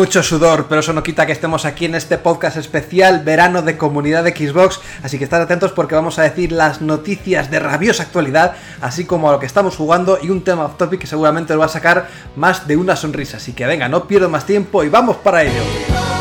mucho sudor, pero eso no quita que estemos aquí en este podcast especial verano de comunidad de Xbox, así que estad atentos porque vamos a decir las noticias de rabiosa actualidad, así como a lo que estamos jugando y un tema off topic que seguramente os va a sacar más de una sonrisa, así que venga, no pierdo más tiempo y vamos para ello.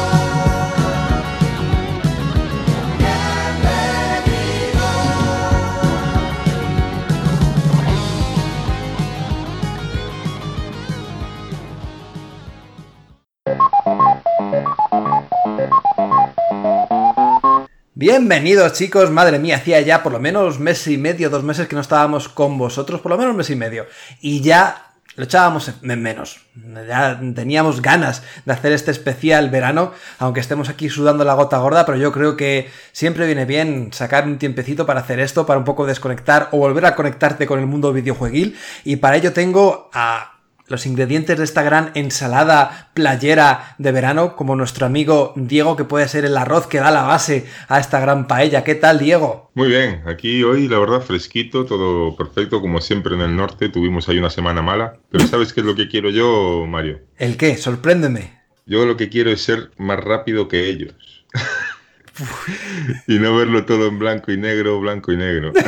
Bienvenidos chicos, madre mía, hacía ya por lo menos mes y medio, dos meses que no estábamos con vosotros, por lo menos mes y medio, y ya lo echábamos en menos, ya teníamos ganas de hacer este especial verano, aunque estemos aquí sudando la gota gorda, pero yo creo que siempre viene bien sacar un tiempecito para hacer esto, para un poco desconectar o volver a conectarte con el mundo videojueguil, y para ello tengo a los ingredientes de esta gran ensalada playera de verano, como nuestro amigo Diego, que puede ser el arroz que da la base a esta gran paella. ¿Qué tal, Diego? Muy bien, aquí hoy la verdad fresquito, todo perfecto, como siempre en el norte, tuvimos ahí una semana mala, pero ¿sabes qué es lo que quiero yo, Mario? ¿El qué? Sorpréndeme. Yo lo que quiero es ser más rápido que ellos. y no verlo todo en blanco y negro, blanco y negro.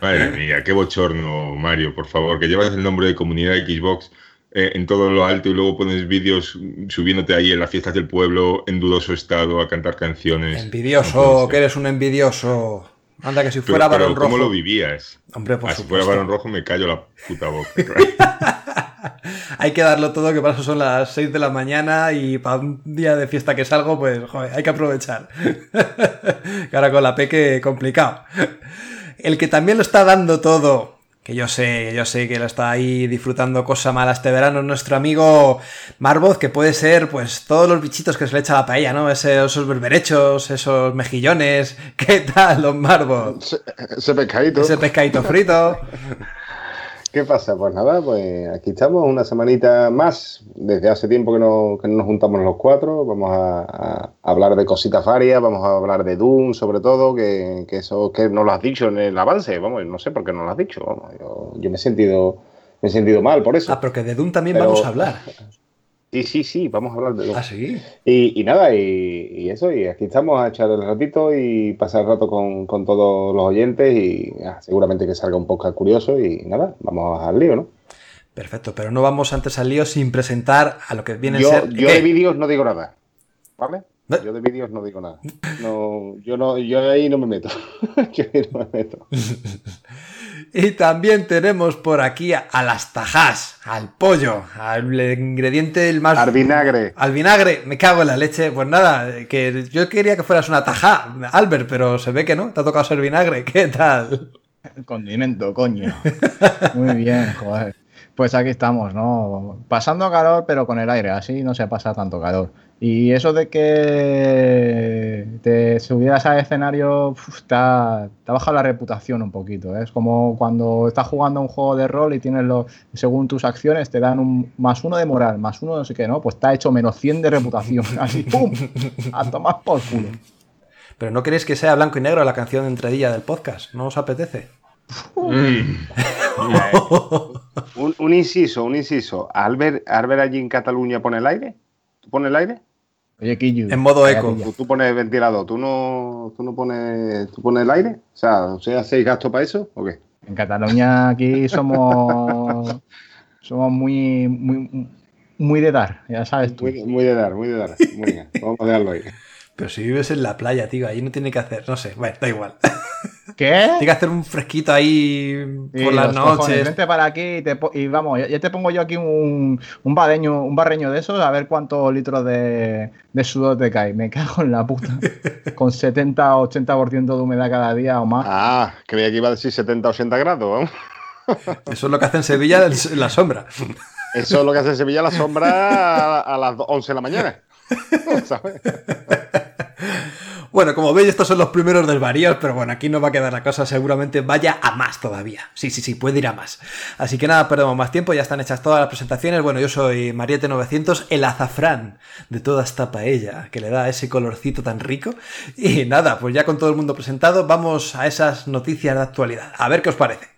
Madre mía, qué bochorno, Mario, por favor, que llevas el nombre de comunidad Xbox eh, en todo lo alto y luego pones vídeos subiéndote ahí en las fiestas del pueblo en dudoso estado a cantar canciones. Envidioso, no que eres un envidioso. Anda, que si fuera pero, Barón pero, Rojo. ¿Cómo lo vivías? Hombre, por ah, si supuesto. fuera Barón Rojo me callo la puta boca. hay que darlo todo, que para eso son las 6 de la mañana y para un día de fiesta que salgo, pues joder, hay que aprovechar. que ahora con la peque complicado. El que también lo está dando todo, que yo sé, yo sé que lo está ahí disfrutando cosa mala este verano, nuestro amigo Marvoz, que puede ser pues todos los bichitos que se le echa a la paella, ¿no? Ese, esos berberechos, esos mejillones. ¿Qué tal, don Marvoz? Ese, ese pescadito. Ese pescadito frito. ¿Qué pasa? Pues nada, pues aquí estamos una semanita más. Desde hace tiempo que no, que no nos juntamos los cuatro. Vamos a, a, hablar de cositas varias, vamos a hablar de Doom sobre todo, que, que eso que no lo has dicho en el avance. Vamos, no sé por qué no lo has dicho. Vamos, yo, yo me he sentido me he sentido mal por eso. Ah, pero que de Doom también Pero- vamos a hablar. Sí, sí, sí, vamos a hablar de Doom. Ah, sí. Y, y nada, y, y eso, y aquí estamos a echar el ratito y pasar el rato con, con todos los oyentes y ah, seguramente que salga un podcast curioso y nada, vamos al lío, ¿no? Perfecto, pero no vamos antes al lío sin presentar a lo que viene Yo, a ser. yo ¿Qué? de vídeos no digo nada, ¿vale? ¿Eh? Yo de vídeos no digo nada. No, yo no, yo ahí no me meto. yo ahí no me meto. Y también tenemos por aquí a, a las tajas, al pollo, al ingrediente el más. Al vinagre. Al vinagre, me cago en la leche. Pues nada, que yo quería que fueras una tajá, Albert, pero se ve que no, te ha tocado ser vinagre. ¿Qué tal? Condimento, coño. Muy bien, joder. Pues aquí estamos, ¿no? Pasando calor, pero con el aire, así no se pasa tanto calor. Y eso de que te subieras al escenario, uf, te, ha, te ha bajado la reputación un poquito. ¿eh? Es como cuando estás jugando a un juego de rol y tienes los, según tus acciones, te dan un más uno de moral, más uno de no sé qué, ¿no? Pues te ha hecho menos 100 de reputación. Así, ¡pum! A tomar por culo. Pero no queréis que sea blanco y negro la canción de entradilla del podcast, ¿no os apetece? Mm. un, un, inciso, un inciso. ¿Albert, ¿Albert allí en Cataluña pone el aire? ¿Tú pones el aire? Oye. En modo eco. ¿Tú, tú, pones ventilador, ¿tú no, tú no pones, tú pones el aire? O sea, ¿ustedes hacéis gasto para eso o qué? En Cataluña aquí somos somos muy, muy, muy de dar, ya sabes tú. Muy, muy de dar, muy de dar. Muy bien, vamos a dejarlo ahí. Pero si vives en la playa, tío, ahí no tiene que hacer, no sé, bueno, da igual. ¿Qué? Tiene que hacer un fresquito ahí por las cojones, noches. vente para aquí y, te y vamos, ya, ya te pongo yo aquí un, un, badeño, un barreño de esos, a ver cuántos litros de, de sudor te cae. Me cago en la puta. Con 70-80% de humedad cada día o más. Ah, creía que iba a decir 70-80 grados. vamos. Eso es lo que hace en Sevilla en la sombra. Eso es lo que hace en Sevilla la sombra a, a las 11 de la mañana. ¿Sabes? Bueno, como veis, estos son los primeros desvaríos, pero bueno, aquí no va a quedar la cosa, seguramente vaya a más todavía. Sí, sí, sí, puede ir a más. Así que nada, perdemos más tiempo, ya están hechas todas las presentaciones. Bueno, yo soy Mariette900, el azafrán de toda esta paella, que le da ese colorcito tan rico. Y nada, pues ya con todo el mundo presentado, vamos a esas noticias de actualidad. A ver qué os parece.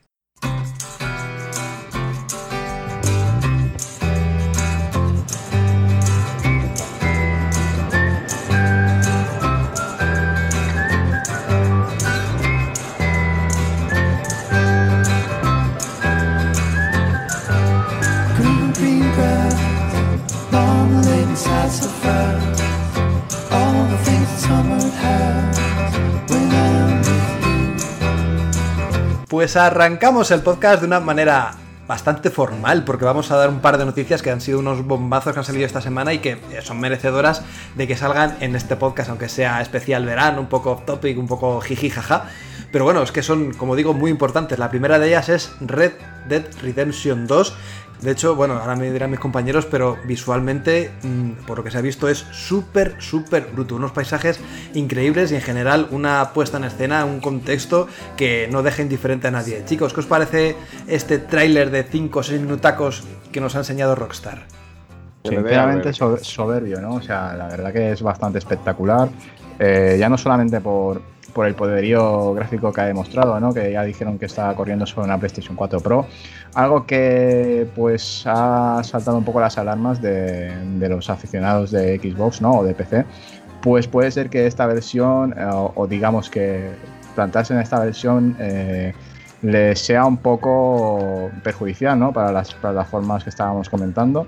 Pues arrancamos el podcast de una manera bastante formal, porque vamos a dar un par de noticias que han sido unos bombazos que han salido esta semana y que eh, son merecedoras de que salgan en este podcast, aunque sea especial verano, un poco topic, un poco jiji jaja. Pero bueno, es que son, como digo, muy importantes. La primera de ellas es Red Dead Redemption 2. De hecho, bueno, ahora me dirán mis compañeros, pero visualmente, mm, por lo que se ha visto, es súper, súper bruto. Unos paisajes increíbles y en general una puesta en escena, un contexto que no deja indiferente a nadie. Chicos, ¿qué os parece este tráiler de 5 o 6 minutacos que nos ha enseñado Rockstar? Sinceramente so- soberbio, ¿no? O sea, la verdad que es bastante espectacular. Eh, ya no solamente por, por el poderío gráfico que ha demostrado, ¿no? Que ya dijeron que está corriendo sobre una PlayStation 4 Pro. Algo que pues ha saltado un poco las alarmas de, los aficionados de Xbox, ¿no? O de PC. Pues puede ser que esta versión, eh, o, o digamos que plantarse en esta versión eh, le sea un poco perjudicial, ¿no? Para las plataformas que estábamos comentando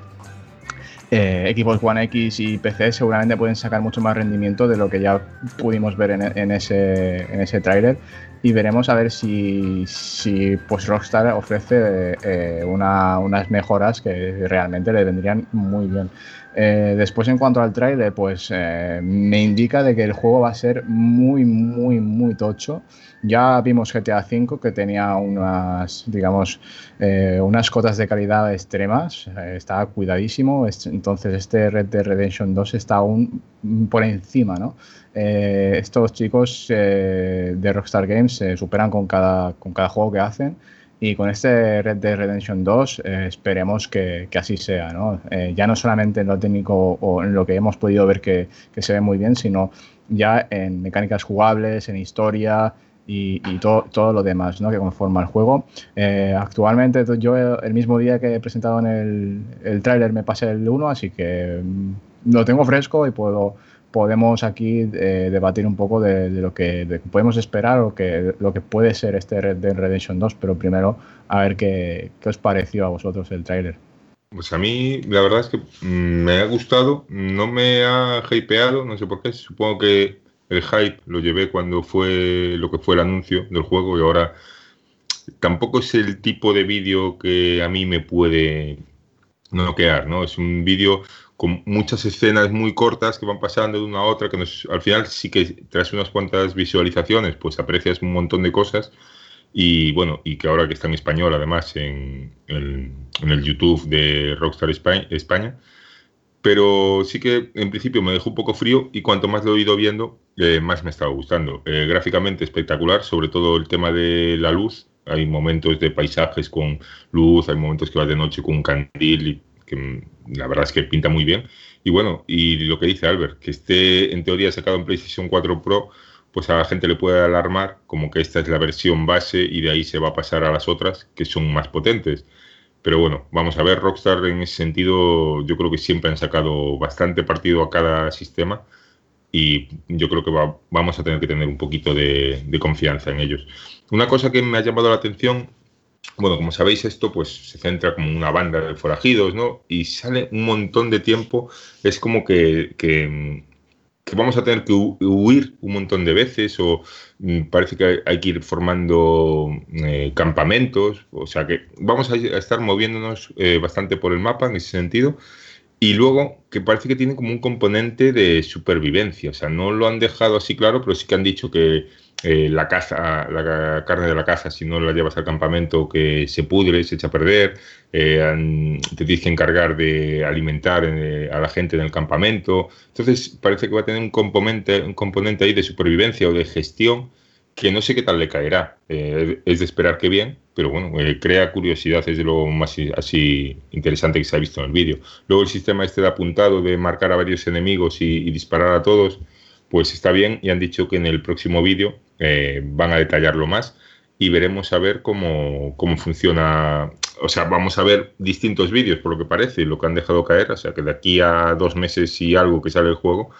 eh, Xbox One X y PC seguramente pueden sacar mucho más rendimiento de lo que ya pudimos ver en, ese, en ese tráiler y veremos a ver si, si pues Rockstar ofrece eh, una- unas mejoras que realmente le vendrían muy bien. Eh, después en cuanto al tráiler, pues eh, me indica de que el juego va a ser muy, muy, muy tocho. Ya vimos GTA V que tenía unas, digamos, eh, unas cotas de calidad extremas, estaba cuidadísimo, es- entonces este Red Dead Redemption 2 está aún por encima, ¿no? Estos chicos de Rockstar Games se superan con cada, con cada juego que hacen y con este Red Dead Redemption 2 eh, esperemos que, que así sea, ¿no? Eh, ya no solamente en lo técnico o en lo que hemos podido ver que, que se ve muy bien, sino ya en mecánicas jugables, en historia y, y todo, todo lo demás ¿no? que conforma el juego. Eh, actualmente yo el mismo día que he presentado en el, el tráiler me pasé el 1, así que mm, lo tengo fresco y puedo podemos aquí eh, debatir un poco de, lo que podemos esperar o que lo que puede ser este Red Dead Redemption 2, pero primero a ver qué, qué os pareció a vosotros el tráiler. Pues a mí, la verdad es que mm, me ha gustado, no me ha hypeado, no sé por qué. Supongo que el hype lo llevé cuando fue lo que fue el anuncio del juego y ahora tampoco es el tipo de vídeo que a mí me puede noquear, ¿no? Es un vídeo con muchas escenas muy cortas que van pasando de una a otra, que nos- al final sí que tras unas cuantas visualizaciones, pues aprecias un montón de cosas. Y bueno, y que ahora que está en español, además, en el, en el YouTube de Rockstar España, España. Pero sí que en principio me dejó un poco frío y cuanto más lo he ido viendo, eh, más me estaba gustando. Eh, gráficamente espectacular, sobre todo el tema de la luz. Hay momentos de paisajes con luz, hay momentos que va de noche con un candil y que la verdad es que pinta muy bien. Y bueno, y lo que dice Albert, que esté en teoría sacado en PlayStation 4 Pro, pues a la gente le puede alarmar como que esta es la versión base y de ahí se va a pasar a las otras que son más potentes. Pero bueno, vamos a ver, Rockstar en ese sentido yo creo que siempre han sacado bastante partido a cada sistema y yo creo que va- vamos a tener que tener un poquito de confianza en ellos. Una cosa que me ha llamado la atención, bueno, como sabéis esto pues se centra como una banda de forajidos, ¿no? Y sale un montón de tiempo, es como que, vamos a tener que hu- huir un montón de veces o mm, parece que hay, que ir formando eh, campamentos, o sea que vamos a, a estar moviéndonos eh, bastante por el mapa en ese sentido. Y luego, que parece que tiene como un componente de supervivencia. O sea, no lo han dejado así claro, pero sí que han dicho que eh, la caza, la carne de la caza, si no la llevas al campamento, que se pudre, se echa a perder. eh, te tienes que encargar de alimentar eh, a la gente en el campamento. Entonces, parece que va a tener un componente, un componente ahí de supervivencia o de gestión que no sé qué tal le caerá. Eh, es de esperar que bien, pero bueno, eh, crea curiosidad, es de lo más así interesante que se ha visto en el vídeo. Luego el sistema este de apuntado, de marcar a varios enemigos y, y disparar a todos, pues está bien y han dicho que en el próximo vídeo eh, van a detallarlo más y veremos a ver cómo, cómo funciona. O sea, vamos a ver distintos vídeos por lo que parece, lo que han dejado caer, o sea que de aquí a dos meses y algo que sale el juego,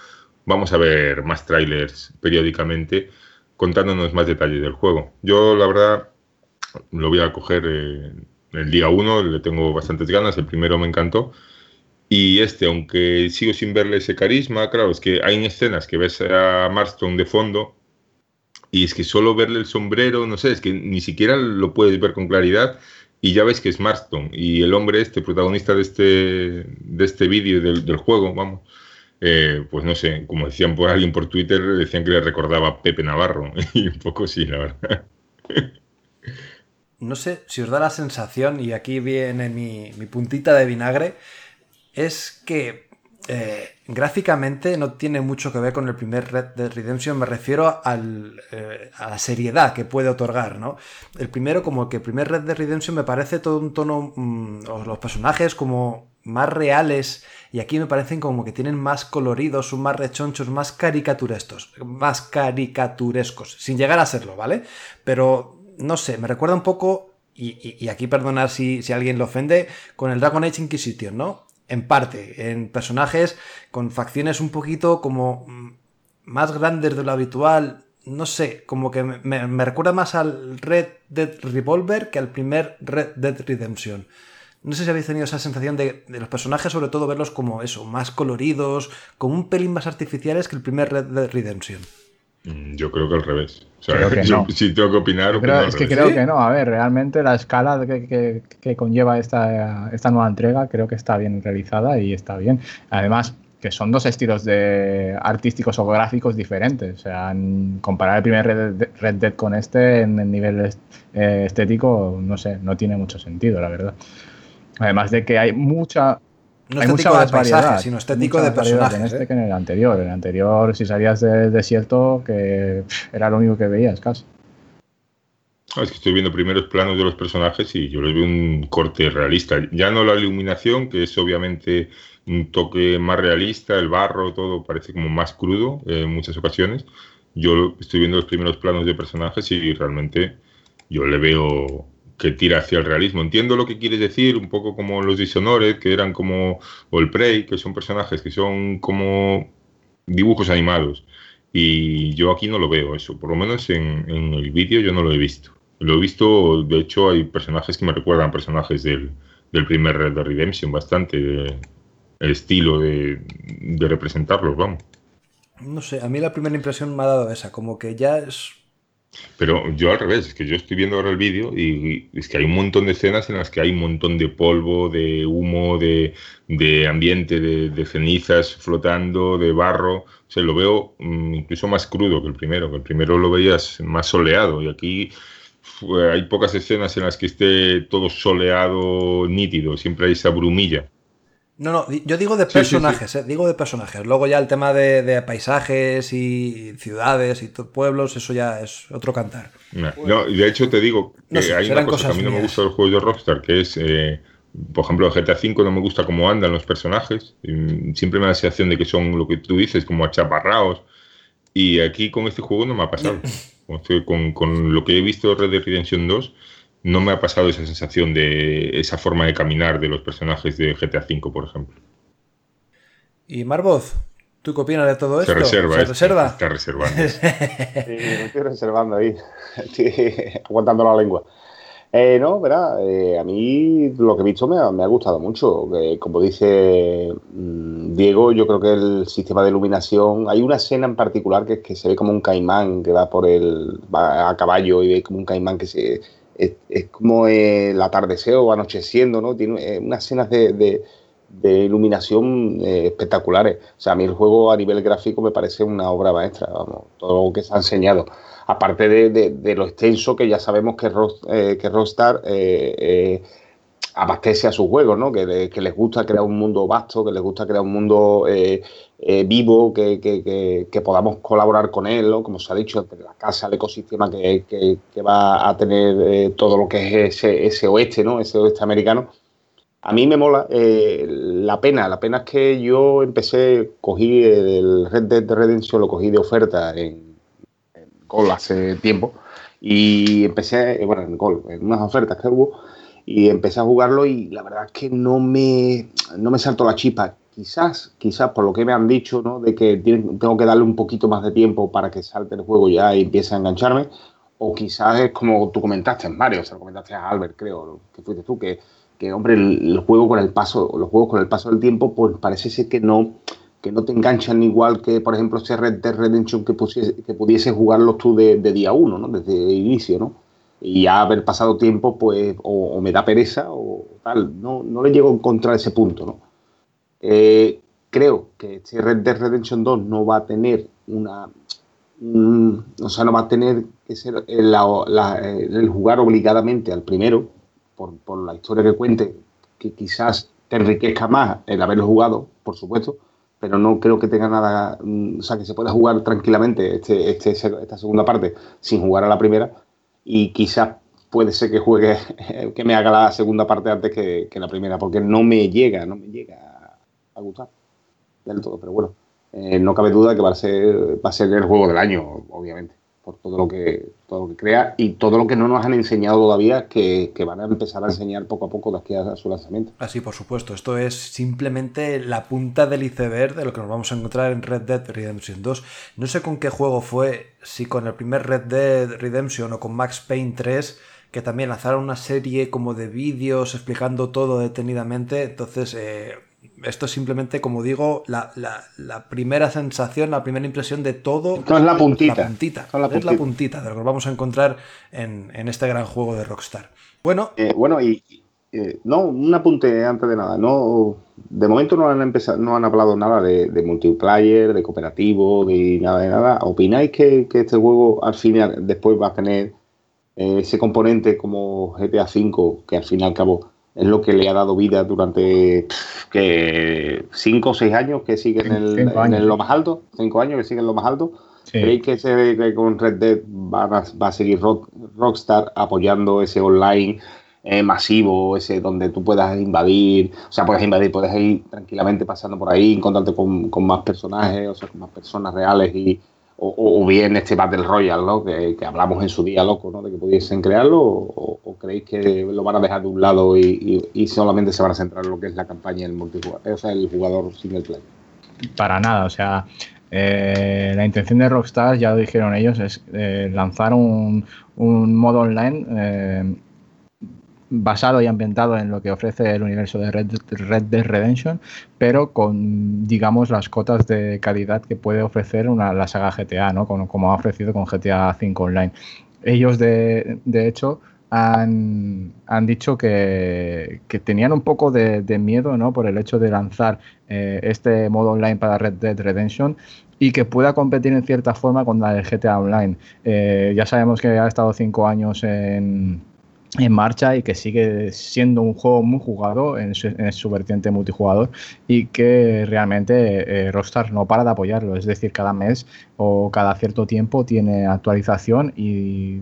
vamos a ver más trailers periódicamente contándonos más detalles del juego. Yo, la verdad, lo voy a coger eh, el día uno, le tengo bastantes ganas, el primero me encantó. Y este, aunque sigo sin verle ese carisma, claro, es que hay escenas que ves a Marston de fondo y es que solo verle el sombrero, no sé, es que ni siquiera lo puedes ver con claridad y ya ves que es Marston. Y el hombre este, protagonista de este, de este vídeo del, del juego, vamos, eh, pues no sé, como decían por alguien por Twitter, decían que le recordaba a Pepe Navarro. Y un poco sí, la verdad. No sé si os da la sensación, y aquí viene mi, mi puntita de vinagre, es que eh, gráficamente no tiene mucho que ver con el primer Red Dead Redemption, me refiero eh, a la seriedad que puede otorgar, ¿no? El primero, como que el primer Red Dead Redemption me parece todo un tono, mm, los personajes como más reales, y aquí me parecen como que tienen más coloridos, son más rechonchos, más caricaturescos, más caricaturescos, sin llegar a serlo, ¿vale? Pero, no sé, me recuerda un poco, y, y- y aquí perdonar si, si alguien lo ofende, con el Dragon Age Inquisition, ¿no? En parte, en personajes con facciones un poquito como mm, más grandes de lo habitual, no sé, como que me, recuerda más al Red Dead Revolver que al primer Red Dead Redemption. No sé si habéis tenido esa sensación de, de los personajes, sobre todo verlos como eso, más coloridos, como un pelín más artificiales que el primer Red Dead Redemption. Mm, Yo creo que al revés. O sea, Creo que yo, no. si tengo que opinar, opino creo- al es que creo ¿Sí? que no. A ver, realmente la escala que, que- que conlleva esta, esta nueva entrega creo que está bien realizada y está bien. Además, que son dos estilos de artísticos o gráficos diferentes. O sea, comparar el primer Red Dead, Red Dead con este en el nivel eh, estético, no sé, no tiene mucho sentido, la verdad. Además de que hay mucha, No hay mucha de más variedad, sino estético mucha de personajes. En este ¿eh? que en el anterior. En el anterior, si salías del desierto, que era lo único que veías casi. Ah, es que estoy viendo primeros planos de los personajes y yo les veo un corte realista. Ya no la iluminación, que es obviamente un toque más realista, el barro, todo parece como más crudo eh, en muchas ocasiones. Yo estoy viendo los primeros planos de personajes y realmente yo le veo que tira hacia el realismo. Entiendo lo que quieres decir, un poco como los Dishonored, que eran como, o el Prey, que son personajes que son como dibujos animados. Y yo aquí no lo veo eso, por lo menos en, el vídeo yo no lo he visto. Lo he visto, de hecho hay personajes que me recuerdan a personajes del, del primer Red Dead Redemption, bastante el estilo de, de representarlos, vamos. No sé, a mí la primera impresión me ha dado esa, como que ya es... Pero yo al revés, es que yo estoy viendo ahora el vídeo y, es que hay un montón de escenas en las que hay un montón de polvo, de humo, de, de ambiente, de, de cenizas flotando, de barro. O sea, lo veo mm, incluso más crudo que el primero, que el primero lo veías más soleado y aquí hay pocas escenas en las que esté todo soleado, nítido, siempre hay esa brumilla. No, no, yo digo de Sí, sí, personajes, eh, digo de personajes. Luego ya el tema de, de paisajes y ciudades y pueblos, eso ya es otro cantar. No, no, y de hecho te digo que No sé, hay una cosa que a mí no me gusta de los juegos de Rockstar, que es, eh, por ejemplo, el GTA V no me gusta cómo andan los personajes. y siempre me da la sensación de que son lo que tú dices, como achaparraos. Y aquí con este juego no me ha pasado. Con, este- con- con lo que he visto de Red Dead Redemption 2, no me ha pasado esa sensación de esa forma de caminar de los personajes de GTA V, por ejemplo. Y Marvoz, ¿tú qué opinas de todo esto? Se reserva. ¿Se este, reserva? Está reservando. Sí, me estoy reservando ahí. Estoy aguantando la lengua. Eh, no, verá, eh, a mí lo que he visto me ha, me ha gustado mucho. Eh, como dice mm, Diego, yo creo que el sistema de iluminación. Hay una escena en particular que, que se ve como un caimán que va por el. va a caballo y ve como un caimán que se. Es, como eh, el atardecer o anocheciendo, ¿no? Tiene eh, unas escenas de, de- iluminación eh, espectaculares. O sea, a mí el juego a nivel gráfico me parece una obra maestra, vamos, todo lo que se ha enseñado. Aparte de, de- lo extenso que ya sabemos que, eh, que Rockstar abastece a sus juegos, ¿no? Que, le- que les gusta crear un mundo vasto, que les gusta crear un mundo eh, vivo, que, que- que- que podamos colaborar con él, ¿no? Como se ha dicho, la casa, el ecosistema que va a tener eh, todo lo que es ese, ese oeste, ¿no? Ese oeste americano. A mí me mola. eh, la pena, la pena es que yo empecé, cogí el Red Dead Redemption, lo cogí de oferta en, en Gol hace tiempo y empecé, eh, bueno, en Gol, en unas ofertas que hubo y empecé a jugarlo y la verdad es que no me, no me saltó la chispa. Quizás, quizás por lo que me han dicho, ¿no? De que tengo que darle un poquito más de tiempo para que salte el juego ya y empiece a engancharme. O quizás es como tú comentaste, Mario, se lo comentaste a Albert, creo, que fuiste tú, que, que hombre, el, el juego con el paso, los juegos con el paso del tiempo, pues parece ser que no, que no te enganchan igual que, por ejemplo, ese Red Dead Redemption que, pusiese- que jugarlos tú de, de día uno, ¿no? Desde el inicio, ¿no? Y ya haber pasado tiempo, pues, o, o me da pereza o tal. No, no le llego a encontrar ese punto, ¿no? Eh, creo que este Red Dead Redemption 2 no va a tener una. un- o sea, no va a tener que ser el, jugar obligadamente al primero, por, la historia que cuente, que quizás te enriquezca más el haberlo jugado, por supuesto, pero no creo que tenga nada. mm, O sea, que se pueda jugar tranquilamente este, este, esta segunda parte sin jugar a la primera, y quizás puede ser que juegue, que me haga la segunda parte antes que la primera, porque no me llega, no me llega gustar del todo, pero bueno, eh, no cabe duda que va a ser va a ser el juego del año, obviamente, por todo lo que todo lo que crea y todo lo que no nos han enseñado todavía que, que van a empezar a enseñar poco a poco de aquí a su lanzamiento. Así, por supuesto. Esto es simplemente la punta del iceberg de lo que nos vamos a encontrar en Red Dead Redemption 2. No sé con qué juego fue, si con el primer Red Dead Redemption o con Max Payne 3, que también lanzaron una serie como de vídeos explicando todo detenidamente. Entonces, eh, esto es simplemente, como digo, la, la- la primera sensación, la primera impresión de todo. Esto es la puntita. La puntita. Esto es la Es puntita. de lo que vamos a encontrar en, en este gran juego de Rockstar. Bueno, Eh, bueno, y eh, no, un apunte antes de nada. No, de momento no han empezado, no han hablado nada de, de multiplayer, de cooperativo, de nada de nada. ¿Opináis que, que este juego al final después va a tener eh, ese componente como GTA V, que al fin y al cabo es lo que le ha dado vida durante que cinco o seis años que sigue en, el, en el- lo más alto, cinco años que sigue en lo más alto. Sí. ¿Creéis que, que con Red Dead va a, va a seguir Rock- Rockstar apoyando ese online eh, masivo, ese donde tú puedas invadir, o sea, puedes invadir, puedes ir tranquilamente pasando por ahí, encontrarte con, con más personajes, o sea, con más personas reales y o, bien este Battle Royale, ¿no? Que, hablamos en su día, loco, ¿no? De que pudiesen crearlo, o, creéis que lo van a dejar de un lado y, solamente se van a centrar en lo que es la campaña el multijugador, o sea, el jugador single player. Para nada, o sea, eh, la intención de Rockstar, ya lo dijeron ellos, es eh, lanzar un, un modo online eh, basado y ambientado en lo que ofrece el universo de Red, Red Dead Redemption, pero con, digamos, las cotas de calidad que puede ofrecer una, la saga GTA, ¿no? Como, como ha ofrecido con GTA V Online. Ellos, de, de hecho, han, han dicho que, que tenían un poco de, de miedo ¿no? por el hecho de lanzar eh, este modo online para Red Dead Redemption y que pueda competir en cierta forma con la de GTA Online. Eh, ya sabemos que ha estado cinco años en, en marcha y que sigue siendo un juego muy jugado en su, en su vertiente multijugador y que realmente eh, Rockstar no para de apoyarlo. Es decir, cada mes o cada cierto tiempo tiene actualización y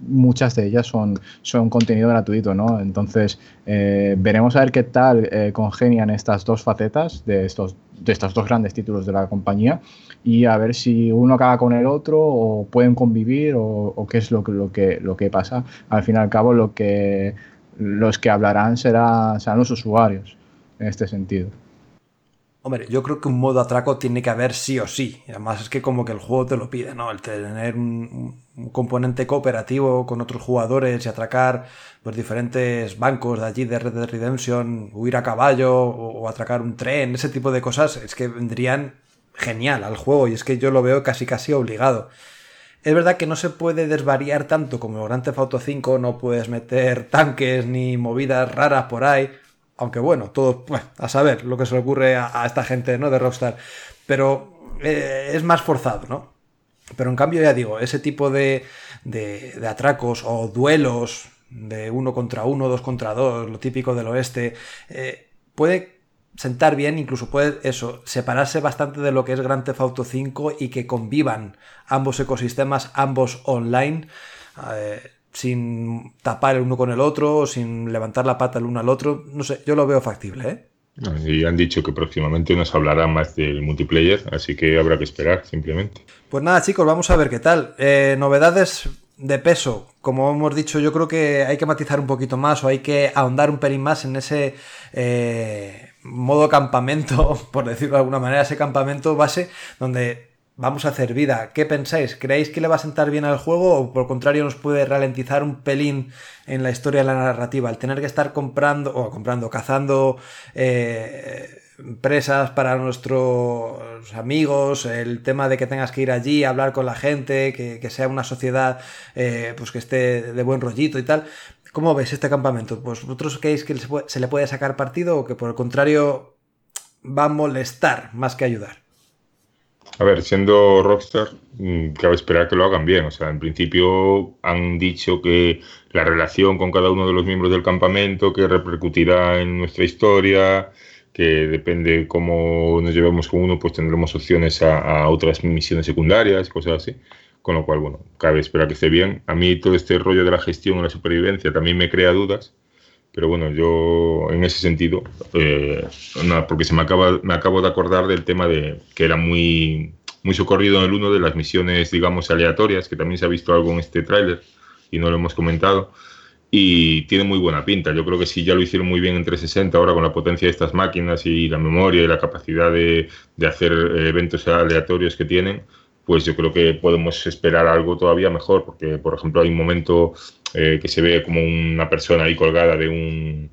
muchas de ellas son, son contenido gratuito, ¿no? Entonces, eh, veremos a ver qué tal eh, congenian estas dos facetas de estos de estos dos grandes títulos de la compañía y a ver si uno acaba con el otro o pueden convivir o, qué es lo que, lo, que, lo que pasa. Al fin y al cabo, lo que, los que hablarán será, serán los usuarios en este sentido. Hombre, yo creo que un modo atraco tiene que haber sí o sí. Además es que como que el juego te lo pide, ¿no? El tener un, componente cooperativo con otros jugadores y atracar pues, diferentes bancos de allí de Red Dead Redemption, huir a caballo o, atracar un tren, ese tipo de cosas, es que vendrían genial al juego y es que yo lo veo casi casi obligado. Es verdad que no se puede desvariar tanto como en Grand Theft Auto 5, no puedes meter tanques ni movidas raras por ahí, aunque bueno, todo a saber lo que se le ocurre a, esta gente ¿no? de Rockstar, pero eh, es más forzado, ¿no? Pero en cambio ya digo, ese tipo de, de, de atracos o duelos de uno contra uno, dos contra dos, lo típico del oeste, eh, puede sentar bien, incluso puede eso, separarse bastante de lo que es Grand Theft Auto 5 y que convivan ambos ecosistemas, ambos online, eh, sin tapar el uno con el otro, sin levantar la pata el uno al otro. No sé, yo lo veo factible, ¿eh? Y han dicho que próximamente nos hablará más del multiplayer, así que habrá que esperar, simplemente. Pues nada, chicos, vamos a ver qué tal. Eh, novedades de peso, como hemos dicho, yo creo que hay que matizar un poquito más o hay que ahondar un pelín más en ese eh, modo campamento, por decirlo de alguna manera, ese campamento base donde vamos a hacer vida. ¿Qué pensáis? ¿Creéis que le va a sentar bien al juego o por el contrario nos puede ralentizar un pelín en la historia de la narrativa? El tener que estar comprando o comprando, cazando eh, presas para nuestros amigos, el tema de que tengas que ir allí, hablar con la gente, que, sea una sociedad eh, pues que esté de buen rollito y tal. ¿Cómo veis este campamento? ¿Pues vosotros creéis que se le puede sacar partido o que por el contrario va a molestar más que ayudar? A ver, siendo Rockstar, mm, cabe esperar que lo hagan bien. O sea, en principio han dicho que la relación con cada uno de los miembros del campamento, que repercutirá en nuestra historia, que depende cómo nos llevemos con uno, pues tendremos opciones a, a otras misiones secundarias, cosas así. Con lo cual, bueno, cabe esperar que esté bien. A mí todo este rollo de la gestión y la supervivencia también me crea dudas. Pero bueno, yo en ese sentido, eh, porque se me acaba, me acabo de acordar del tema de que era muy, muy socorrido en el uno de las misiones, digamos, aleatorias, que también se ha visto algo en este tráiler y no lo hemos comentado. Y tiene muy buena pinta. Yo creo que sí, ya lo hicieron muy bien en 360, ahora con la potencia de estas máquinas y la memoria y la capacidad de, de hacer eh, eventos aleatorios que tienen, pues yo creo que podemos esperar algo todavía mejor, porque por ejemplo hay un momento eh, que se ve como una persona ahí colgada de un,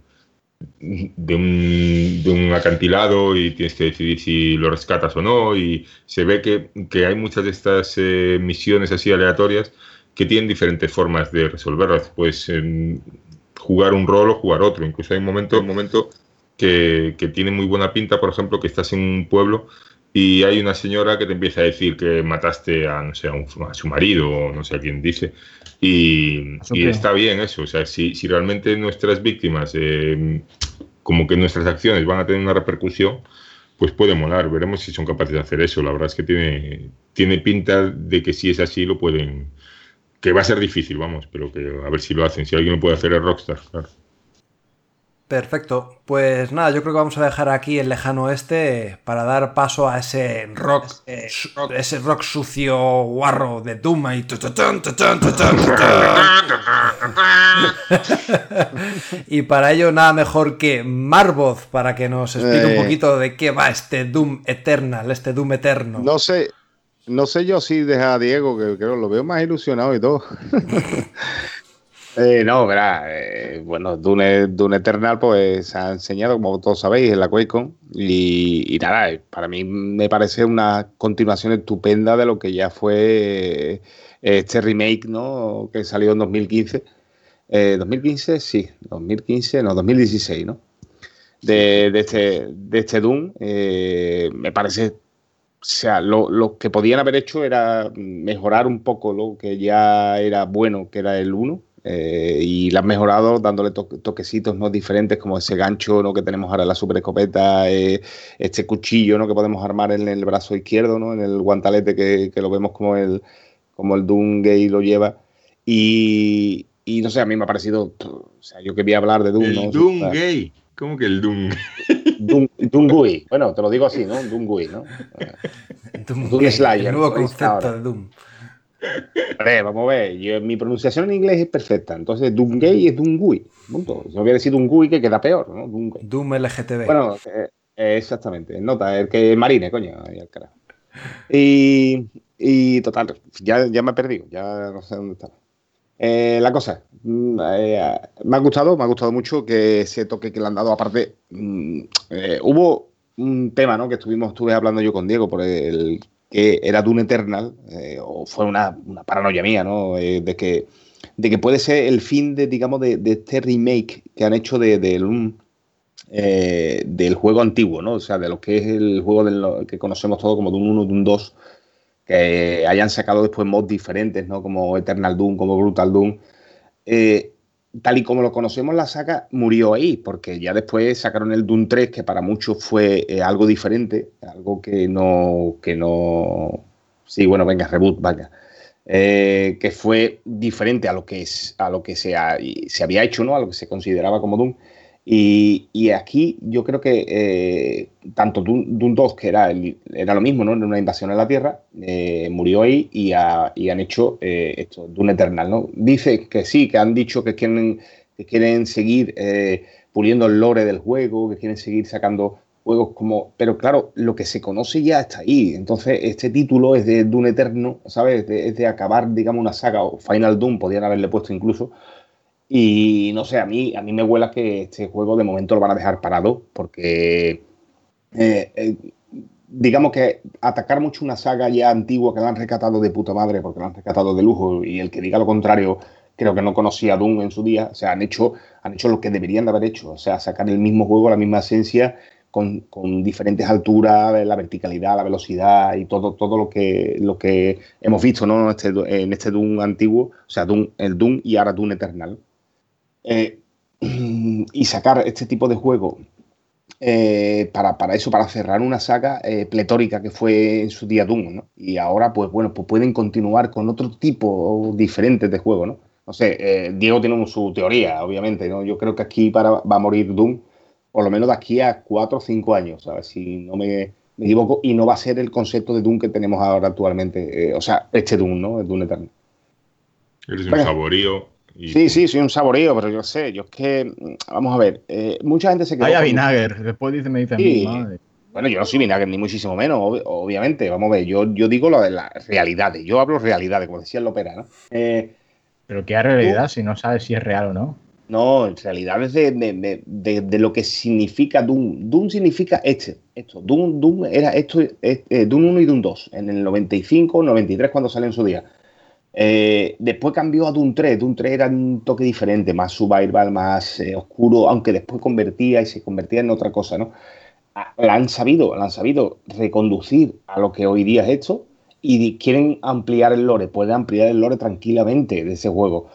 de un, de un acantilado y tienes que decidir si lo rescatas o no, y se ve que, que hay muchas de estas eh, misiones así aleatorias que tienen diferentes formas de resolverlas, pues eh, jugar un rol o jugar otro, incluso hay un momento, un momento que, que tiene muy buena pinta, por ejemplo, que estás en un pueblo y hay una señora que te empieza a decir que mataste a, no sé, a, un, a su marido o no sé a quién dice. Y, y está bien eso. O sea, si, si realmente nuestras víctimas, eh, como que nuestras acciones van a tener una repercusión, pues puede molar. Veremos si son capaces de hacer eso. La verdad es que tiene, tiene pinta de que si es así lo pueden. Que va a ser difícil, vamos, pero que a ver si lo hacen. Si alguien lo puede hacer es Rockstar, claro. Perfecto. Pues nada, yo creo que vamos a dejar aquí el lejano oeste para dar paso a ese rock, eh, rock ese rock sucio guarro de Doom y y para ello nada mejor que Marvoth para que nos explique Eh. un poquito de qué va este Doom Eternal, este Doom eterno. No sé, no sé yo si deja a Diego, que, que lo veo más ilusionado y todo. Eh, no, verá, eh, bueno, Dune, Dune Eternal pues se ha enseñado, como todos sabéis, en la QuakeCon y, nada, eh, para mí me parece una continuación estupenda de lo que ya fue este remake, ¿no? Que salió en 2015. Eh, 2015, sí, 2015, no, 2016, ¿no? De, este, de este me parece o sea, lo, lo, que podían haber hecho era mejorar un poco lo que ya era bueno, que era el 1. Eh, y la han mejorado dándole to toquecitos no diferentes como ese gancho ¿no? que tenemos ahora en la super escopeta, eh, este cuchillo ¿no? que podemos armar en el brazo izquierdo, ¿no? en el guantalete que, que lo vemos como el, como el Doom gay lo lleva. Y, y, no sé, a mí me ha parecido, o sea, yo quería hablar de Doom. El ¿no? Doom o sea, gay. ¿Cómo que el Doom? Dun- Dungui. Bueno, te lo digo así, ¿no? Dungui, ¿no? Doom, Doom Slayer, el nuevo concepto de Doom. Hombre, vamos a ver, yo- mi pronunciación en inglés es perfecta, entonces Dungay es Dungui. Punto. Si no hubiera sido Dungui, que queda peor, ¿no? Dungay. Doom LGTB. Bueno, eh, eh, exactamente, nota, el que marine, coño, ahí al carajo. Y, y total, ya, ya me he perdido, ya no sé dónde estaba. Eh, la cosa, mm, eh, me ha gustado, me ha gustado mucho que ese toque que le han dado. Aparte, mm, eh, hubo un tema, ¿no? Que estuvimos, estuve hablando yo con Diego por el que era Dune Eternal, eh, o fue una, paranoia mía, ¿no? Eh, de que de que puede ser el fin de, digamos, de, este remake que han hecho de, del un, eh, del juego antiguo, ¿no? O sea, de lo que es el juego del- que conocemos todos como Doom 1, Doom 2, que hayan sacado después mods diferentes, ¿no? Como Eternal Doom, como Brutal Doom. Tal y como lo conocemos, la saga murió ahí, porque ya después sacaron el Doom 3, que para muchos fue eh, algo diferente, algo que no, que no... Sí, bueno, venga, reboot, venga. Eh, que fue diferente a lo que, es, a lo que se, ha- se había hecho, ¿no? A lo que se consideraba como Doom. Y, aquí yo creo que eh, tanto Doom 2, que era, el- era lo mismo, ¿no? Era una invasión a la Tierra, eh, murió ahí y, ha- y han hecho eh, esto, Doom Eternal, ¿no? Dice que sí, que han dicho que quieren, que quieren seguir puliendo el lore del juego, que quieren seguir sacando juegos como... Pero claro, lo que se conoce ya está ahí. Entonces, este título es de Doom Eterno, ¿sabes? Es de, de acabar, digamos, una saga, o Final Doom, podrían haberle puesto incluso. Y no sé, a mí, a mí me huela que este juego de momento lo van a dejar parado, porque eh, eh, digamos que atacar mucho una saga ya antigua que la han rescatado de puta madre, porque la han rescatado de lujo, y el que diga lo contrario, creo que no conocía Doom en su día. O sea, han hecho, han hecho lo que deberían de haber hecho, o sea, sacar el mismo juego, la misma esencia, con, con diferentes alturas, la verticalidad, la velocidad y todo, todo lo que lo que hemos visto ¿no? en, este, en este Doom antiguo, o sea, Doom, el Doom y ahora Doom Eternal. Eh, y sacar este tipo de juego eh, para, para eso, para cerrar una saga eh, pletórica que fue en su día Doom, ¿no? Y ahora, pues bueno, pues pueden continuar con otro tipo diferente de juego, ¿no? No sé, Diego tiene su teoría, obviamente, ¿no? Yo creo que aquí para, va a morir Doom, por lo menos de aquí a cuatro o cinco años, ¿sabes? Si no me, me equivoco, y no va a ser el concepto de Doom que tenemos ahora actualmente, o sea, este Doom, ¿no? El Doom Eterno. Eres un saborío. Y Sí, sí, soy un saboreo, pero yo sé, yo es que, mm, vamos a ver, eh, mucha gente se quedó Vaya con- Vinager. Después dice, me dice, Sí. madre. Bueno, yo no soy vinagre, ni muchísimo menos, ob- obviamente. Vamos a ver, yo, yo digo lo de las realidades, yo hablo realidades, como decía en la ópera, ¿no? Eh, Pero qué realidad si no sabes si es real o no. no, en realidades de, de, de- de- de lo que significa Doom. Doom significa este, esto. Doom, Doom era esto, es- eh, Doom 1 y Doom 2, en el 95, 93, cuando sale en su día. Eh, después cambió a Doom 3. Doom 3 era un toque diferente, más survival, más eh, oscuro, aunque después convertía y se convertía en otra cosa, ¿no? Ah, La han sabido, la han sabido reconducir a lo que hoy día es esto y quieren ampliar el lore, pueden ampliar el lore tranquilamente de ese juego.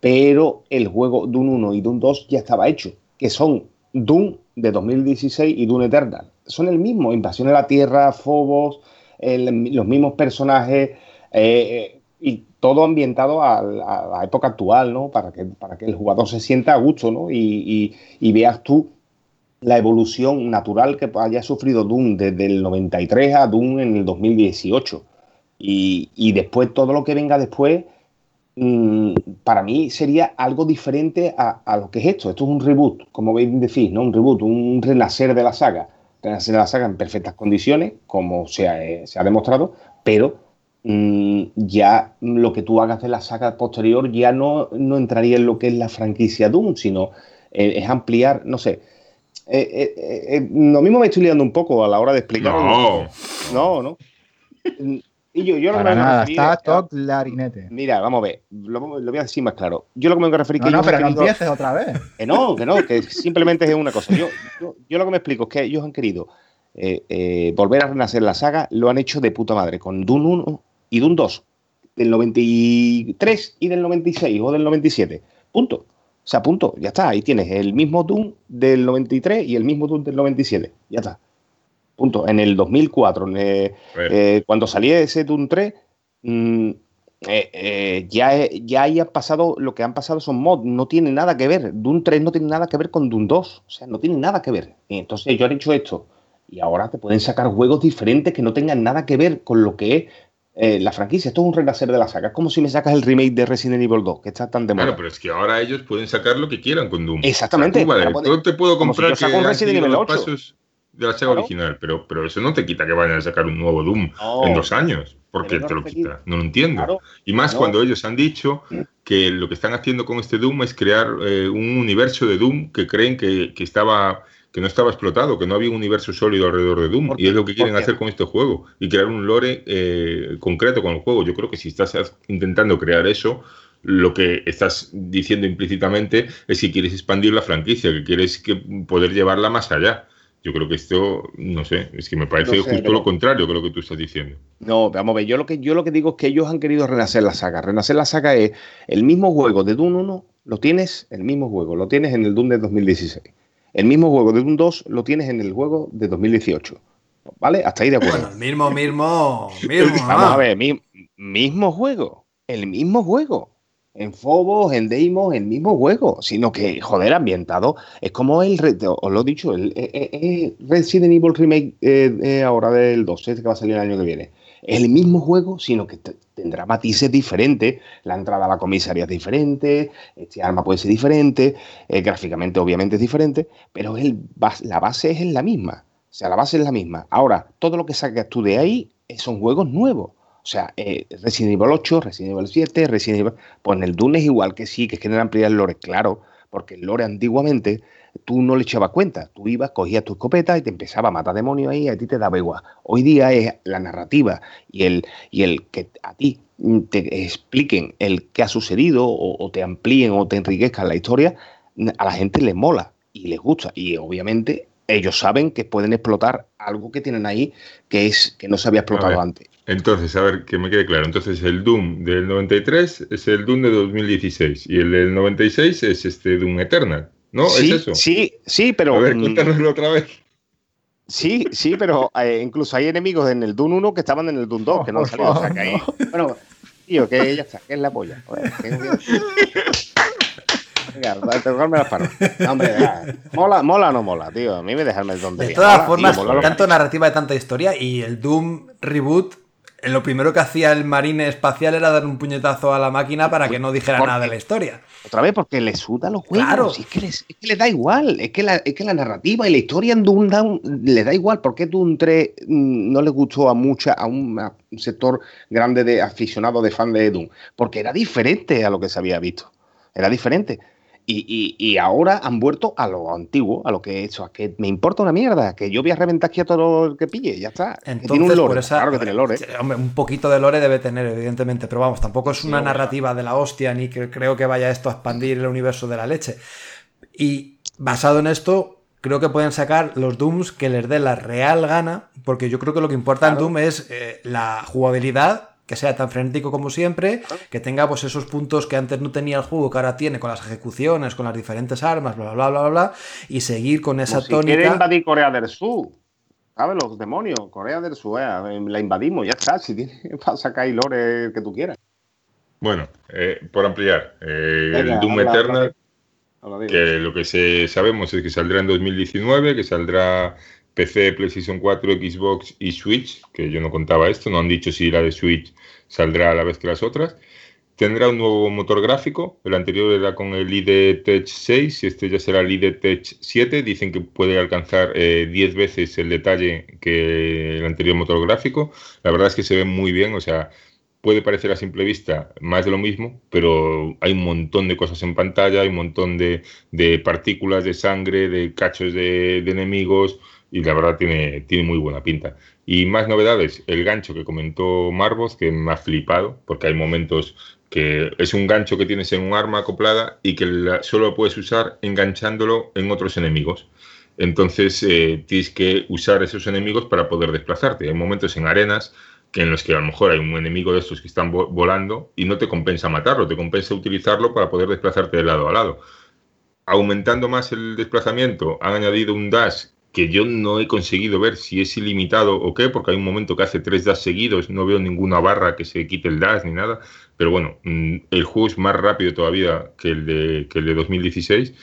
Pero el juego Doom 1 y Doom 2 ya estaba hecho, que son Doom de 2016 y Doom Eternal. Son el mismo, invasión a la Tierra, Phobos, el- los mismos personajes eh, eh, y todo ambientado a, la- época actual, ¿no? Para que, para que el jugador se sienta a gusto, ¿no? Y, y- y veas tú la evolución natural que haya sufrido Doom desde el 93 a Doom en el 2018. Y, y después todo lo que venga después, mm, para mí sería algo diferente a, a lo que es esto. Esto es un reboot, como veis decís, ¿no? Un reboot, un renacer de la saga. Renacer de la saga en perfectas condiciones, como se ha, eh, se ha demostrado, pero mm, ya lo que tú hagas de la saga posterior ya no, no entraría en lo que es la franquicia Doom, sino eh, es ampliar, no sé. Eh, eh, lo mismo me estoy liando un poco a la hora de explicar. No. No, no. Y yo, yo lo que Para me nada, referí está es- todo clarinete. Mira, vamos a ver, lo, lo voy a decir más claro. Yo lo que me voy a referir No, que no, ellos pero han no empieces otra vez. que no, que no, que simplemente es una cosa. Yo, yo, yo lo que me explico es que ellos han querido eh, eh, volver a renacer la saga, lo han hecho de puta madre, con Doom 1 y Doom 2, del 93 y del 96 o del 97. Punto. O sea, punto. Ya está. Ahí tienes el mismo Doom del 93 y el mismo Doom del 97. Ya está. Punto. En el 2004, en, eh, eh, cuando salía ese Doom 3, mm, eh, eh, ya, ya ahí ha pasado, lo que han pasado son mods, no tiene nada que ver. Doom 3 no tiene nada que ver con Doom 2, o sea, no tiene nada que ver. Entonces yo he dicho esto, y ahora te pueden sacar juegos diferentes que no tengan nada que ver con lo que es eh, la franquicia. Esto es un renacer de la saga. Es como si me sacas el remake de Resident Evil 2, que está tan de moda. Claro, pero es que ahora ellos pueden sacar lo que quieran con Doom. Exactamente. O sea, vale, yo te puedo si comprar saco que un Resident Evil los 8. pasos de la saga Claro. original, pero, pero eso no te quita que vayan a sacar un nuevo Doom No. en dos años. ¿Por qué Pero no te lo quita? quita. No lo entiendo. Claro. Y más No. cuando ellos han dicho que lo que están haciendo con este Doom es crear eh, un universo de Doom que creen que, que estaba que no estaba explotado, que no había un universo sólido alrededor de Doom. ¿Por Y es lo que quieren hacer con este juego. Y crear un lore eh, concreto con el juego. Yo creo que si estás intentando crear eso, lo que estás diciendo implícitamente es que quieres expandir la franquicia, que quieres que poder llevarla más allá. Yo creo que esto, no sé, es que me parece No sé, justo lo contrario que lo que tú estás diciendo. No, vamos a ver, yo lo, que, yo lo que digo es que ellos han querido renacer la saga. Renacer la saga es el mismo juego de Doom 1, lo tienes, el mismo juego, lo tienes en el Doom de 2016. El mismo juego de Doom 2 lo tienes en el juego de 2018. ¿Vale? Hasta ahí de acuerdo. Bueno, el mismo, mismo, mismo. Vamos a ver, mi- mismo juego, el mismo juego. En Phobos, en Deimos, el mismo juego. Sino que, joder, ambientado. Es como el, os lo he dicho, el, eh, eh, eh, Resident Evil Remake eh, eh, ahora del 2, este que va a salir el año que viene. El mismo juego, sino que tendrá matices diferentes. La entrada a la comisaría es diferente, este arma puede ser diferente, eh, gráficamente obviamente es diferente, pero el la base es la misma. O sea, la base es la misma. Ahora, todo lo que sacas tú de ahí eh, son juegos nuevos. O sea, eh, Resident Evil 8, Resident Evil 7, Resident Evil... Pues en el Dune es igual que sí, que es que ampliar el lore, claro, porque el lore antiguamente tú no le echabas cuenta. Tú ibas, cogías tu escopeta y te empezaba a matar demonios ahí y a ti te daba igual. Hoy día es la narrativa y el, y el que a ti te expliquen el qué ha sucedido o, o te amplíen o te enriquezcan la historia, a la gente le mola y les gusta. Y obviamente ellos saben que pueden explotar algo que tienen ahí que es que no se había explotado ver. antes. Entonces, a ver, que me quede claro. Entonces, el Doom del 93 es el Doom de 2016 y el del 96 es este Doom Eternal, ¿no? sí, ¿Es eso? sí, sí, pero a ver, cuéntanoslo otra vez. sí, sí, pero eh, incluso hay enemigos en el Doom 1 que estaban en el Doom 2 que no han salido. O sea, que ahí- Bueno, tío, que ya está, que es la polla. Joder, que- Venga, tocarme las. No, hombre, ya. mola, mola o no mola, tío. A mí me dejarme el donde De todas formas, tanto narrativa de tanta historia y el Doom Reboot, lo primero que hacía el marine espacial era dar un puñetazo a la máquina para que no dijera ¿Por nada de la historia. Otra vez porque le suda los juegos. Claro. Es, que les, es que le da igual. Es que, la, es que la narrativa y la historia en Doom Down le da igual. ¿Por qué Doom 3 mm, no le gustó a mucha, a un, a un sector grande de aficionados de fan de Doom? Porque era diferente a lo que se había visto. Era diferente. Y, y- y ahora han vuelto a lo antiguo, a lo que he hecho. A que me importa una mierda. Que yo voy a reventar aquí a todo el que pille. Ya está. Que Entonces, tiene un lore. por esa, Claro que tiene lore. Hombre, un poquito de lore debe tener, evidentemente, pero vamos, tampoco es una narrativa de la hostia, ni que creo que vaya esto a expandir el universo de la leche. Y basado en esto, creo que pueden sacar los Dooms que les dé la real gana, porque yo creo que lo que importa en. Doom es eh, la jugabilidad, que sea tan frenético como siempre, que tenga pues esos puntos que antes no tenía el juego, que ahora tiene con las ejecuciones, con las diferentes armas, bla, bla, bla, bla, bla, y seguir con esa Como si quiere tónica. invadir Corea del Sur. ¿Sabes? Los demonios. Corea del Sur. eh, La invadimos, ya está. Si tienes para sacar ahí lore que tú quieras. Bueno, eh, por ampliar, eh, Venga, el Doom habla, Eternal, que lo que se, sabemos es que saldrá en 2019, que saldrá PC, PlayStation 4, Xbox y Switch, que yo no contaba esto, no han dicho si la de Switch saldrá a la vez que las otras. Tendrá un nuevo motor gráfico, el anterior era con el IDE Tech 6 y este ya será el IDE Tech 7. Dicen que puede alcanzar eh, 10 veces el detalle que el anterior motor gráfico. La verdad es que se ve muy bien, o sea, puede parecer a simple vista más de lo mismo, pero hay un montón de cosas en pantalla, hay un montón de, de partículas de sangre, de cachos de, de enemigos y la verdad tiene, tiene muy buena pinta. Y más novedades, el gancho que comentó Marvos, que me ha flipado, porque hay momentos que es un gancho que tienes en un arma acoplada y que solo lo puedes usar enganchándolo en otros enemigos. Entonces eh, tienes que usar esos enemigos para poder desplazarte. Hay momentos en arenas que en los que a lo mejor hay un enemigo de estos que están vo- volando y no te compensa matarlo, te compensa utilizarlo para poder desplazarte de lado a lado. Aumentando más el desplazamiento, han añadido un dash que yo no he conseguido ver si es ilimitado o qué, porque hay un momento que hace tres dash seguidos, no veo ninguna barra que se quite el dash ni nada, pero bueno, mm, el juego es más rápido todavía que el de, que el de 2016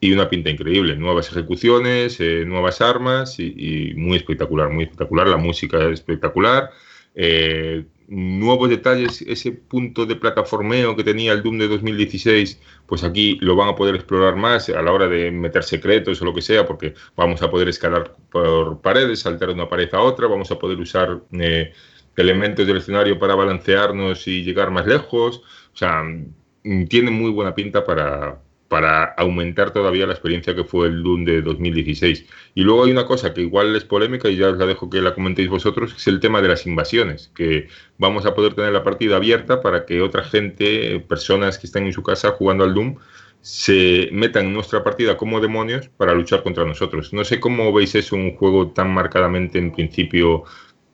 y una pinta increíble, nuevas ejecuciones, eh, nuevas armas y, y muy espectacular, muy espectacular, la música es espectacular. eh, nuevos detalles, ese punto de plataformeo que tenía el Doom de 2016, pues aquí lo van a poder explorar más a la hora de meter secretos o lo que sea, porque vamos a poder escalar por paredes, saltar de una pared a otra, vamos a poder usar eh, elementos del escenario para balancearnos y llegar más lejos. O sea, mm, tiene muy buena pinta para, para aumentar todavía la experiencia que fue el Doom de 2016. Y luego hay una cosa que igual es polémica y ya os la dejo que la comentéis vosotros, es el tema de las invasiones, que vamos a poder tener la partida abierta para que otra gente, personas que están en su casa jugando al Doom, se metan en nuestra partida como demonios para luchar contra nosotros. No sé cómo veis eso, un juego tan marcadamente en principio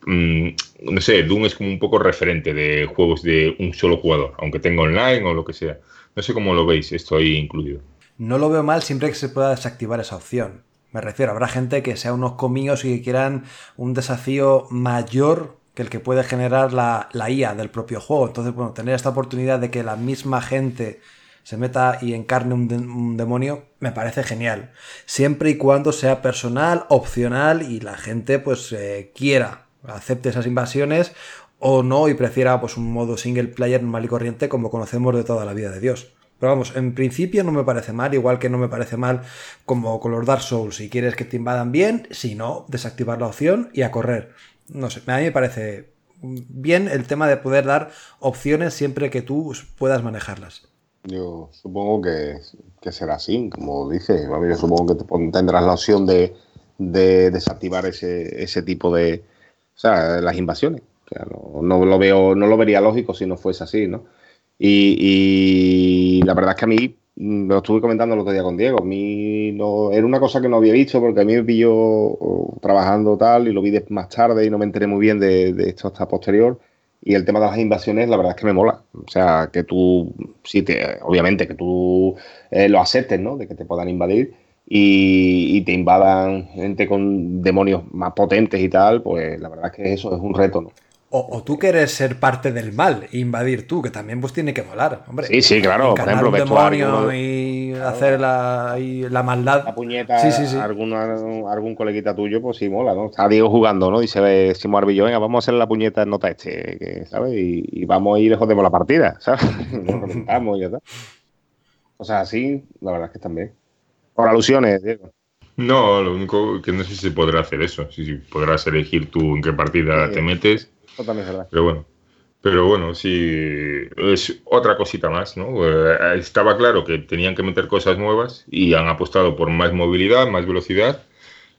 mm, no sé, Doom es como un poco referente de juegos de un solo jugador, aunque tenga online o lo que sea. No sé cómo lo veis, esto ahí incluido. No lo veo mal siempre que se pueda desactivar esa opción. Me refiero, habrá gente que sea unos comíos y que quieran un desafío mayor que el que puede generar la, la IA del propio juego. Entonces, bueno, tener esta oportunidad de que la misma gente se meta y encarne un, un demonio, me parece genial. Siempre y cuando sea personal, opcional y la gente pues eh, quiera, acepte esas invasiones o no y prefiera pues un modo single player normal y corriente como conocemos de toda la vida de Dios. Pero vamos, en principio no me parece mal, igual que no me parece mal como con los Dark Souls. Si quieres que te invadan bien, si no, desactivar la opción y a correr. No sé, a mí me parece bien el tema de poder dar opciones siempre que tú puedas manejarlas. Yo supongo que, que será así, como dices. Vamos, Yo supongo que tendrás la opción de, de desactivar ese, ese tipo de. O sea, las invasiones. No, lo veo, no lo vería lógico si no fuese así, ¿no? Y, la verdad es que a mí, mm, lo estuve comentando el otro día con Diego, a no, era una cosa que no había visto porque a mí me pilló trabajando tal y lo vi más tarde y no me enteré muy bien de, de esto hasta posterior. Y el tema de las invasiones, la verdad es que me mola. O sea, que tú, sí, te, obviamente, que tú eh, lo aceptes, ¿no? De que te puedan invadir y, y te invadan gente con demonios más potentes y tal, pues la verdad es que eso es un reto, ¿no? O, o tú quieres ser parte del mal, e invadir tú, que también pues tiene que molar, hombre. Sí, sí, claro. Por ejemplo, un demonio alguno- y hacer la, y la maldad. la puñeta Sí, sí, sí. algún, algún coleguita tuyo, pues sí, mola, ¿no? Está Diego jugando, ¿no? Y se ve Simón Arbillo, venga, vamos a hacer la puñeta en nota este, que, ¿sabes? Y, y vamos y le jodemos la partida, ¿sabes? Nos reventamos y ya está. O sea, así, la verdad es que están bien. Por alusiones, Diego. No, lo único que no sé si podrá hacer eso, si, si podrás elegir tú en qué partida Sí. te metes, Pero bueno. Pero bueno, sí, es otra cosita más, ¿no? Eh, estaba claro que tenían que meter cosas nuevas y han apostado por más movilidad, más velocidad,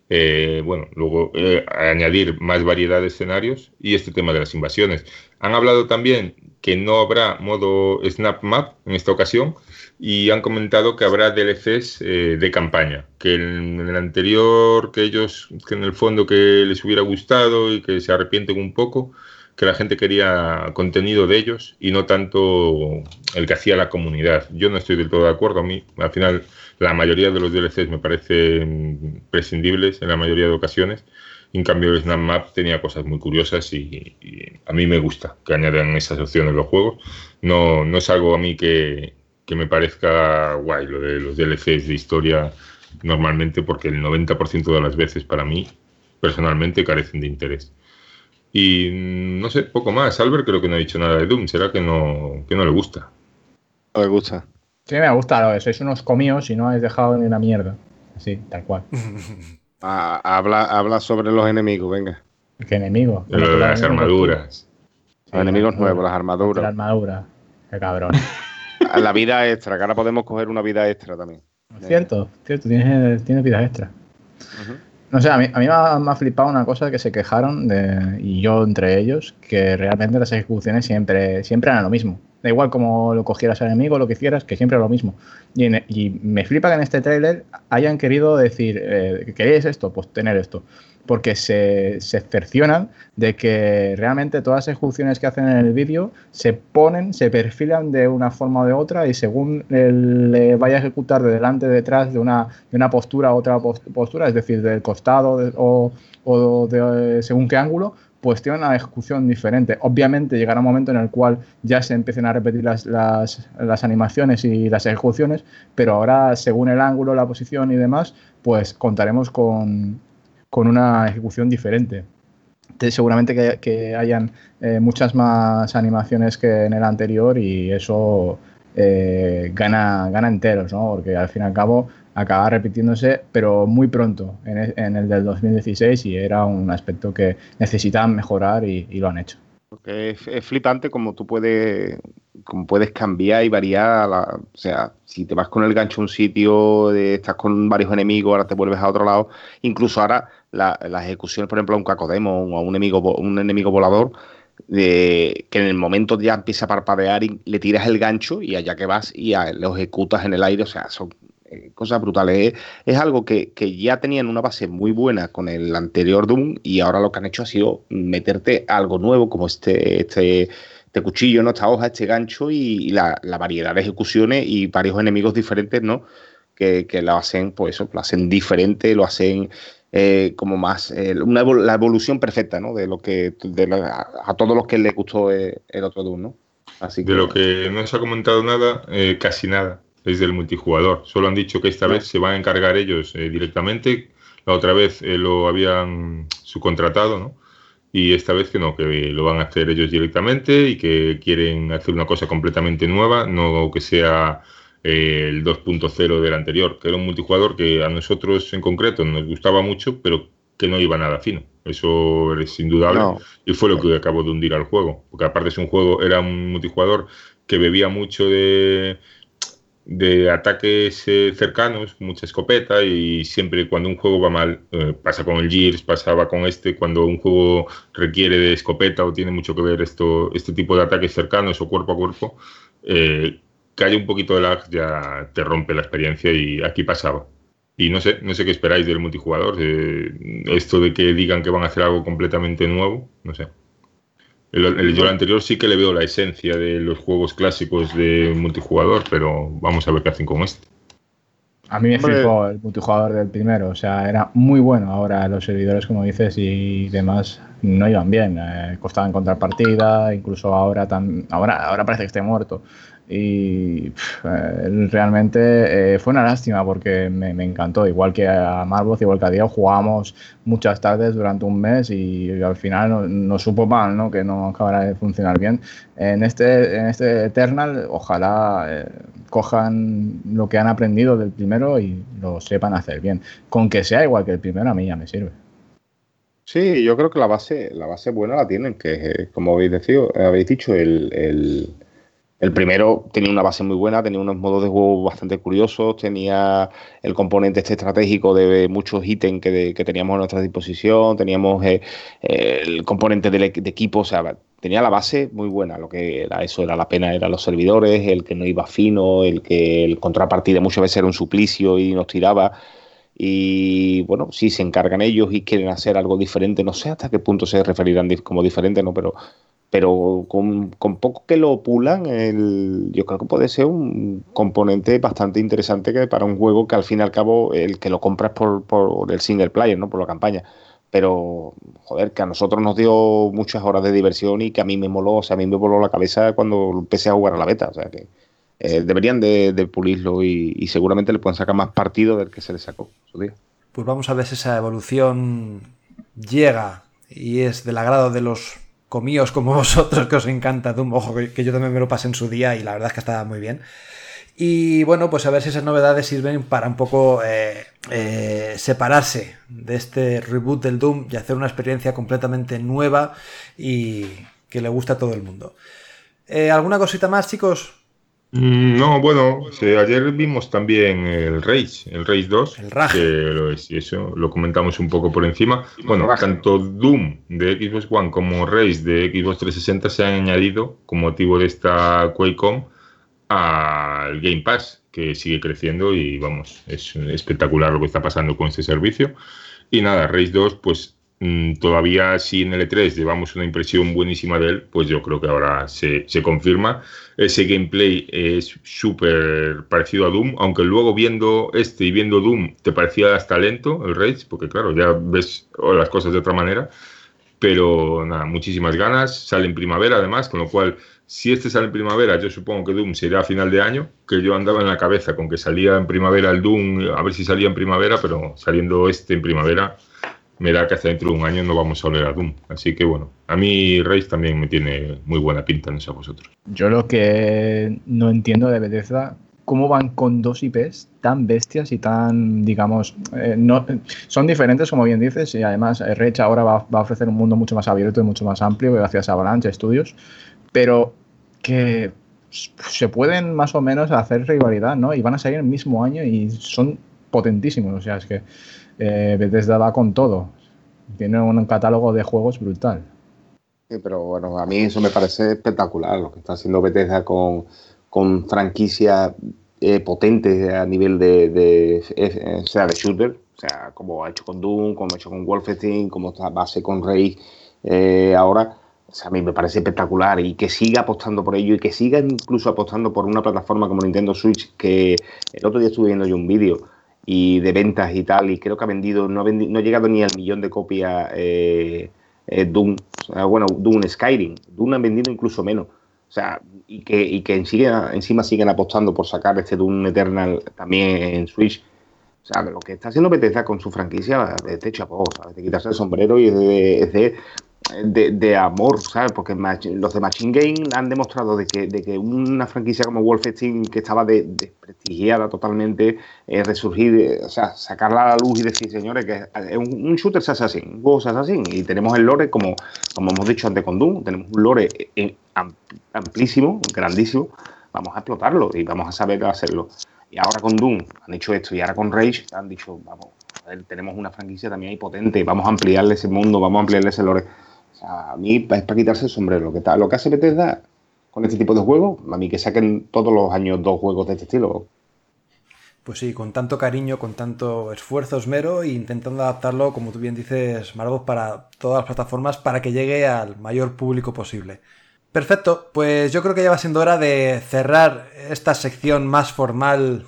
eh, bueno, luego eh, añadir más variedad de escenarios y este tema de las invasiones. Han hablado también que no habrá modo Snap Map en esta ocasión y han comentado que habrá DLCs eh, de campaña, que en, el anterior, que ellos, que en el fondo que les hubiera gustado y que se arrepienten un poco, que la gente quería contenido de ellos y no tanto el que hacía la comunidad. Yo no estoy del todo de acuerdo. A mí, al final, la mayoría de los DLCs me parecen prescindibles en la mayoría de ocasiones. En cambio, el Snap Map tenía cosas muy curiosas y, y a mí me gusta que añadan esas opciones en los juegos. No, no es algo a mí que, que me parezca guay lo de los DLCs de historia normalmente porque el 90% de las veces para mí personalmente carecen de interés. Y mm, no sé, poco más. Albert creo que no ha dicho nada de Doom. ¿Será que no, que no le gusta? No me gusta. Sí, me gusta, lo de sois unos comíos y no habéis dejado ni una mierda. Así, tal cual. Ah, habla, habla sobre los enemigos, venga. ¿Qué enemigo? Lo de las armaduras. Los enemigos nuevos, las La armaduras. armadura. Qué cabrón. La vida extra, que ahora podemos coger una vida extra también. cierto, cierto, tienes, tienes vida extra. No sé, a mí, a mí me, ha, me ha flipado una cosa que se quejaron, de, y yo entre ellos, que realmente las ejecuciones siempre, siempre eran lo mismo. Da igual cómo lo cogieras al enemigo, lo que hicieras, que siempre era lo mismo. Y, en- y me flipa que en este tráiler hayan querido decir, eh, ¿queréis esto? Pues tener esto. porque se, se cercionan de que realmente todas las ejecuciones que hacen en el vídeo se ponen, se perfilan de una forma o de otra y según le vaya a ejecutar de delante, detrás, de una, de una postura a otra pos- postura, es decir, del costado o, o de según qué ángulo, pues tiene una ejecución diferente. Obviamente llegará un momento en el cual ya se empiecen a repetir las, las- las animaciones y las ejecuciones, pero ahora según el ángulo, la posición y demás, pues contaremos con, con una ejecución diferente. Te- seguramente que, que hayan eh, muchas más animaciones que en el anterior y eso eh, gana, gana enteros, ¿no? Porque al fin y al cabo acaba repitiéndose, pero muy pronto en el, en el del 2016 y era un aspecto que necesitaban mejorar y, y lo han hecho. Porque es, es flipante como tú puedes, como puedes cambiar y variar. la- o sea, si te vas con el gancho a un sitio, de- estás con varios enemigos, ahora te vuelves a otro lado. Incluso ahora la- las ejecuciones, por ejemplo, a un cacodemo o a un enemigo, un enemigo volador, de, que en el momento ya empieza a parpadear y le tiras el gancho y allá que vas y a- lo ejecutas en el aire. O sea, son eh, cosas brutales. Es, es algo que, que ya tenían una base muy buena con el anterior Doom y ahora lo que han hecho ha sido meterte algo nuevo como este, este, este cuchillo, ¿no? esta hoja, este gancho y, y la, la variedad de ejecuciones y varios enemigos diferentes, ¿no? Que, que lo hacen, pues eso, lo hacen diferente, lo hacen eh, como más, eh, una evol- la evolución perfecta, ¿no? De lo que, de la- a, a todos los que les gustó eh, el otro Doom, ¿no? Así De lo que no se ha comentado nada, casi nada, es del multijugador. Solo han dicho que esta vez se van a encargar ellos eh, directamente. La otra vez eh, lo habían subcontratado, ¿no? Y esta vez que no, que lo van a hacer ellos directamente y que quieren hacer una cosa completamente nueva, no que sea eh, el 2.0 del anterior, que era un multijugador que a nosotros en concreto nos gustaba mucho, pero que no iba nada fino. Eso es indudable. No. Y fue lo que acabó de hundir al juego. Porque aparte es un juego, era un multijugador que bebía mucho de, de ataques eh, cercanos, mucha escopeta, y siempre cuando un juego va mal, eh, pasa con el Gears, pasaba con este, cuando un juego requiere de escopeta o tiene mucho que ver esto, este tipo de ataques cercanos o cuerpo a cuerpo, eh, haya un poquito de lag ya te rompe la experiencia y aquí pasaba. Y no sé, no sé qué esperáis del multijugador. esto de que digan que van a hacer algo completamente nuevo, no sé. El, el- yo el anterior sí que le veo la esencia de los juegos clásicos de multijugador, pero vamos a ver qué hacen con este. A mí me Hombre. flipó el multijugador del primero, o sea, era muy bueno. Ahora los servidores, como dices, y demás no iban bien. Eh, costaba encontrar partida, incluso ahora, tan, ahora, ahora parece que esté muerto. Y pff, eh, realmente eh, fue una lástima porque me, me encantó. Igual que a Marvel, igual que a Diego, jugábamos muchas tardes durante un mes y, al final no- nos supo mal, ¿no? Que no acabara de funcionar bien. En este, en este Eternal, ojalá eh, cojan lo que han aprendido del primero y lo sepan hacer bien. Con que sea igual que el primero, a mí ya me sirve. Sí, yo creo que la base, la base buena la tienen, que como habéis, decido, habéis dicho, el, el- el primero tenía una base muy buena, tenía unos modos de juego bastante curiosos, tenía el componente este estratégico de muchos ítems que, que teníamos a nuestra disposición, teníamos eh, el componente del de equipo, o sea, tenía la base muy buena, lo que era eso, era la pena, eran los servidores, el que no iba fino, el que el contrapartida muchas veces era un suplicio y nos tiraba. Y bueno, si se encargan ellos y quieren hacer algo diferente, no sé hasta qué punto se referirán como diferente, ¿no? Pero, pero con, con poco que lo pulan, el- yo creo que puede ser un componente bastante interesante que para un juego que al fin y al cabo el que lo compras por, por el single player, ¿no? Por la campaña. Pero, joder, que a nosotros nos dio muchas horas de diversión y que a mí me moló, o sea, a mí me voló la cabeza cuando empecé a jugar a la beta, o sea que eh, deberían de, de pulirlo y, y seguramente le pueden sacar más partido del que se le sacó en su día. Pues vamos a ver si esa evolución llega y es del agrado de los comíos como vosotros, que os encanta Doom. Ojo, que, yo también me lo pasé en su día y la verdad es que estaba muy bien. Y bueno, pues a ver si esas novedades sirven para un poco eh, eh, separarse de este reboot del Doom y hacer una experiencia completamente nueva y que le guste a todo el mundo. Eh, ¿Alguna cosita más, chicos? Mm, No, bueno, ayer vimos también el Rage, el Rage 2, El Rage. lo es, eso lo comentamos un poco por encima. Bueno, tanto Doom de Xbox One como Rage de Xbox 360 se han añadido con motivo de esta QuakeCon al Game Pass, que sigue creciendo y vamos, es espectacular lo que está pasando con este servicio. Y nada, Rage 2, pues mm, todavía si en el E3 llevamos una impresión buenísima de él, pues yo creo que ahora se, se confirma. Ese gameplay es súper parecido a Doom, aunque luego viendo este y viendo Doom te parecía hasta lento el Rage, porque claro, ya ves las cosas de otra manera. Pero nada, muchísimas ganas. Sale en primavera además, con lo cual, si este sale en primavera, yo supongo que Doom será a final de año, que yo andaba en la cabeza con que salía en primavera el Doom, a ver si salía en primavera, pero saliendo este en primavera, me da que hasta dentro de un año no vamos a oler a Doom. Así que bueno, a mí Rage también me tiene muy buena pinta, no sé a vosotros. Yo lo que no entiendo de Bethesda, cómo van con dos IPs tan bestias y tan, digamos, eh, no, son diferentes, como bien dices, y además eh, Rage ahora va, va, a ofrecer un mundo mucho más abierto y mucho más amplio gracias a Avalanche Studios, pero que se pueden más o menos hacer rivalidad, ¿no? Y van a salir el mismo año y son potentísimos, o sea, es que eh, Bethesda va con todo. Tiene un catálogo de juegos brutal. Sí, pero bueno, a mí eso me parece espectacular, lo que está haciendo Bethesda con, con franquicias eh, potentes a nivel de, de, de, o sea, de shooter, o sea, como ha hecho con Doom, como ha hecho con Wolfenstein, como está base con eh, ahora. O sea, a mí me parece espectacular y que siga apostando por ello y que siga incluso apostando por una plataforma como Nintendo Switch, que el otro día estuve viendo yo un vídeo y de ventas y tal, y creo que ha vendido, no ha, vendido, no ha llegado ni al millón de copias eh, eh, Doom, bueno, Doom Skyrim, Doom han vendido incluso menos, o sea, y que, y que en sigue, encima siguen apostando por sacar este Doom Eternal también en Switch, o sea, lo que está haciendo Bethesda con su franquicia de chapó, ¿sabes? de quitarse el sombrero y es de de, de, amor, ¿sabes? Porque los de Machine Game han demostrado de que, de que una franquicia como Wolfenstein, que estaba desprestigiada de totalmente, eh, resurgir, eh, o sea, sacarla a la luz y decir, señores, que es un, un shooter assassin, un juego assassin, y tenemos el lore, como, como hemos dicho antes con Doom, tenemos un lore eh, amplísimo, grandísimo, vamos a explotarlo y vamos a saber hacerlo. Y ahora con Doom han hecho esto, y ahora con Rage han dicho, vamos, a ver, tenemos una franquicia también ahí potente, vamos a ampliarle ese mundo, vamos a ampliarle ese lore a mí es para quitarse el sombrero. Lo que, está, lo que hace Bethesda con este tipo de juegos, a mí que saquen todos los años dos juegos de este estilo. Pues sí, con tanto cariño, con tanto esfuerzo, esmero, e intentando adaptarlo, como tú bien dices, Marvos, para todas las plataformas para que llegue al mayor público posible. Perfecto, pues yo creo que ya va siendo hora de cerrar esta sección más formal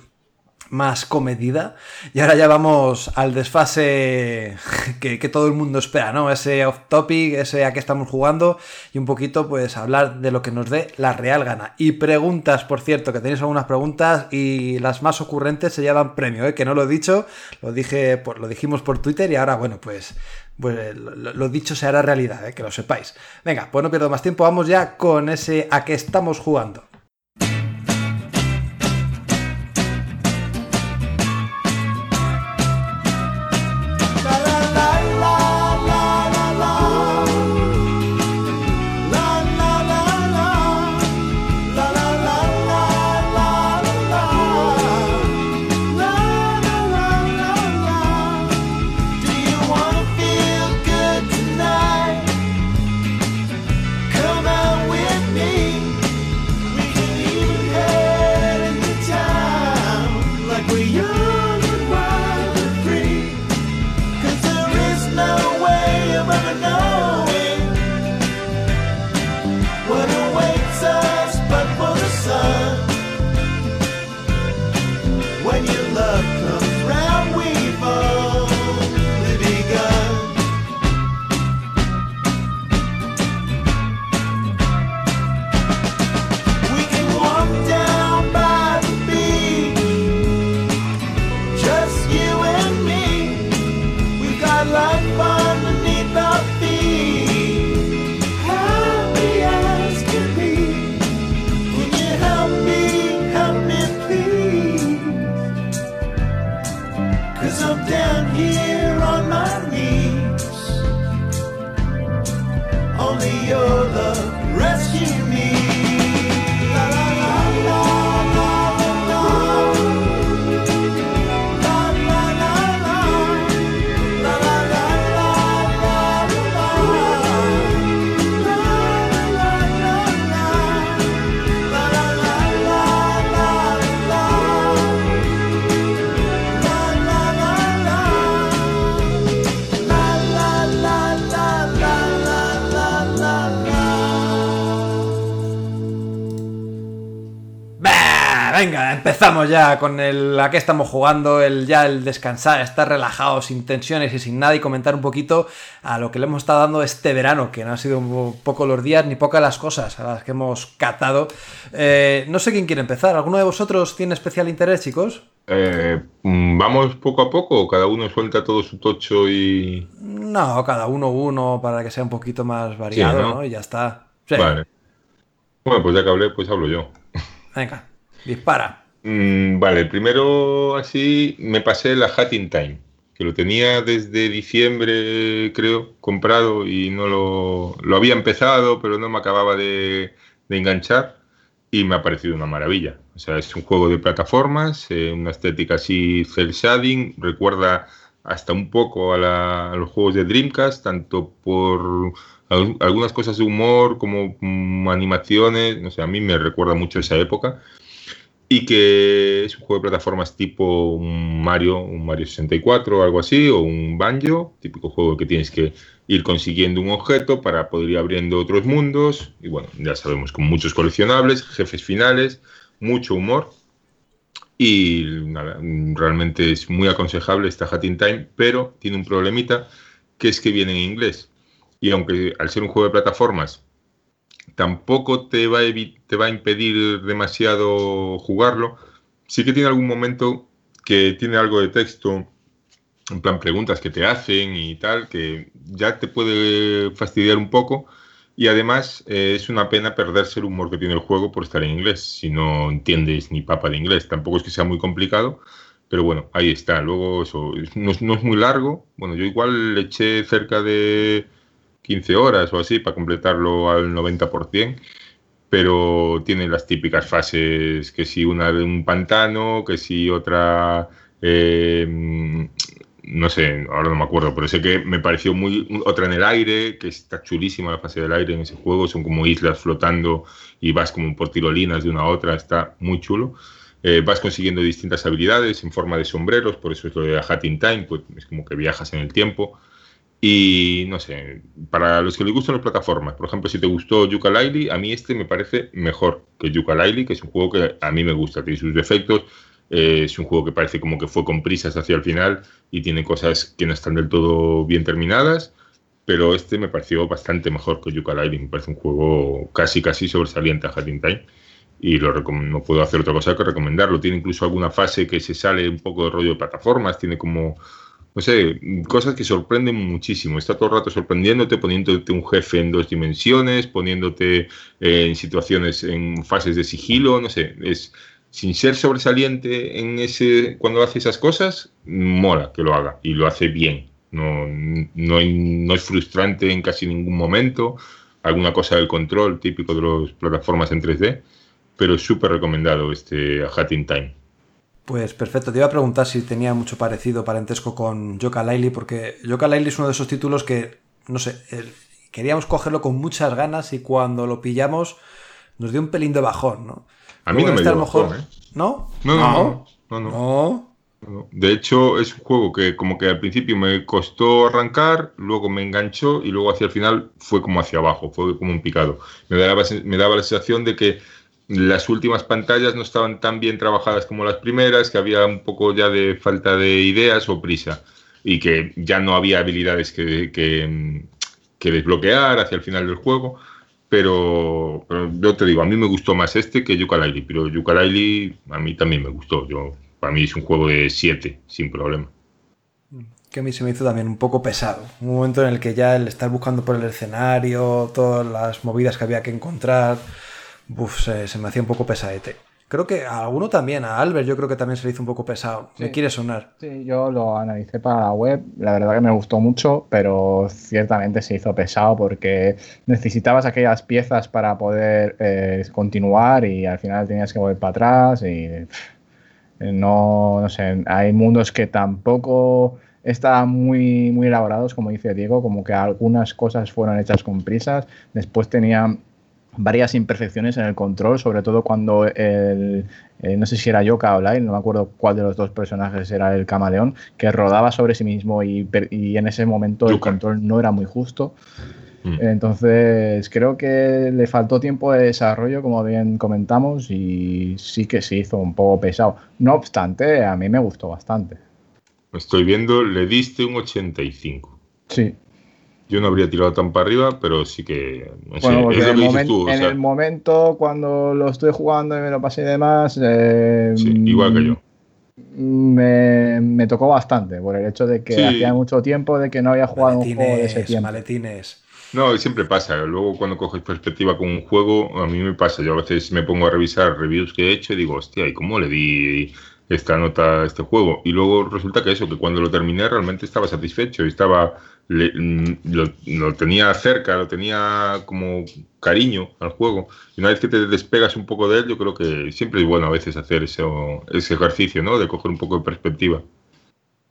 más comedida. Y ahora ya vamos al desfase que, todo el mundo espera, ¿no? Ese off topic, ese a qué estamos jugando y un poquito pues hablar de lo que nos dé la real gana. Y preguntas, por cierto, que tenéis algunas preguntas y las más ocurrentes se llevan premio, ¿eh? Que no lo he dicho, lo dije, lo dijimos por Twitter y ahora, bueno, pues... Pues lo, lo dicho se hará realidad, ¿eh? que lo sepáis. Venga, pues no pierdo más tiempo, vamos ya con ese a qué estamos jugando. Venga, empezamos ya con el a qué estamos jugando, el ya el descansar, estar relajados, sin tensiones y sin nada y comentar un poquito a lo que le hemos estado dando este verano, que no han sido poco los días ni pocas las cosas a las que hemos catado. Eh, no sé quién quiere empezar. ¿Alguno de vosotros tiene especial interés, chicos? Eh, mm, Vamos poco a poco, cada uno suelta todo su tocho y. No, cada uno uno para que sea un poquito más variado, ¿no? ¿no? Y ya está. Sí. Vale. Bueno, pues ya que hablé, pues hablo yo. Venga, dispara. Mm, vale, primero así me pasé la Hat in Time, que lo tenía desde diciembre, creo, comprado y no lo, lo había empezado, pero no me acababa de, de enganchar y me ha parecido una maravilla. O sea, es un juego de plataformas, eh, una estética así cel shading, recuerda hasta un poco a, a los juegos de Dreamcast, tanto por al- algunas cosas de humor como mm, animaciones, no sé, a mí me recuerda mucho esa época. Y que es un juego de plataformas tipo un Mario, un Mario 64 o algo así, o un Banjo, típico juego que tienes que ir consiguiendo un objeto para poder ir abriendo otros mundos. Y bueno, ya sabemos, con muchos coleccionables, jefes finales, mucho humor. Y realmente es muy aconsejable esta Hat in Time, pero tiene un problemita, que es que viene en inglés. Y aunque al ser un juego de plataformas tampoco te va, a te va a impedir demasiado jugarlo. Sí que tiene algún momento que tiene algo de texto, en plan preguntas que te hacen y tal, que ya te puede fastidiar un poco. Y además eh, es una pena perderse el humor que tiene el juego por estar en inglés, si no entiendes ni papa de inglés. Tampoco es que sea muy complicado, pero bueno, ahí está. Luego eso, es- no, no es muy largo. Bueno, yo igual le eché cerca de 15 horas o así para completarlo al 90%, pero tiene las típicas fases, que si una de un pantano, que si otra, eh, no sé, ahora no me acuerdo, pero sé que me pareció muy, otra en el aire, que está chulísima la fase del aire en ese juego, son como islas flotando y vas como por tirolinas de una a otra, está muy chulo. Eh, vas consiguiendo distintas habilidades en forma de sombreros, por eso es lo de la Hat in Time, pues es como que viajas en el tiempo. Y no sé, para los que les gustan las plataformas, por ejemplo, si te gustó Yooka-Laylee, a mí este me parece mejor que Yooka-Laylee, que es un juego que a mí me gusta, tiene sus defectos, eh, es un juego que parece como que fue con prisas hacia el final y tiene cosas que no están del todo bien terminadas, pero este me pareció bastante mejor que Yooka-Laylee, me parece un juego casi casi sobresaliente a Hat in Time y lo no puedo hacer otra cosa que recomendarlo. Tiene incluso alguna fase que se sale un poco de rollo de plataformas, tiene como, no sé, cosas que sorprenden muchísimo. Está todo el rato sorprendiéndote, poniéndote un jefe en dos dimensiones, poniéndote eh, en situaciones, en fases de sigilo, no sé, es sin ser sobresaliente en ese cuando hace esas cosas, mola que lo haga y lo hace bien. No, no, no es frustrante en casi ningún momento. Alguna cosa del control típico de las plataformas en 3D, pero es súper recomendado este A Hat in Time. Pues perfecto, te iba a preguntar si tenía mucho parecido, parentesco con Yoka Laylee, porque Yoka Laylee es uno de esos títulos que, no sé, queríamos cogerlo con muchas ganas y cuando lo pillamos nos dio un pelín de bajón, ¿no? A mí no me este dio bajón, ¿eh? ¿No? No, no, no, no, no. No. No. De hecho, es un juego que como que al principio me costó arrancar, luego me enganchó y luego hacia el final fue como hacia abajo, fue como un picado. Me daba, me daba la sensación de que las últimas pantallas no estaban tan bien trabajadas como las primeras, que había un poco ya de falta de ideas o prisa y que ya no había habilidades que, que, que desbloquear hacia el final del juego. Pero, pero yo te digo, a mí me gustó más este que Yooka-Laylee, pero Yooka-Laylee a mí también me gustó. Yo, para mí es un juego de 7, sin problema. Que a mí se me hizo también un poco pesado. Un momento en el que ya el estar buscando por el escenario, todas las movidas que había que encontrar, uf, se, se me hacía un poco pesadete. Creo que a alguno también, a Albert, yo creo que también se le hizo un poco pesado. Me Sí. quiere sonar. Sí, yo lo analicé para la web, la verdad que me gustó mucho, pero ciertamente se hizo pesado porque necesitabas aquellas piezas para poder eh, continuar y al final tenías que volver para atrás y no, no sé, hay mundos que tampoco estaban muy, muy elaborados, como dice Diego, como que algunas cosas fueron hechas con prisas, después tenían varias imperfecciones en el control, sobre todo cuando el, eh, no sé si era Yoka o Lyle, no me acuerdo cuál de los dos personajes era el camaleón, que rodaba sobre sí mismo y, en ese momento el control no era muy justo. Mm. Entonces, creo que le faltó tiempo de desarrollo, como bien comentamos, y sí que se hizo un poco pesado. No obstante, a mí me gustó bastante. Estoy viendo, le diste un 85. Sí. Yo no habría tirado tan para arriba, pero sí que. No sé, Bueno, porque es lo en que el, dices momen- tú. o en sea, el momento cuando lo estoy jugando y me lo pasé y demás, eh, sí, igual que yo. Me, me tocó bastante por el hecho de que Sí. hacía mucho tiempo de que no había jugado un juego de ese Maletines, tiempo. maletines. No, siempre pasa. Luego, cuando coges perspectiva con un juego, a mí me pasa. Yo a veces me pongo a revisar reviews que he hecho y digo, hostia, ¿y cómo le di esta nota a este juego? Y luego resulta que eso, que cuando lo terminé realmente estaba satisfecho y estaba. Le- mm, lo, lo tenía cerca, lo tenía como cariño al juego. Y una vez que te despegas un poco de él, yo creo que siempre es bueno a veces hacer eso, ese ejercicio, ¿no? De coger un poco de perspectiva.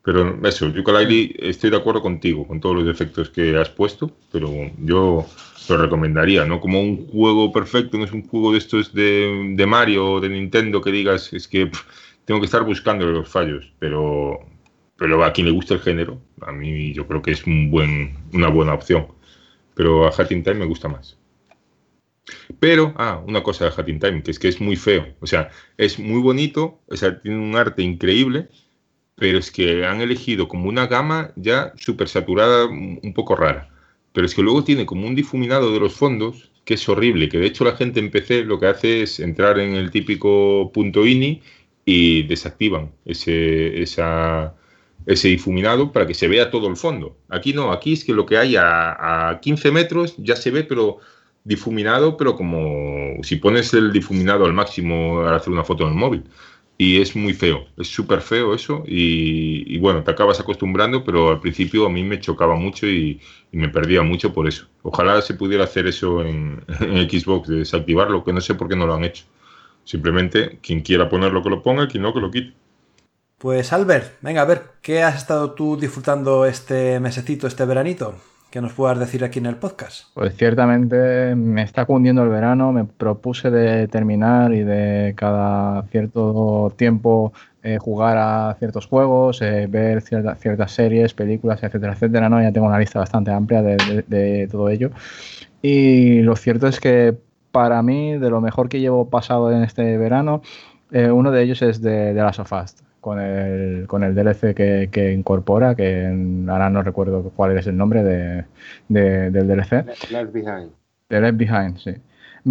Pero eso, Yooka-Laylee, estoy de acuerdo contigo, con todos los defectos que has puesto, pero yo lo recomendaría, ¿no? Como un juego perfecto, no es un juego de estos de, de Mario o de Nintendo que digas, es que pff, tengo que estar buscando los fallos, pero, pero a quien le gusta el género, a mí yo creo que es un buen, una buena opción. Pero a Hat in Time me gusta más. Pero, ah, una cosa de Hat in Time, que es que es muy feo. O sea, es muy bonito, o sea, tiene un arte increíble, pero es que han elegido como una gama ya súper saturada, un un poco rara. Pero es que luego tiene como un difuminado de los fondos que es horrible, que de hecho la gente en PC lo que hace es entrar en el típico punto .ini y desactivan ese, esa, ese difuminado para que se vea todo el fondo. Aquí no, aquí es que lo que hay a, a 15 metros ya se ve, pero difuminado, pero como si pones el difuminado al máximo al hacer una foto en el móvil y es muy feo, es súper feo eso y, y bueno, te acabas acostumbrando, pero al principio a mí me chocaba mucho y, y me perdía mucho por eso. Ojalá se pudiera hacer eso en, en Xbox, de desactivarlo, que no sé por qué no lo han hecho. Simplemente quien quiera ponerlo que lo ponga, quien no que lo quite. Pues Albert, venga, a ver, ¿qué has estado tú disfrutando este mesecito, este veranito? Que nos puedas decir aquí en el podcast. Pues ciertamente me está cundiendo el verano, me propuse de terminar y de cada cierto tiempo eh, jugar a ciertos juegos, eh, ver cierta- ciertas series, películas, etcétera, etcétera, ¿no? Ya tengo una lista bastante amplia de, todo ello. Y lo cierto es que para mí, de lo mejor que llevo pasado en este verano, eh, uno de ellos es de, de Last of Us, con el, con el DLC que, que incorpora, que ahora no recuerdo cuál es el nombre de, de- del DLC. Left Behind. De Left Behind, sí.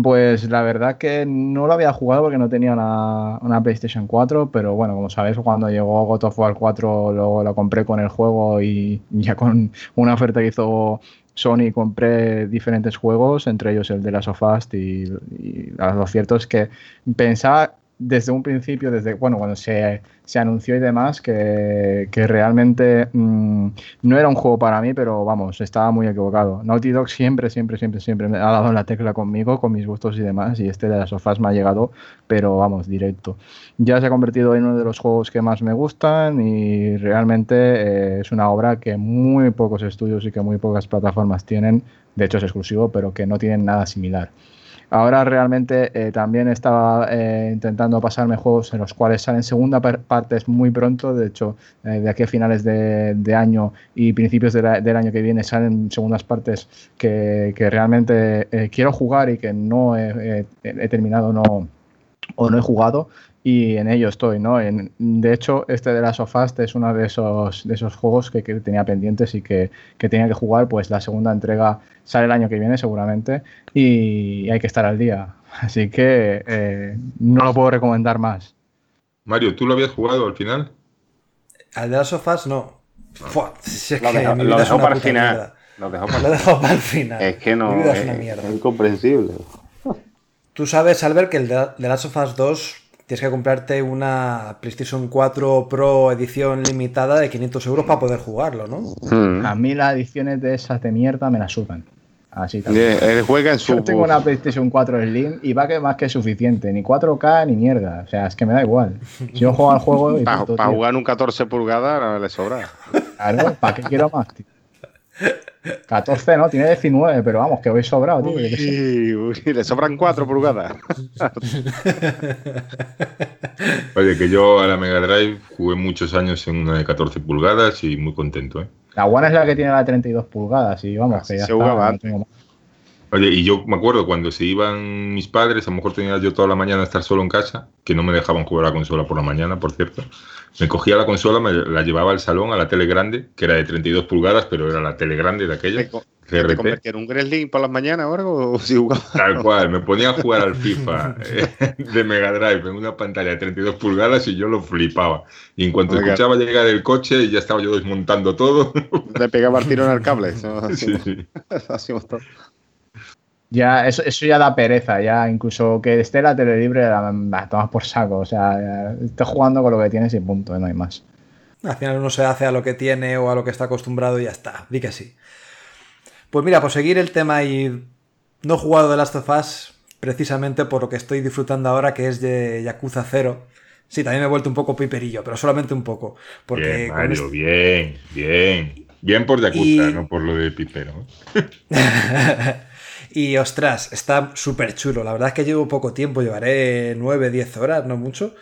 Pues la verdad que no lo había jugado porque no tenía una, una PlayStation 4, pero bueno, como sabéis, cuando llegó God of War 4 luego lo compré con el juego y ya con una oferta que hizo Sony compré diferentes juegos, entre ellos el de Last of Us y, y lo cierto es que pensaba desde un principio, desde bueno, cuando se, se anunció y demás, que, que realmente mm, no era un juego para mí, pero vamos, estaba muy equivocado. Naughty Dog siempre, siempre, siempre, siempre me ha dado la tecla conmigo, con mis gustos y demás, y este de las sofás me ha llegado, pero vamos, directo. Ya se ha convertido en uno de los juegos que más me gustan y realmente eh, es una obra que muy pocos estudios y que muy pocas plataformas tienen, de hecho es exclusivo, pero que no tienen nada similar. Ahora realmente eh, también estaba eh, intentando pasarme juegos en los cuales salen segunda par- partes muy pronto. De hecho, eh, de aquí a finales de, año y principios del año que viene salen segundas partes que, realmente quiero jugar y que no he, he- he terminado no, o no he jugado. Y en ello estoy, ¿no? En- de hecho, este de las Us es uno de esos, de esos juegos que, que tenía pendientes y que, que tenía que jugar. Pues la segunda entrega sale el año que viene seguramente y hay que estar al día. Así que eh, no lo puedo recomendar más. Mario, ¿tú lo habías jugado al final? Al de las sofás no. Fua, si es Lo que dejó, lo dejó para el final. mierda. Lo dejó para Lo el final. Es que no, Mi vida es es, una mierda. es incomprensible. Tú sabes, Albert, que el de The Last of Us 2 tienes que comprarte una PlayStation 4 Pro edición limitada de 500 euros para poder jugarlo, ¿no? Hmm. A mí las ediciones de esas de mierda me las suban. Así también. Eh, Él juega en su. Yo tengo una PlayStation 4 Slim y va que más que suficiente. Ni 4K ni mierda. O sea, es que me da igual. Si yo juego al juego y Para tío. jugar un 14 pulgadas no le sobra. Claro, ¿para qué quiero más, tío? 14 no, tiene 19, pero vamos, que voy sobrado, tío. Uy, uy, le sobran 4 pulgadas. Oye, que yo a la Mega Drive jugué muchos años en una de 14 pulgadas y muy contento, ¿eh? La One es la que tiene la 32 pulgadas y vamos, que ya Se está, jugaba antes. Oye, y yo me acuerdo cuando se iban mis padres, a lo mejor tenía yo toda la mañana a estar solo en casa, que no me dejaban jugar a la consola por la mañana, por cierto. Me cogía la consola, me la llevaba al salón, a la tele grande, que era de 32 pulgadas, pero era la tele grande de aquella, ¿Te, te convertía en un Gremlin por las mañanas algo? ¿O si jugaba? Tal cual, me ponía a jugar al FIFA eh, de Mega Drive en una pantalla de 32 pulgadas y yo lo flipaba. Y en cuanto Oiga. escuchaba llegar el coche, ya estaba yo desmontando todo. Le pegaba el tiro en el cable. Eso Sí, sí. todo. Ya, eso, eso ya da pereza, ya incluso que esté la tele libre, la, la tomas por saco. O sea, estás jugando con lo que tienes y punto, no hay más. Al final uno se hace a lo que tiene o a lo que está acostumbrado y ya está. Di que sí. Pues mira, por seguir el tema y no he jugado de Last of Us precisamente por lo que estoy disfrutando ahora, que es de Yakuza 0. Sí, también me he vuelto un poco piperillo, pero solamente un poco. Porque bien, Mario, este- bien, bien. Bien por Yakuza, Y- no por lo de Pipero. y ostras, está súper chulo. La verdad es que llevo poco tiempo, llevaré 9, 10 horas, no mucho.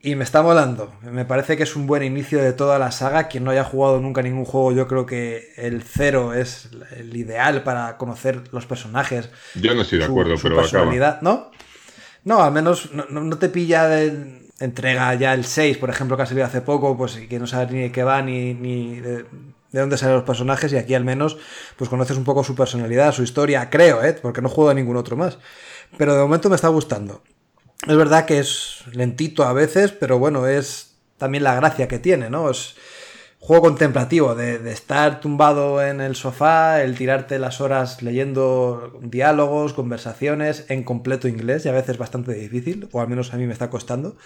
Y me está molando. Me parece que es un buen inicio de toda la saga. Quien no haya jugado nunca ningún juego, yo creo que el cero es el ideal para conocer los personajes. Yo no estoy de acuerdo, su pero acaba. personalidad, ¿no? No, al menos no, te pilla de entrega ya el 6, por ejemplo, que ha salido hace poco, pues y que no sabes ni de qué va ni, ni de, de dónde salen los personajes y aquí al menos pues conoces un poco su personalidad, su historia, creo, ¿eh? porque no juego a ningún otro más. Pero de momento me está gustando. Es verdad que es lentito a veces, pero bueno, es también la gracia que tiene, ¿no? Es juego contemplativo, de, de estar tumbado en el sofá, el tirarte las horas leyendo diálogos, conversaciones en completo inglés y a veces bastante difícil, o al menos a mí me está costando.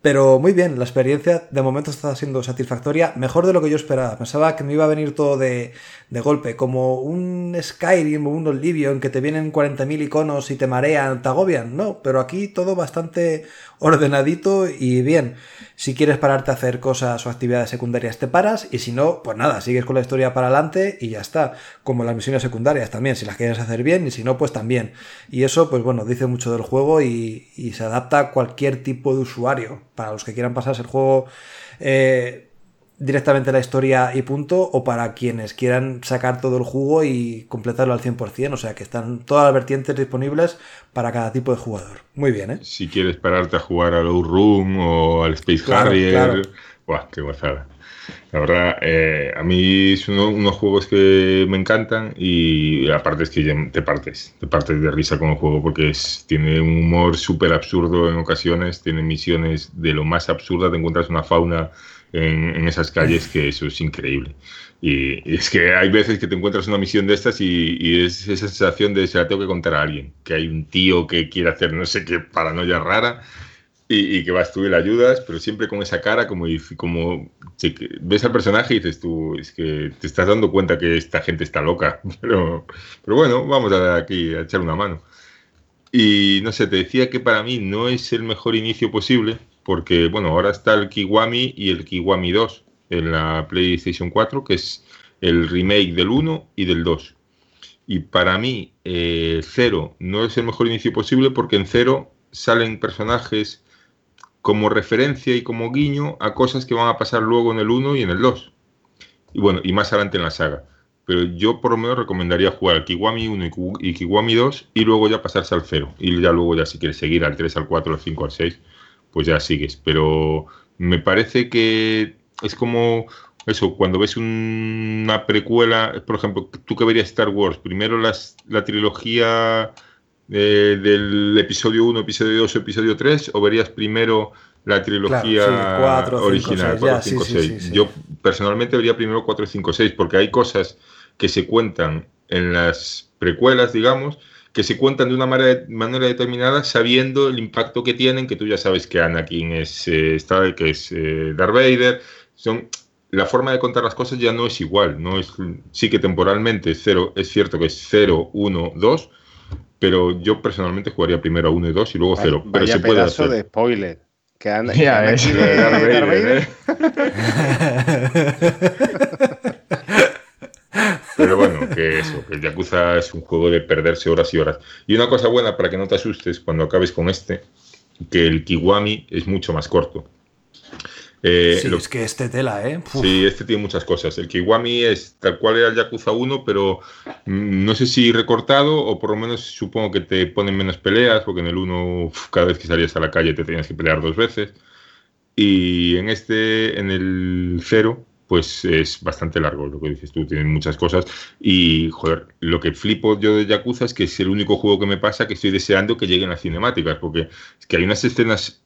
Pero muy bien, la experiencia de momento está siendo satisfactoria, mejor de lo que yo esperaba. Pensaba que me iba a venir todo de, de golpe, como un Skyrim o un Oblivion que te vienen 40.000 iconos y te marean, te agobian. No, pero aquí todo bastante ordenadito y bien. Si quieres pararte a hacer cosas o actividades secundarias, te paras y si no, pues nada, sigues con la historia para adelante y ya está. Como las misiones secundarias también, si las quieres hacer bien y si no, pues también. Y eso, pues bueno, dice mucho del juego y, y se adapta a cualquier tipo de usuario. Para los que quieran pasarse el juego eh, directamente la historia y punto, o para quienes quieran sacar todo el jugo y completarlo al 100%. O sea que están todas las vertientes disponibles para cada tipo de jugador. Muy bien, ¿eh? Si quieres pararte a jugar al Room o al Space Claro, Harrier, claro. ¡buah, qué gozada! La verdad, eh, a mí uno- unos juegos que me encantan y aparte es que te partes, te partes de risa con el juego porque es, tiene un humor súper absurdo en ocasiones, tiene misiones de lo más absurda, te encuentras una fauna en, en esas calles que eso es increíble. Y, y es que hay veces que te encuentras una misión de estas y, y es esa sensación de se la tengo que contar a alguien, que hay un tío que quiere hacer no sé qué paranoia rara y, y que vas tú y le ayudas, pero siempre con esa cara como, como ves al personaje y dices tú, es que te estás dando cuenta que esta gente está loca, pero, pero bueno, vamos a aquí a echar una mano. Y no sé, te decía que para mí no es el mejor inicio posible, porque bueno, ahora está el Kiwami y el Kiwami 2 en la PlayStation 4, que es el remake del 1 y del 2. Y para mí, eh, Cero no es el mejor inicio posible porque en Cero salen personajes como referencia y como guiño a cosas que van a pasar luego en el 1 y en el 2. Y bueno, y más adelante en la saga. Pero yo por lo menos recomendaría jugar al Kiwami 1 y Kiwami 2 y luego ya pasarse al 0. Y ya luego ya si quieres seguir al 3, al 4, al 5, al 6, pues ya sigues. Pero me parece que es como eso, cuando ves un- una precuela, por ejemplo, tú que verías Star Wars, primero las, la trilogía eh, del episodio 1, episodio 2, episodio 3, o verías primero la trilogía Claro, sí, original, seis, 4, ya, sí, 5, sí, 6. sí, sí. Yo personalmente vería primero 4, 5, 6, porque hay cosas que se cuentan en las precuelas, digamos, que se cuentan de una manera, manera determinada sabiendo el impacto que tienen, que tú ya sabes que Anakin es eh, Star, que es eh, Darth Vader, son la forma de contar las cosas ya no es igual, no es sí que temporalmente es cero, es cierto que es 0, 1, 2, pero yo personalmente jugaría primero a 1 y 2 y luego 0, pero se puede hacer. de spoiler. Que anda, Ya que de Darth Vader. ¿eh? Pero bueno, que eso, el Yakuza es un juego de perderse horas y horas. Y una cosa buena para que no te asustes cuando acabes con este, que el Kiwami es mucho más corto. Eh, sí, lo- es que este tela, ¿eh? Uf. Sí, este tiene muchas cosas. El Kiwami es tal cual era el Yakuza 1, pero mm, no sé si recortado o por lo menos supongo que te ponen menos peleas, porque en el 1 uf, cada vez que salías a la calle te tenías que pelear dos veces. Y en este, en el 0, pues es bastante largo lo que dices tú, tiene muchas cosas. Y, joder, lo que flipo yo de Yakuza es que es el único juego que me pasa que estoy deseando que lleguen las cinemáticas, porque es que hay unas escenas,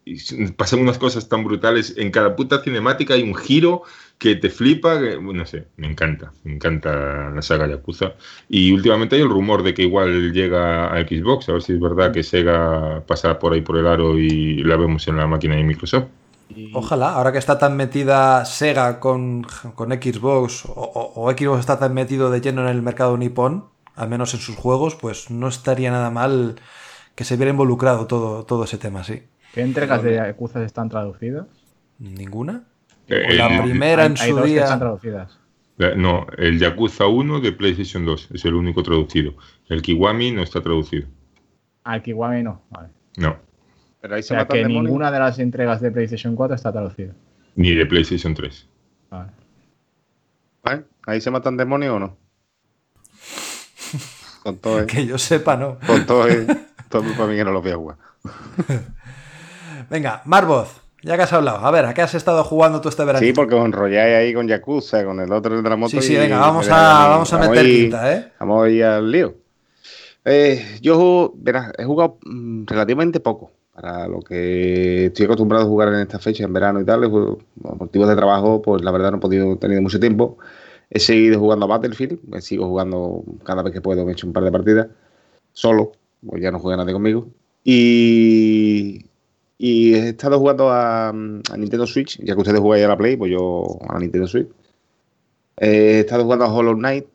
pasan unas cosas tan brutales. En cada puta cinemática hay un giro que te flipa, que, no sé, me encanta, me encanta la saga Yakuza. Y últimamente hay el rumor de que igual llega a Xbox, a ver si es verdad que Sega pasa por ahí por el aro y la vemos en la máquina de Microsoft. Y- Ojalá, ahora que está tan metida Sega con, con Xbox o, o- o Xbox está tan metido de lleno en el mercado nipón, al menos en sus juegos, pues no estaría nada mal que se viera involucrado todo, todo ese tema, sí. ¿Qué entregas de Yakuza están traducidas? ¿Ninguna? Eh, La el- primera en hay su que día. están traducidas. La- No, el Yakuza 1 de PlayStation 2 es el único traducido. El Kiwami no está traducido. Al Kiwami no. Vale. No, Pero ahí O se sea matan que demonios. ninguna de las entregas de PlayStation 4 está traducida. ni de PlayStation 3. Vale. ¿Eh? ¿Ahí se matan demonios o no? Con todo, ¿eh? Que yo sepa, no. Con todo, ¿eh? Todo para mí que no lo voy a jugar. Venga, Marvoz, ya que has hablado, a ver, ¿a qué has estado jugando tú este verano? Sí, porque os enrolláis ahí con Yakuza, con el otro de la moto. Sí, sí, y- venga, vamos a, vamos a meter ahí- quinta, ¿eh? Vamos a ir al lío. Eh, yo, verás, he jugado mm, relativamente poco para lo que estoy acostumbrado a jugar en esta fecha, en verano y tal. Por motivos de trabajo, pues la verdad no he podido tener mucho tiempo. He seguido jugando a Battlefield, sigo jugando cada vez que puedo, me he hecho un par de partidas, solo, pues ya no juega nadie conmigo. Y, he estado jugando a, a Nintendo Switch, ya que ustedes jugáis a la Play, pues yo a la Nintendo Switch. He estado jugando a Hollow Knight.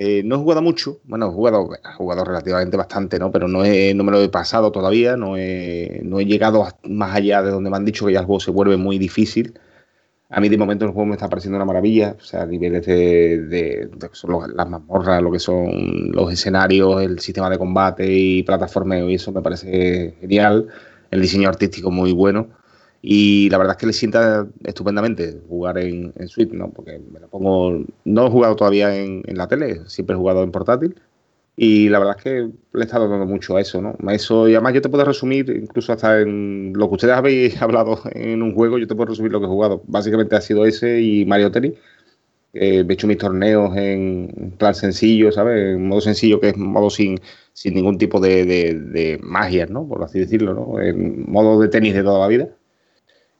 Eh, no he jugado mucho, bueno, he jugado, he jugado relativamente bastante, ¿no? Pero no, he- no me lo he pasado todavía, no he, no he llegado más allá de donde me han dicho que ya el juego se vuelve muy difícil. A mí de momento el juego me está pareciendo una maravilla, o sea, niveles de, las mazmorras, lo que son los escenarios, el sistema de combate y plataformeo y eso me parece genial, el diseño artístico muy bueno y la verdad es que le sienta estupendamente jugar en, en Switch, ¿no? Porque me lo pongo, no he jugado todavía en, en la tele, siempre he jugado en portátil y la verdad es que le he estado dando mucho a eso, ¿no? Eso, y además yo te puedo resumir, incluso hasta en lo que ustedes habéis hablado en un juego, yo te puedo resumir lo que he jugado. Básicamente ha sido ese y Mario Tennis. Eh, he hecho mis torneos en plan sencillo, ¿sabes? En modo sencillo, que es modo sin, sin ningún tipo de, de, de magia, ¿no? Por así decirlo, ¿no? En modo de tenis de toda la vida.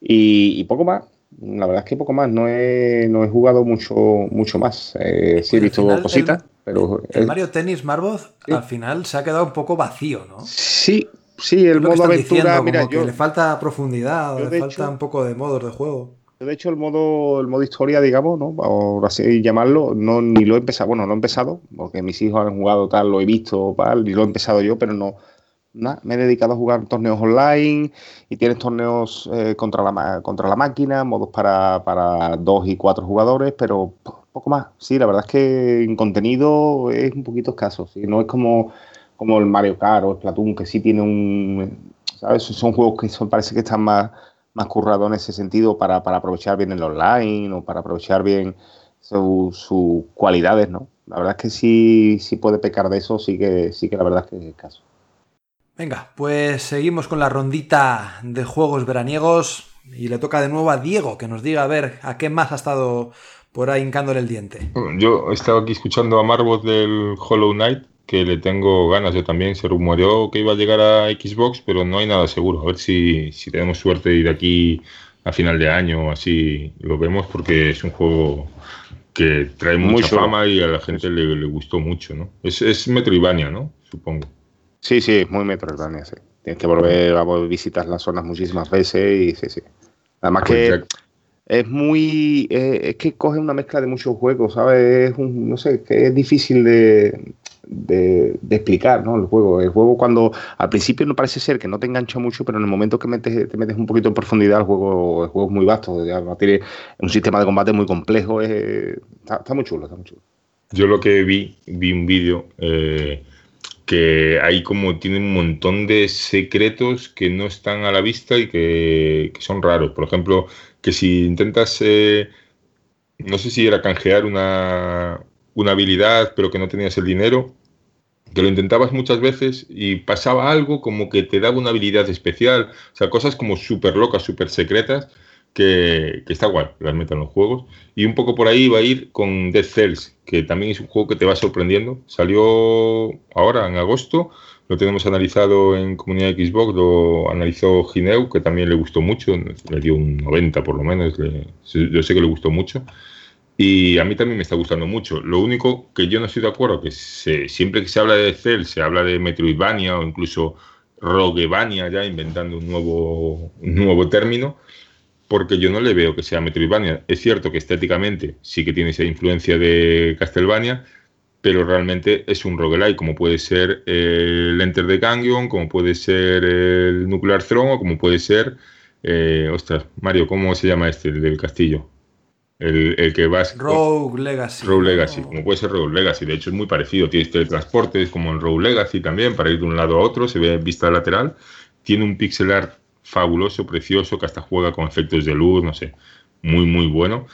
Y, y poco más. La verdad es que poco más. No he, no he jugado mucho, mucho más. Eh, sí he visto final, cositas, el- pero... El Mario Tennis Marvoz Sí. al final se ha quedado un poco vacío, ¿no? Sí, sí, el modo aventura, diciendo, mira, como yo, que le falta profundidad, yo le falta hecho- un poco de modos de juego. yo de hecho el modo, el modo historia, digamos, ¿no? Por así llamarlo, no, ni lo he empezado, bueno, no he empezado, porque mis hijos han jugado tal, lo he visto, tal, y lo he empezado yo, pero no, nada, me he dedicado a jugar torneos online y tienes torneos eh, contra, la, contra la máquina, modos para, para dos y cuatro jugadores, pero po- poco más. Sí, la verdad es que en contenido es un poquito escaso, ¿sí? No es como, como el Mario Kart o el Splatoon, que sí tiene un... ¿Sabes? Son juegos que son, parece que están más, más currados en ese sentido para, para aprovechar bien el online o para aprovechar bien su- sus cualidades, ¿no? La verdad es que sí, sí puede pecar de eso, sí que, sí que la verdad es que es escaso. Venga, pues seguimos con la rondita de juegos veraniegos y le toca de nuevo a Diego que nos diga a ver a qué más ha estado por ahí hincándole el diente. Yo he estado aquí escuchando a Marbot del Hollow Knight, que le tengo ganas yo también. Se rumoreó que iba a llegar a Xbox, pero no hay nada seguro. A ver si, si tenemos suerte y de aquí a final de año o así lo vemos, porque es un juego que trae Muy mucha chulo. fama y a la gente le, le gustó mucho, ¿no? Es, es Metroidvania, ¿no? Supongo. Sí, sí, es muy Metroidvania, sí. Tienes que volver a visitar las zonas muchísimas veces y sí, sí. Además Pues que es muy... eh, es que coge una mezcla de muchos juegos, ¿sabes? Es un, no sé, que es difícil de, de, de explicar, ¿no? El juego. El juego cuando al principio no parece ser que no te engancha mucho, pero en el momento que metes, te metes un poquito en profundidad, el juego, el juego es muy vasto. Ya tiene un sistema de combate muy complejo. es- está, está muy chulo, está muy chulo. Yo lo que vi, vi un vídeo eh, que hay como tiene un montón de secretos que no están a la vista y que, que son raros. Por ejemplo, que si intentas, eh, no sé si era canjear una, una habilidad, pero que no tenías el dinero, que lo intentabas muchas veces y pasaba algo como que te daba una habilidad especial, o sea, cosas como súper locas, súper secretas, que, que está guay, metan en los juegos. Y un poco por ahí va a ir con Dead Cells, que también es un juego que te va sorprendiendo. Salió ahora, en agosto, lo tenemos analizado en comunidad Xbox, lo analizó Gineu, que también le gustó mucho, le dio un 90 por lo menos, le- yo sé que le gustó mucho. Y a mí también me está gustando mucho. Lo único que yo no estoy de acuerdo, que se- siempre que se habla de Cell, se habla de Metroidvania o incluso Roguevania, ya inventando un nuevo, un nuevo término, porque yo no le veo que sea Metroidvania. Es cierto que estéticamente sí que tiene esa influencia de Castlevania, pero realmente es un roguelike, como puede ser el Enter the Gungeon, como puede ser el Nuclear Throne o como puede ser... eh, ostras, Mario, ¿cómo se llama este, el del castillo? El, el que vas... Rogue Legacy. Rogue. Legacy, como puede ser Rogue Legacy, de hecho es muy parecido, tiene teletransportes como en Rogue Legacy también, para ir de un lado a otro, se ve vista lateral, tiene un pixel art fabuloso, precioso, que hasta juega con efectos de luz, no sé, muy muy bueno.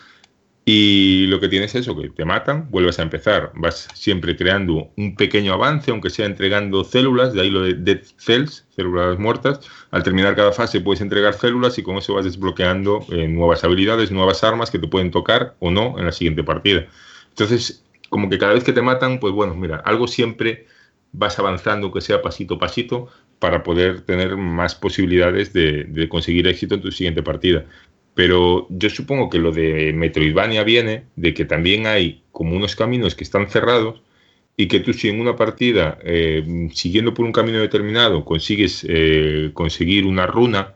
Y lo que tienes es eso, que te matan, vuelves a empezar, vas siempre creando un pequeño avance, aunque sea entregando células, de ahí lo de Dead Cells, células muertas. Al terminar cada fase puedes entregar células y con eso vas desbloqueando eh, nuevas habilidades, nuevas armas que te pueden tocar o no en la siguiente partida. Entonces, como que cada vez que te matan, pues bueno, mira, algo siempre vas avanzando, que sea pasito a pasito, para poder tener más posibilidades de, conseguir éxito en tu siguiente partida. Pero yo supongo que lo de Metroidvania viene de que también hay como unos caminos que están cerrados y que tú si en una partida, eh, siguiendo por un camino determinado, consigues eh, conseguir una runa